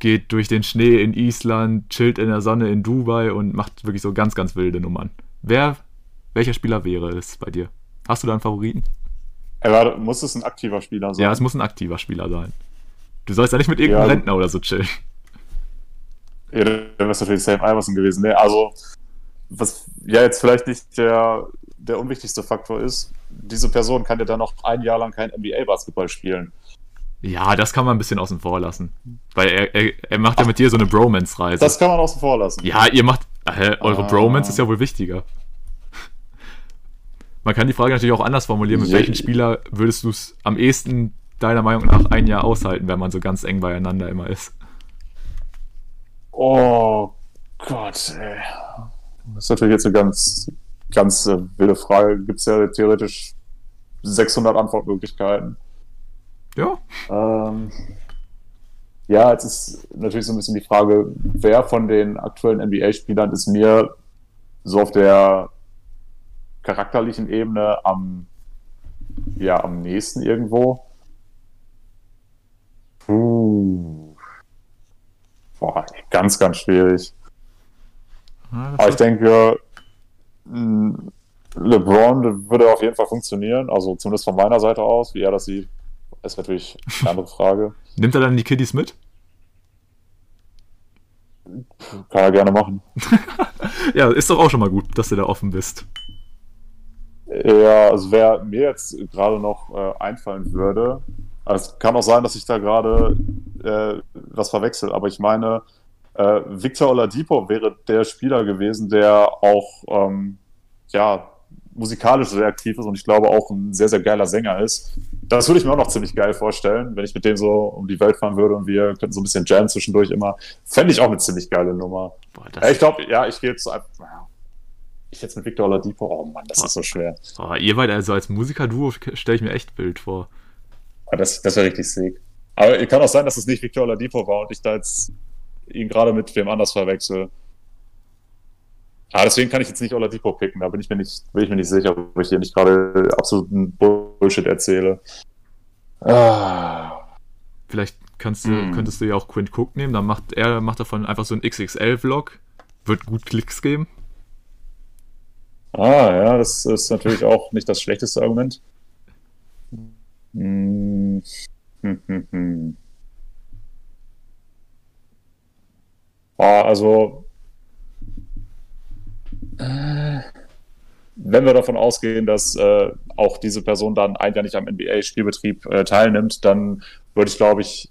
S2: geht durch den Schnee in Island, chillt in der Sonne in Dubai und macht wirklich so ganz, ganz wilde Nummern. Wer, welcher Spieler wäre es bei dir? Hast du da einen Favoriten?
S3: Ja, muss es ein aktiver Spieler sein?
S2: Ja, es muss ein aktiver Spieler sein. Du sollst ja nicht mit irgendeinem ja. Rentner oder so chillen.
S3: Ja, dann wäre es natürlich Sam Iverson gewesen. Ne? Also, was ja jetzt vielleicht nicht der, der unwichtigste Faktor ist, diese Person kann ja dann noch ein Jahr lang kein NBA-Basketball spielen.
S2: Ja, das kann man ein bisschen außen vor lassen. Weil er, er, er macht ja mit dir so eine Bromance-Reise.
S3: Das kann man außen vor lassen.
S2: Ja, ihr macht. Äh, eure ah. Bromance ist ja wohl wichtiger. Man kann die Frage natürlich auch anders formulieren. Mit welchem Spieler würdest du es am ehesten deiner Meinung nach ein Jahr aushalten, wenn man so ganz eng beieinander immer ist?
S3: Oh Gott, ey. Das ist natürlich jetzt eine ganz, ganz äh, wilde Frage. Gibt es ja theoretisch 600 Antwortmöglichkeiten.
S2: Ja.
S3: Ähm, ja, jetzt ist natürlich so ein bisschen die Frage, wer von den aktuellen NBA-Spielern ist mir so auf der charakterlichen Ebene am, ja, am nächsten irgendwo. Puh. Boah, ganz, ganz schwierig. Ja, Aber ich denke, LeBron würde auf jeden Fall funktionieren, also zumindest von meiner Seite aus, wie er das sieht, ist natürlich eine andere Frage. <laughs>
S2: Nimmt er dann die Kiddies mit?
S3: Kann er gerne machen. <laughs>
S2: ja, ist doch auch schon mal gut, dass du da offen bist.
S3: Ja, also wer mir jetzt gerade noch äh, einfallen würde, also es kann auch sein, dass ich da gerade äh, was verwechsel, aber ich meine, äh, Victor Oladipo wäre der Spieler gewesen, der auch ähm, ja, musikalisch sehr aktiv ist und ich glaube auch ein sehr, sehr geiler Sänger ist. Das würde ich mir auch noch ziemlich geil vorstellen, wenn ich mit dem so um die Welt fahren würde und wir könnten so ein bisschen Jam zwischendurch immer. Fände ich auch eine ziemlich geile Nummer. Boah, ich glaube, ja, ich gehe jetzt einfach. Ich jetzt mit Victor Oladipo, oh Mann, das oh, ist so schwer.
S2: Oh, ihr beide, also als Musiker-Duo stelle ich mir echt Bild vor.
S3: Ja, das das wäre richtig sick. Aber kann auch sein, dass es nicht Victor Oladipo war und ich da jetzt ihn gerade mit wem anders verwechsel. Ah, deswegen kann ich jetzt nicht Oladipo picken, da bin ich mir nicht, bin ich mir nicht sicher, ob ich hier nicht gerade absoluten Bullshit erzähle.
S2: Ah. Vielleicht kannst du, mm. könntest du ja auch Quint Cook nehmen, dann macht er macht davon einfach so einen XXL-Vlog, wird gut Klicks geben.
S3: Ah, ja, das ist natürlich auch nicht das schlechteste Argument. Hm. Hm, hm, hm. Ah, also äh, wenn wir davon ausgehen, dass äh, auch diese Person dann ein Jahr nicht am NBA-Spielbetrieb äh, teilnimmt, dann würde ich, glaube ich,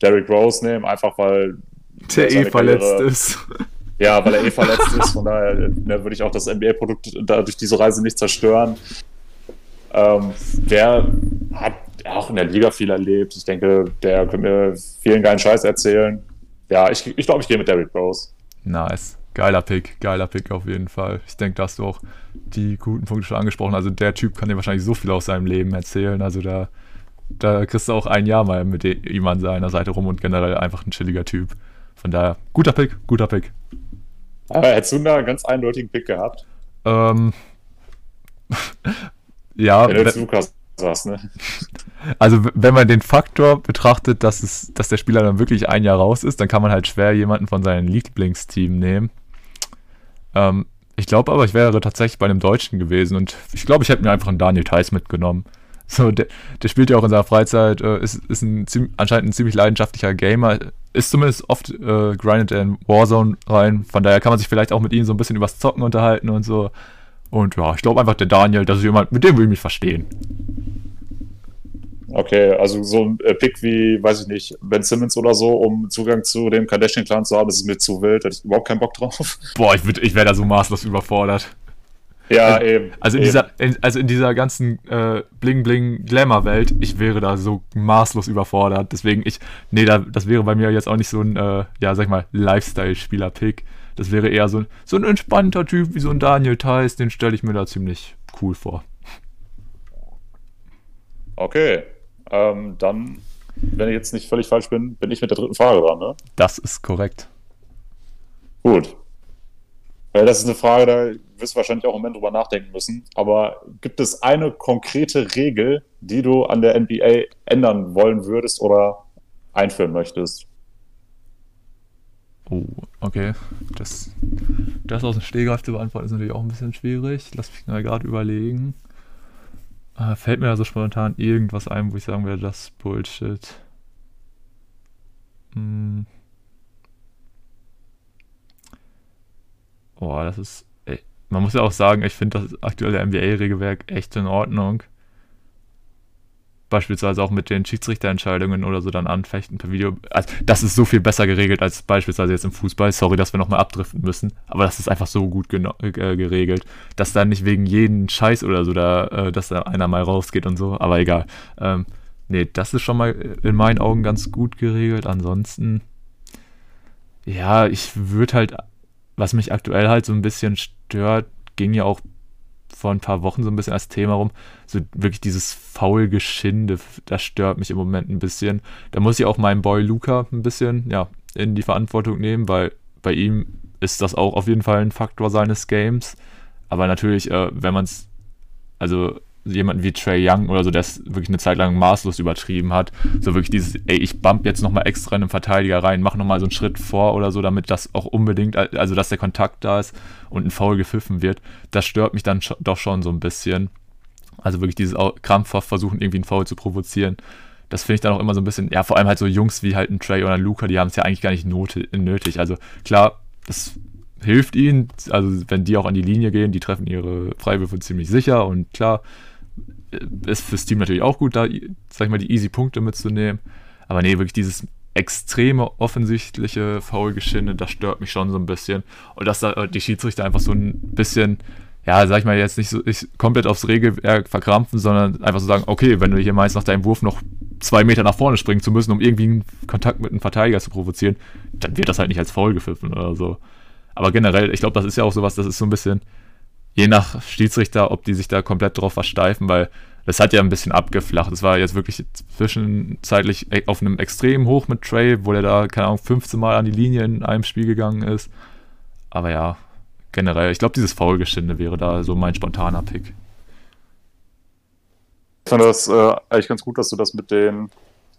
S3: Derrick Rose nehmen, einfach weil
S2: der eh verletzt Karriere, ist.
S3: Ja, weil er eh verletzt ist. Von daher ne, würde ich auch das NBA-Produkt dadurch diese Reise nicht zerstören. Ähm, der hat auch in der Liga viel erlebt. Ich denke, der könnte mir vielen geilen Scheiß erzählen. Ja, ich, ich glaube, ich gehe mit Derrick Rose.
S2: Nice. Geiler Pick, geiler Pick auf jeden Fall. Ich denke, da hast du auch die guten Punkte schon angesprochen. Also der Typ kann dir wahrscheinlich so viel aus seinem Leben erzählen. Also da, da kriegst du auch ein Jahr mal mit ihm an seiner Seite rum und generell einfach ein chilliger Typ. Von daher, guter Pick, guter Pick.
S3: Aber hättest du da einen ganz eindeutigen Pick gehabt?
S2: Ähm, ja.
S3: Wenn du jetzt Lukas sagst, ne?
S2: Also wenn man den Faktor betrachtet, dass, es, dass der Spieler dann wirklich ein Jahr raus ist, dann kann man halt schwer jemanden von seinem Lieblingsteam nehmen. Ähm, ich glaube aber, ich wäre tatsächlich bei einem Deutschen gewesen und ich glaube, ich hätte mir einfach einen Daniel Theiss mitgenommen. <laughs> So, der, der spielt ja auch in seiner Freizeit, äh, ist, ist ein, anscheinend ein ziemlich leidenschaftlicher Gamer, ist zumindest oft äh, grindet in Warzone rein. Von daher kann man sich vielleicht auch mit ihm so ein bisschen übers Zocken unterhalten und so. Und ja, ich glaube einfach, der Daniel, das ist jemand, mit dem will ich mich verstehen.
S3: Okay, also so ein äh, Pick wie, weiß ich nicht, Ben Simmons oder so, um Zugang zu dem Kardashian-Clan zu haben, das ist mir zu wild, da hätte ich überhaupt keinen Bock drauf. <laughs>
S2: Boah, ich, ich wäre da so maßlos überfordert.
S3: Ja,
S2: in,
S3: eben.
S2: Also in,
S3: eben.
S2: Dieser, in, also in dieser ganzen äh, Bling-Bling-Glamour-Welt, ich wäre da so maßlos überfordert. Deswegen, ich, nee, da, das wäre bei mir jetzt auch nicht so ein, äh, ja, sag ich mal, Lifestyle-Spieler-Pick. Das wäre eher so, so ein entspannter Typ wie so ein Daniel Theiss, den stelle ich mir da ziemlich cool vor.
S3: Okay, ähm, dann, wenn ich jetzt nicht völlig falsch bin, bin ich mit der dritten Frage dran, ne?
S2: Das ist korrekt.
S3: Gut. Weil das ist eine Frage, da wirst du wahrscheinlich auch im Moment drüber nachdenken müssen. Aber gibt es eine konkrete Regel, die du an der NBA ändern wollen würdest oder einführen möchtest?
S2: Oh, okay. Das, das aus dem Stehgreif zu beantworten ist natürlich auch ein bisschen schwierig. Lass mich mal gerade überlegen. Äh, fällt mir da so spontan irgendwas ein, wo ich sagen würde, das ist Bullshit. Hm. Boah, das ist. Ey, man muss ja auch sagen, ich finde das aktuelle NBA-Regelwerk echt in Ordnung beispielsweise auch mit den Schiedsrichterentscheidungen oder so dann anfechten per Video. Also das ist so viel besser geregelt als beispielsweise jetzt im Fußball. Sorry, dass wir nochmal abdriften müssen, aber das ist einfach so gut äh, geregelt, dass da nicht wegen jeden Scheiß oder so da, äh, dass da einer mal rausgeht und so, aber egal. Ähm, nee, das ist schon mal in meinen Augen ganz gut geregelt. Ansonsten, ja, ich würde halt, was mich aktuell halt so ein bisschen stört, ging ja auch vor ein paar Wochen so ein bisschen als Thema rum. So wirklich dieses Faulgeschinde, das stört mich im Moment ein bisschen. Da muss ich auch meinen Boy Luca ein bisschen, ja, in die Verantwortung nehmen, weil bei ihm ist das auch auf jeden Fall ein Faktor seines Games. Aber natürlich, äh, wenn man es, also jemanden wie Trey Young oder so, der es wirklich eine Zeit lang maßlos übertrieben hat. So wirklich dieses, ey, ich bump jetzt nochmal extra in einen Verteidiger rein, mach nochmal so einen Schritt vor oder so, damit das auch unbedingt, also dass der Kontakt da ist und ein Foul gepfiffen wird. Das stört mich dann doch schon so ein bisschen. Also wirklich dieses krampfhaft versuchen, irgendwie einen Foul zu provozieren. Das finde ich dann auch immer so ein bisschen, ja, vor allem halt so Jungs wie halt ein Trey oder ein Luca, die haben es ja eigentlich gar nicht nötig. Also klar, das hilft ihnen, also wenn die auch an die Linie gehen, die treffen ihre Freiwürfe ziemlich sicher und klar, ist fürs Team natürlich auch gut, da, sag ich mal, die easy Punkte mitzunehmen. Aber nee, wirklich dieses extreme offensichtliche Foulgeschinde, das stört mich schon so ein bisschen. Und dass da die Schiedsrichter einfach so ein bisschen, ja, sag ich mal, jetzt nicht so nicht komplett aufs Regelwerk verkrampfen, sondern einfach so sagen, okay, wenn du hier meinst, nach deinem Wurf noch zwei Meter nach vorne springen zu müssen, um irgendwie einen Kontakt mit einem Verteidiger zu provozieren, dann wird das halt nicht als Foul gepfiffen oder so. Aber generell, ich glaube, das ist ja auch sowas, das ist so ein bisschen, je nach Schiedsrichter, ob die sich da komplett drauf versteifen, weil das hat ja ein bisschen abgeflacht. Es war jetzt wirklich zwischenzeitlich e- auf einem extrem hoch mit Trey, wo er da, keine Ahnung, 15 Mal an die Linie in einem Spiel gegangen ist. Aber ja, generell, ich glaube, dieses Foulgeschinde wäre da so mein spontaner Pick.
S3: Ich fand das äh, eigentlich ganz gut, dass du das mit den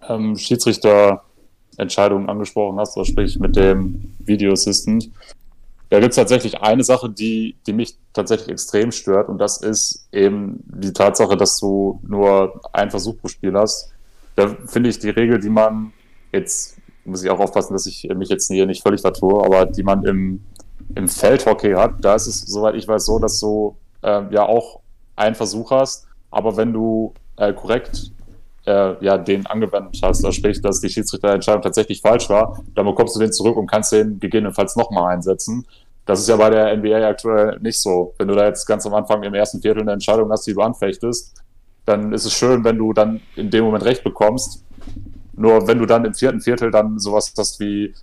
S3: ähm, Schiedsrichterentscheidungen angesprochen hast, also sprich mit dem Video Assistant. Da gibt es tatsächlich eine Sache, die, die mich tatsächlich extrem stört, und das ist eben die Tatsache, dass du nur einen Versuch pro Spiel hast. Da finde ich die Regel, die man jetzt, muss ich auch aufpassen, dass ich mich jetzt hier nicht völlig vertue, aber die man im, im Feldhockey hat, da ist es, soweit ich weiß, so, dass du äh, ja auch einen Versuch hast, aber wenn du äh, korrekt äh, ja, den angewendet hast, da sprich, dass die Schiedsrichterentscheidung tatsächlich falsch war, dann bekommst du den zurück und kannst den gegebenenfalls nochmal einsetzen. Das ist ja bei der NBA aktuell nicht so. Wenn du da jetzt ganz am Anfang im ersten Viertel eine Entscheidung hast, die du anfechtest, dann ist es schön, wenn du dann in dem Moment recht bekommst. Nur wenn du dann im vierten Viertel dann sowas hast wie,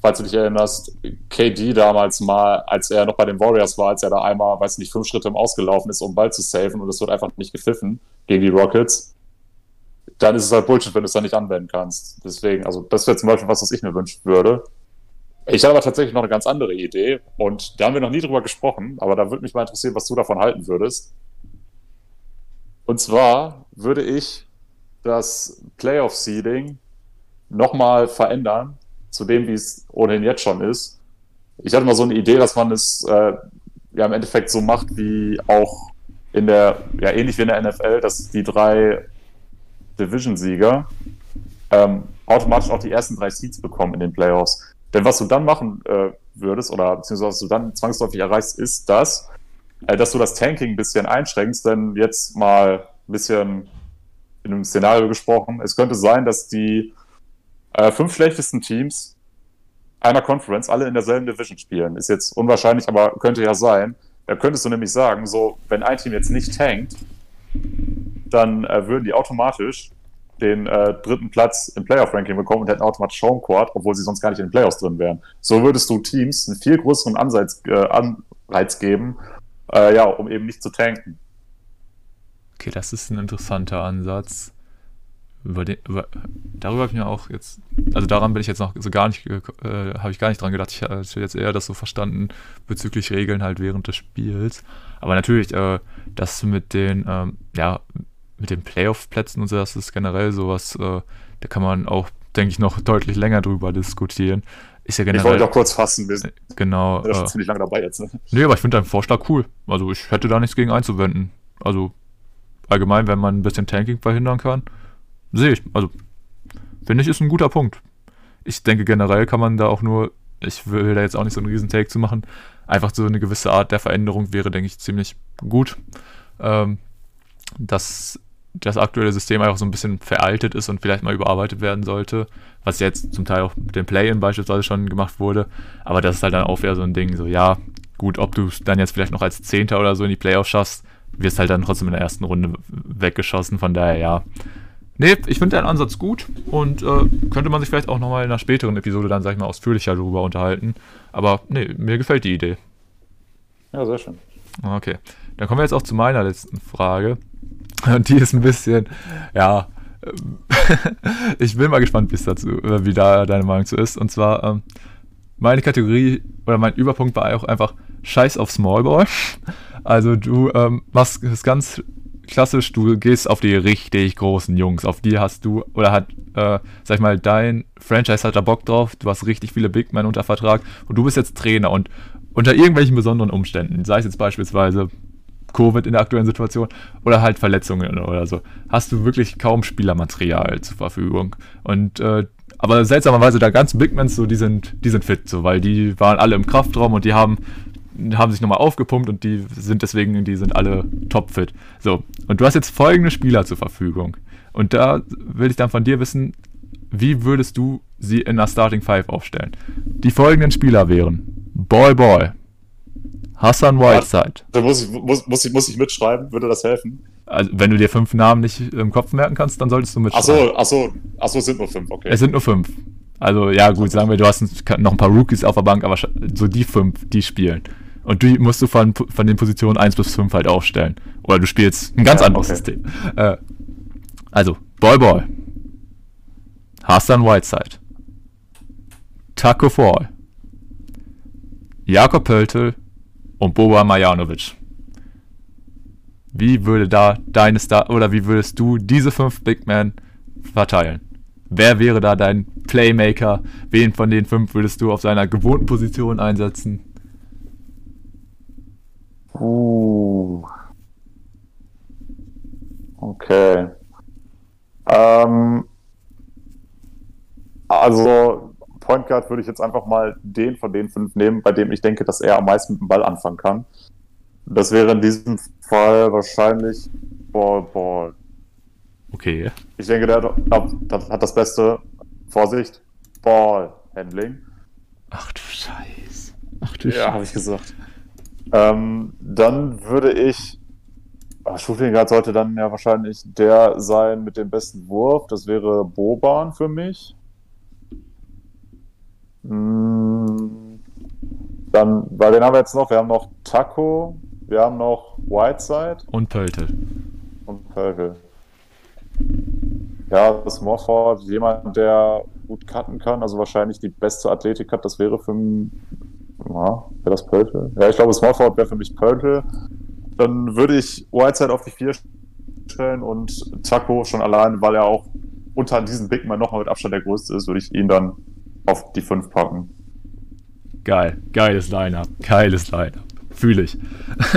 S3: falls du dich erinnerst, KD damals mal, als er noch bei den Warriors war, als er da einmal, weiß nicht, fünf Schritte im Ausgelaufen ist, um Ball zu safen und es wird einfach nicht gepfiffen gegen die Rockets dann ist es halt Bullshit, wenn du es dann nicht anwenden kannst. Deswegen, also das wäre zum Beispiel was, was ich mir wünschen würde. Ich habe aber tatsächlich noch eine ganz andere Idee und da haben wir noch nie drüber gesprochen, aber da würde mich mal interessieren, was du davon halten würdest. Und zwar würde ich das Playoff-Seeding nochmal verändern zu dem, wie es ohnehin jetzt schon ist. Ich hatte mal so eine Idee, dass man es äh, ja im Endeffekt so macht wie auch in der, ja ähnlich wie in der NFL, dass die drei Division-Sieger ähm, automatisch auch die ersten drei Seeds bekommen in den Playoffs. Denn was du dann machen äh, würdest, oder beziehungsweise was du dann zwangsläufig erreichst, ist das, äh, dass du das Tanking ein bisschen einschränkst, denn jetzt mal ein bisschen in einem Szenario gesprochen, es könnte sein, dass die äh, fünf schlechtesten Teams einer Conference alle in derselben Division spielen. Ist jetzt unwahrscheinlich, aber könnte ja sein. Da könntest du nämlich sagen, so, wenn ein Team jetzt nicht tankt, dann äh, würden die automatisch den äh, dritten Platz im Playoff-Ranking bekommen und hätten automatisch Homecourt, obwohl sie sonst gar nicht in den Playoffs drin wären. So würdest du Teams einen viel größeren Ansatz, äh, Anreiz geben, äh, ja, um eben nicht zu tanken.
S2: Okay, das ist ein interessanter Ansatz. Über den, über, darüber habe ich mir auch jetzt, also daran bin ich jetzt noch so gar nicht, äh, habe ich gar nicht dran gedacht. Ich habe jetzt eher das so verstanden bezüglich Regeln halt während des Spiels. Aber natürlich, äh, das mit den, ähm, ja, mit den Playoff-Plätzen und so, das ist generell sowas, äh, da kann man auch, denke ich, noch deutlich länger drüber diskutieren. Ist ja generell,
S3: ich wollte auch kurz fassen, wir sind
S2: genau,
S3: ja schon äh, ziemlich lange dabei jetzt. Ne?
S2: Nee, aber ich finde deinen Vorschlag cool. Also ich hätte da nichts gegen einzuwenden. Also allgemein, wenn man ein bisschen Tanking verhindern kann, sehe ich. Also finde ich, ist ein guter Punkt. Ich denke generell kann man da auch nur, ich will da jetzt auch nicht so einen riesen Take zu machen, einfach so eine gewisse Art der Veränderung wäre, denke ich, ziemlich gut. Ähm, dass das aktuelle System einfach so ein bisschen veraltet ist und vielleicht mal überarbeitet werden sollte, was jetzt zum Teil auch mit dem Play-In beispielsweise schon gemacht wurde, aber das ist halt dann auch wieder so ein Ding, so ja, gut, ob du es dann jetzt vielleicht noch als Zehnter oder so in die Playoffs schaffst, wirst halt dann trotzdem in der ersten Runde weggeschossen, von daher ja. Nee, ich finde deinen Ansatz gut und äh, könnte man sich vielleicht auch nochmal in einer späteren Episode dann, sag ich mal, ausführlicher darüber unterhalten, aber nee, mir gefällt die Idee.
S3: Ja, sehr schön.
S2: Okay, dann kommen wir jetzt auch zu meiner letzten Frage. <laughs> Und die ist ein bisschen, ja, <laughs> ich bin mal gespannt, wie es dazu, äh, wie da deine Meinung zu ist. Und zwar, ähm, meine Kategorie oder mein Überpunkt war auch einfach Scheiß auf Smallball. Also du ähm, machst es ganz klassisch, du gehst auf die richtig großen Jungs, auf die hast du, oder hat, äh, sag ich mal, dein Franchise hat da Bock drauf, du hast richtig viele Big Men unter Vertrag und du bist jetzt Trainer und unter irgendwelchen besonderen Umständen, sei es jetzt beispielsweise Covid in der aktuellen Situation oder halt Verletzungen oder so, hast du wirklich kaum Spielermaterial zur Verfügung. Und äh, aber seltsamerweise da ganzen Bigmans so, die sind, die sind fit, so, weil die waren alle im Kraftraum und die haben, haben sich nochmal aufgepumpt und die sind deswegen, die sind alle topfit. So, und du hast jetzt folgende Spieler zur Verfügung. Und da will ich dann von dir wissen, wie würdest du sie in der Starting Five aufstellen. Die folgenden Spieler wären Ball Ball, Hassan Whiteside.
S3: Da muss ich, muss, muss, ich, muss ich mitschreiben? Würde das helfen?
S2: Also, wenn du dir fünf Namen nicht im Kopf merken kannst, dann solltest du mitschreiben.
S3: Achso, achso, achso, es sind nur fünf, okay.
S2: Es sind nur fünf. Also, ja, gut, sagen wir, du hast noch ein paar Rookies auf der Bank, aber so die fünf, die spielen. Und die musst du von, von den Positionen 1 bis 5 halt aufstellen. Oder du spielst ein ganz ja, anderes okay. System. Äh, also, Ball Ball. Hassan Whiteside. Taco Fall. Jakob Pöltl und Boba Majanovic. Wie würde da deine Star oder wie würdest du diese fünf Big Men verteilen? Wer wäre da dein Playmaker? Wen von den fünf würdest du auf seiner gewohnten Position einsetzen?
S3: Uh. Okay. Ähm, also Point Guard würde ich jetzt einfach mal den von den fünf nehmen, bei dem ich denke, dass er am meisten mit dem Ball anfangen kann. Das wäre in diesem Fall wahrscheinlich Ball Ball.
S2: Okay.
S3: Ich denke, der hat, das beste Vorsicht Ball Handling.
S2: Ach du Scheiße.
S3: Ach du Scheiße. Ja, habe ich gesagt. Ähm, dann würde ich. Ach, Shooting Guard sollte dann ja wahrscheinlich der sein mit dem besten Wurf. Das wäre Boban für mich. Hm, dann, weil den haben wir jetzt noch. Wir haben noch Taco, wir haben noch Whiteside.
S2: Und Pöltl.
S3: Und Pöltl. Ja, das Morford, jemand, der gut cutten kann, also wahrscheinlich die beste Athletik hat, das wäre für ja, wäre das Pöltl? Ja, ich glaube, Smallford wäre für mich Pöltl. Dann würde ich Whiteside auf die 4 stellen und Taco schon allein, weil er auch unter diesen Big Man nochmal mit Abstand der größte ist, würde ich ihn dann auf die 5 packen.
S2: Geil, geiles Line-Up, geiles Line-Up fühle ich.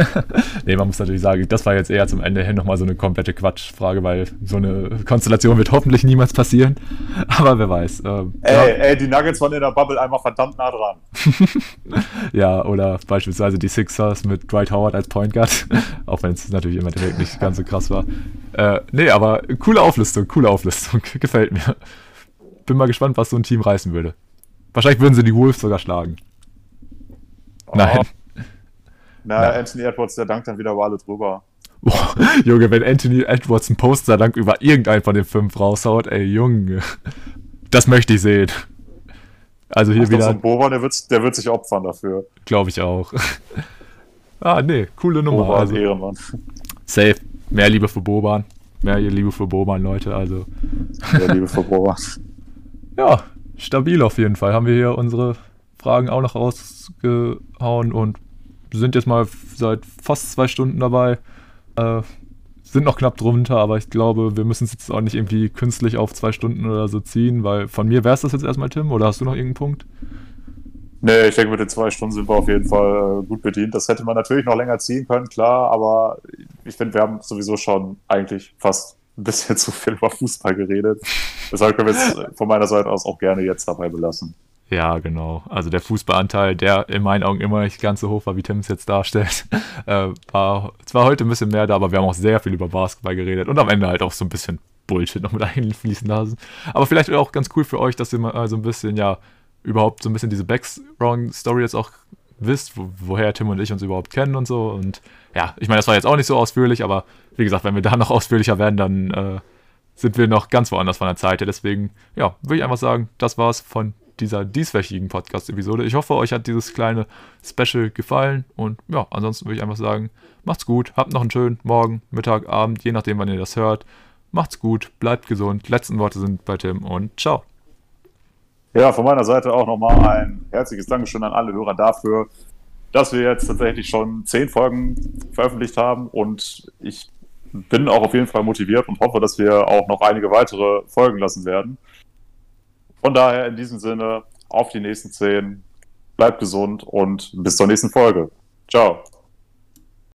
S2: <laughs> nee, man muss natürlich sagen, das war jetzt eher zum Ende hin nochmal so eine komplette Quatschfrage, weil so eine Konstellation wird hoffentlich niemals passieren. <laughs> Aber wer weiß.
S3: Ähm, ey, ja. ey, die Nuggets waren in der Bubble einfach verdammt nah dran. <laughs>
S2: ja, oder beispielsweise die Sixers mit Dwight Howard als Point Guard. Auch wenn es natürlich im Endeffekt nicht ganz so krass war. Äh, nee, aber coole Auflistung, coole Auflistung. Gefällt mir. Bin mal gespannt, was so ein Team reißen würde. Wahrscheinlich würden sie die Wolves sogar schlagen.
S3: Oh. Nein. Na, ja. Anthony Edwards, der dankt dann wieder über alle drüber.
S2: Boah, Junge, wenn Anthony Edwards einen Poster-Dank über irgendeinen von den fünf raushaut, ey, Junge. Das möchte ich sehen. Also hier Ach, wieder. So
S3: ein Boban, der wird, der wird sich opfern dafür.
S2: Glaube ich auch. <laughs> ah, nee, coole Nummer.
S3: Boban, also, Ehrenmann.
S2: Safe. Mehr Liebe für Boban. Mehr Liebe für Boban, Leute. Also.
S3: Mehr Liebe für Boban. <laughs>
S2: ja, stabil auf jeden Fall. Haben wir hier unsere Fragen auch noch rausgehauen und sind jetzt mal seit fast zwei Stunden dabei. Äh, sind noch knapp drunter, aber ich glaube, wir müssen es jetzt auch nicht irgendwie künstlich auf zwei Stunden oder so ziehen, weil von mir wäre es das jetzt erstmal, Tim, oder hast du noch irgendeinen Punkt?
S3: Nee, ich denke, mit den zwei Stunden sind wir auf jeden Fall äh, gut bedient. Das hätte man natürlich noch länger ziehen können, klar, aber ich finde, wir haben sowieso schon eigentlich fast ein bisschen zu viel über Fußball geredet. Deshalb können wir es von meiner Seite aus auch gerne jetzt dabei belassen.
S2: Ja, genau. Also der Fußballanteil, der in meinen Augen immer nicht ganz so hoch war, wie Tim es jetzt darstellt, <laughs> äh, war zwar heute ein bisschen mehr da, aber wir haben auch sehr viel über Basketball geredet und am Ende halt auch so ein bisschen Bullshit noch mit <laughs> einfließen lassen. Aber vielleicht auch ganz cool für euch, dass ihr mal so ein bisschen, ja, überhaupt so ein bisschen diese Background-Story jetzt auch wisst, wo, woher Tim und ich uns überhaupt kennen und so. Und ja, ich meine, das war jetzt auch nicht so ausführlich, aber wie gesagt, wenn wir da noch ausführlicher werden, dann äh, sind wir noch ganz woanders von der Zeit. Deswegen, ja, würde ich einfach sagen, das war's von dieser dieswöchigen Podcast-Episode. Ich hoffe, euch hat dieses kleine Special gefallen und ja, ansonsten würde ich einfach sagen, macht's gut, habt noch einen schönen Morgen, Mittag, Abend, je nachdem, wann ihr das hört. Macht's gut, bleibt gesund. Letzten Worte sind bei Tim und ciao.
S3: Ja, von meiner Seite auch nochmal ein herzliches Dankeschön an alle Hörer dafür, dass wir jetzt tatsächlich schon zehn Folgen veröffentlicht haben und ich bin auch auf jeden Fall motiviert und hoffe, dass wir auch noch einige weitere Folgen lassen werden. Von daher in diesem Sinne, auf die nächsten zehn. Bleibt gesund und bis zur nächsten Folge. Ciao.